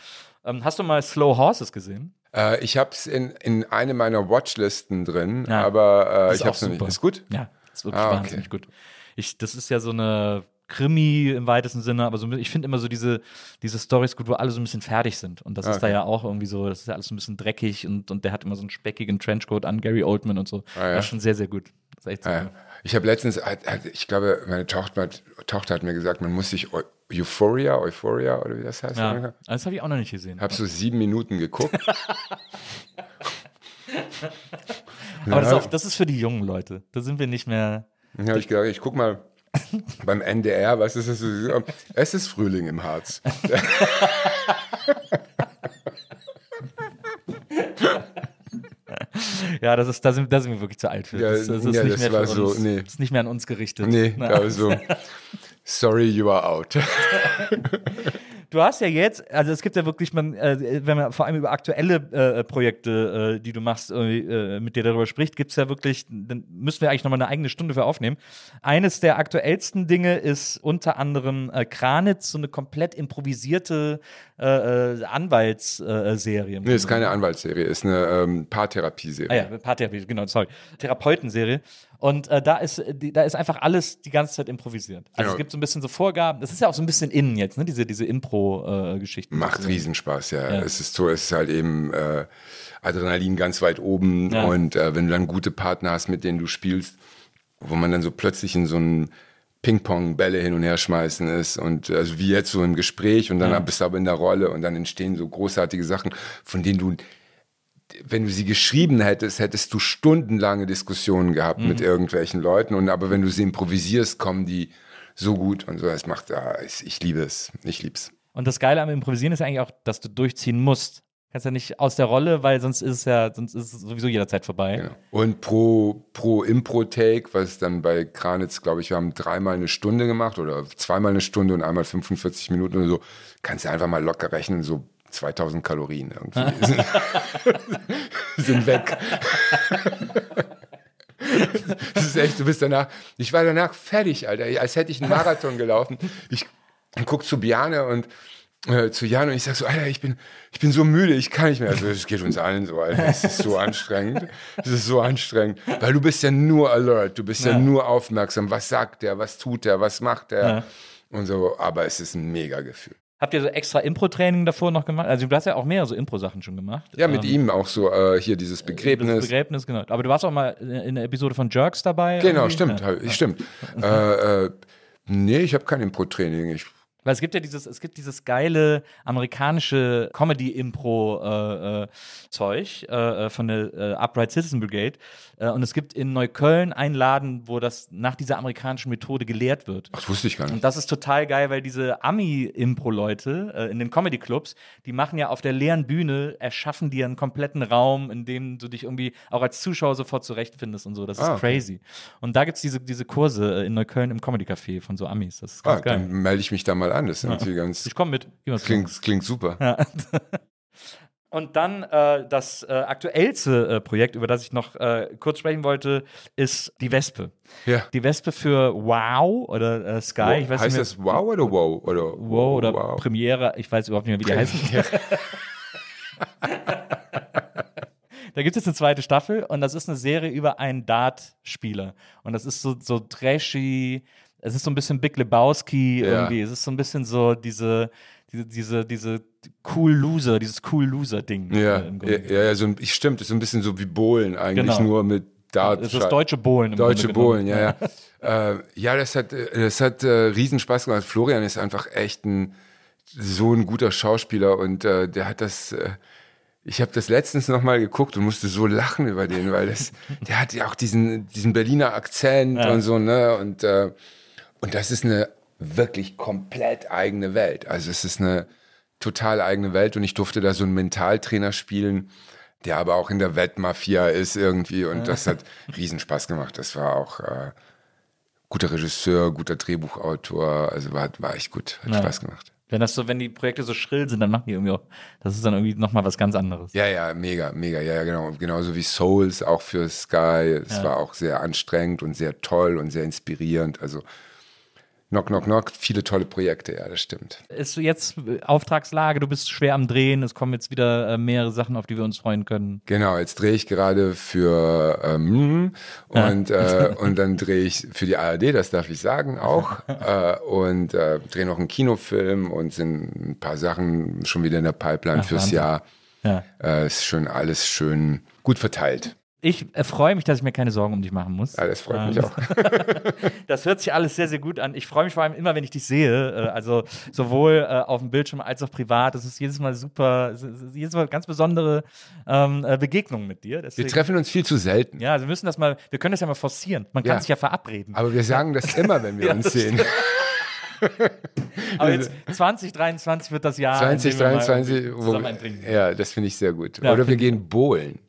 Ähm, hast du mal Slow Horses gesehen? Äh, ich habe es in, in eine meiner Watchlisten drin, Ja. aber äh, ich habe es nicht. super. Ist gut? Ja, ist wirklich Ah, okay. wahnsinnig gut. Ich, das ist ja so eine Krimi im weitesten Sinne, aber so, ich finde immer so diese, diese Storys gut, wo alle so ein bisschen fertig sind. Und das ist da Okay. ja auch irgendwie so, das ist ja alles so ein bisschen dreckig und, und der hat immer so einen speckigen Trenchcoat an, Gary Oldman und so. Ah, ja. Das ist schon sehr, sehr gut. Das ist echt so. Ja. Ich habe letztens, ich glaube, meine Tochter, hat- Tochter hat mir gesagt, man muss sich Eu- Euphoria, Euphoria oder wie das heißt. Ja, das habe ich auch noch nicht gesehen. Habe so sieben Minuten geguckt. aber das ist, auch, das ist für die jungen Leute. Da sind wir nicht mehr. Dann habe ich gedacht, ich guck mal beim NDR, was ist das? Es ist Frühling im Harz. Ja, das ist, da sind, da sind wir wirklich zu alt für. Ja, das, das ist ja, nicht das mehr so, uns. nee. Ist nicht mehr an uns gerichtet. Nee, Na. also, sorry, you are out. Du hast ja jetzt, also es gibt ja wirklich, man, äh, wenn man vor allem über aktuelle äh, Projekte, äh, die du machst, äh, mit dir darüber spricht, gibt es ja wirklich, dann müssen wir eigentlich nochmal eine eigene Stunde für aufnehmen. Eines der aktuellsten Dinge ist unter anderem äh, Kranitz, so eine komplett improvisierte äh, Anwaltsserie. Nee, ist keine Anwaltsserie, ist eine ähm, Paartherapieserie. Ah ja, Paartherapie, genau, sorry. Therapeutenserie. Und äh, da, ist, die, da ist einfach alles die ganze Zeit improvisiert. Also Ja. es gibt so ein bisschen so Vorgaben. Das ist ja auch so ein bisschen innen jetzt, ne? diese, diese Impro-Geschichten. Macht Riesenspaß, ja. Ja. Es ist so, es ist halt eben äh, Adrenalin ganz weit oben Ja. und äh, wenn du dann gute Partner hast, mit denen du spielst, wo man dann so plötzlich in so einen Ping-Pong-Bälle hin und her schmeißen ist und also wie jetzt so im Gespräch und dann Ja. bist du aber in der Rolle und dann entstehen so großartige Sachen, von denen du, wenn du sie geschrieben hättest, hättest du stundenlange Diskussionen gehabt mit irgendwelchen Leuten und aber wenn du sie improvisierst, kommen die so gut und so. Es macht, ah, ich, ich liebe es, ich lieb's. Und das Geile am Improvisieren ist eigentlich auch, dass du durchziehen musst. Kannst ja nicht aus der Rolle, weil sonst ist es ja, sonst ist es sowieso jederzeit vorbei. Genau. Und pro, pro Impro-Take, was dann bei Kranitz, glaube ich, wir haben dreimal eine Stunde gemacht oder zweimal eine Stunde und einmal 45 Minuten oder so, kannst du einfach mal locker rechnen, so 2000 Kalorien irgendwie sind, sind weg. Das ist echt, du bist danach, ich war danach fertig, Alter, als hätte ich einen Marathon gelaufen. Ich guck zu Biane und äh, zu Jan und ich sag so, Alter, ich bin, ich bin so müde, ich kann nicht mehr. Also es geht uns allen so, Alter. Es ist so anstrengend. Es ist so anstrengend. Weil du bist ja nur alert, du bist ja, Ja. nur aufmerksam. Was sagt der, was tut der, was macht der? Und so, aber es ist ein mega Gefühl. Habt ihr so extra Impro-Training davor noch gemacht? Also du hast ja auch mehrere so Impro-Sachen schon gemacht. Ja, mit Ähm, ihm auch so äh, hier dieses Das Begräbnis. Begräbnis, genau. Aber du warst auch mal in der Episode von Jerks dabei. Genau, irgendwie? stimmt, Ja. stimmt. Äh, äh, nee, ich habe kein Impro-Training. Ich, Weil es gibt ja dieses, es gibt dieses geile amerikanische Comedy-Impro-Zeug äh, äh, von der äh, Upright Citizen Brigade. Äh, und es gibt in Neukölln einen Laden, wo das nach dieser amerikanischen Methode gelehrt wird. ach, das wusste ich gar Und nicht. das ist total geil, weil diese Ami-Impro-Leute äh, in den Comedy-Clubs, die machen ja auf der leeren Bühne, erschaffen dir einen kompletten Raum, in dem du dich irgendwie auch als Zuschauer sofort zurechtfindest und so. Das ist Ah, okay. crazy. Und da gibt's diese, diese Kurse äh, in Neukölln im Comedy-Café von so Amis. Das ist ganz Ah, geil. dann melde ich mich da mal an. Das ist irgendwie ganz, Ich komme mit. Mal zu. klingt, klingt super. Und dann äh, das äh, aktuellste äh, Projekt, über das ich noch äh, kurz sprechen wollte, ist die Wespe. Ja. Die Wespe für Wow oder äh, Sky. Ich weiß heißt nicht mehr, das Wow oder Wow? Oder Wow oder Premiere, ich weiß überhaupt nicht mehr, wie die heißen. Da gibt es jetzt eine zweite Staffel und das ist eine Serie über einen Dart-Spieler. Und das ist so, so trashy, es ist so ein bisschen Big Lebowski Ja. irgendwie. Es ist so ein bisschen so diese, diese, diese, diese cool Loser, dieses cool Loser-Ding. Ja, äh, ja, ja, ja so ich stimmt, ist so ein bisschen so wie Bohlen eigentlich, Genau. nur mit Dart. Das ist deutsche Bohlen. Im Deutsche Grunde. Bohlen, ja, ja. äh, ja, das hat, äh, das hat äh, riesen Spaß gemacht. Florian ist einfach echt ein, so ein guter Schauspieler und äh, der hat das, äh, ich habe das letztens nochmal geguckt und musste so lachen über den, weil das, der hat ja auch diesen, diesen Berliner Akzent Ja. und so, ne, und, äh, und das ist eine wirklich komplett eigene Welt. Also es ist eine total eigene Welt und ich durfte da so einen Mentaltrainer spielen, der aber auch in der Wettmafia ist irgendwie und das hat riesen Spaß gemacht. Das war auch äh, guter Regisseur, guter Drehbuchautor, also war, war echt gut, hat Ja. Spaß gemacht. Wenn das so, wenn die Projekte so schrill sind, dann machen die irgendwie auch, das ist dann irgendwie nochmal was ganz anderes. Ja, ja, mega, mega, ja, ja, genau. Genauso wie Souls auch für Sky. Es Ja. war auch sehr anstrengend und sehr toll und sehr inspirierend. Also Knock, Knock, Knock, viele tolle Projekte, ja, das stimmt. Ist jetzt äh, Auftragslage, du bist schwer am Drehen, es kommen jetzt wieder äh, mehrere Sachen, auf die wir uns freuen können. Genau, jetzt drehe ich gerade für ähm, und, äh, und dann drehe ich für die ARD, das darf ich sagen, auch. äh, und äh, drehe noch einen Kinofilm und sind ein paar Sachen schon wieder in der Pipeline Ach, fürs Wahnsinn. Jahr. Ja. Äh, ist schon alles schön gut verteilt. Ich freue mich, dass ich mir keine Sorgen um dich machen muss. Ja, das freut mich Ähm, auch. Das hört sich alles sehr, sehr gut an. Ich freue mich vor allem immer, wenn ich dich sehe. Äh, also sowohl äh, auf dem Bildschirm als auch privat. Das ist jedes Mal super, jedes Mal ganz besondere ähm, äh, Begegnungen mit dir. Wir Deswegen, treffen uns viel zu selten. ja, also wir müssen das mal, wir können das ja mal forcieren. Man kann Ja. sich ja verabreden. Aber wir sagen das immer, wenn wir Ja, uns sehen. Aber jetzt 2023 wird das Jahr. in dem wir mal 2023, irgendwie wo, Trinken. ja, das finde ich sehr gut. Ja, Oder wir gehen bowlen.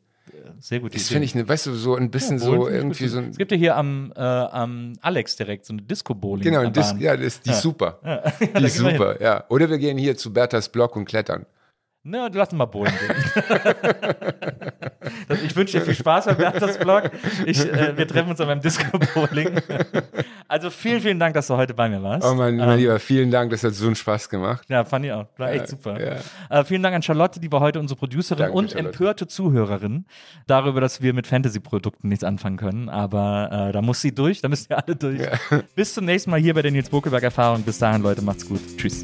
Sehr gut. Das finde ich, ne, weißt du, so ein bisschen Ja, so irgendwie so ein. Es gibt ja hier am, äh, am Alex direkt so eine Disco-Bowling. Genau, Bahn. ja, das, die ist super. da Die ist super, ja. Oder wir gehen hier zu Berthas Block und klettern. Na, lass mal bowlen gehen. das, ich wünsche dir viel Spaß bei Berthas Blog. Ich, äh, wir treffen uns dann beim Disco-Bowling. Also vielen, vielen Dank, dass du heute bei mir warst. Oh mein, mein Ähm, Lieber, vielen Dank, das hat so einen Spaß gemacht. Ja, fand ich auch. War echt super. ja. Äh, vielen Dank an Charlotte, die war heute unsere Producerin Danke, und Charlotte. empörte Zuhörerin darüber, dass wir mit Fantasy-Produkten nichts anfangen können. Aber äh, da muss sie durch, da müssen wir alle durch. Bis zum nächsten Mal hier bei der Nils Bokelberg-Erfahrung. Bis dahin, Leute, macht's gut. Tschüss.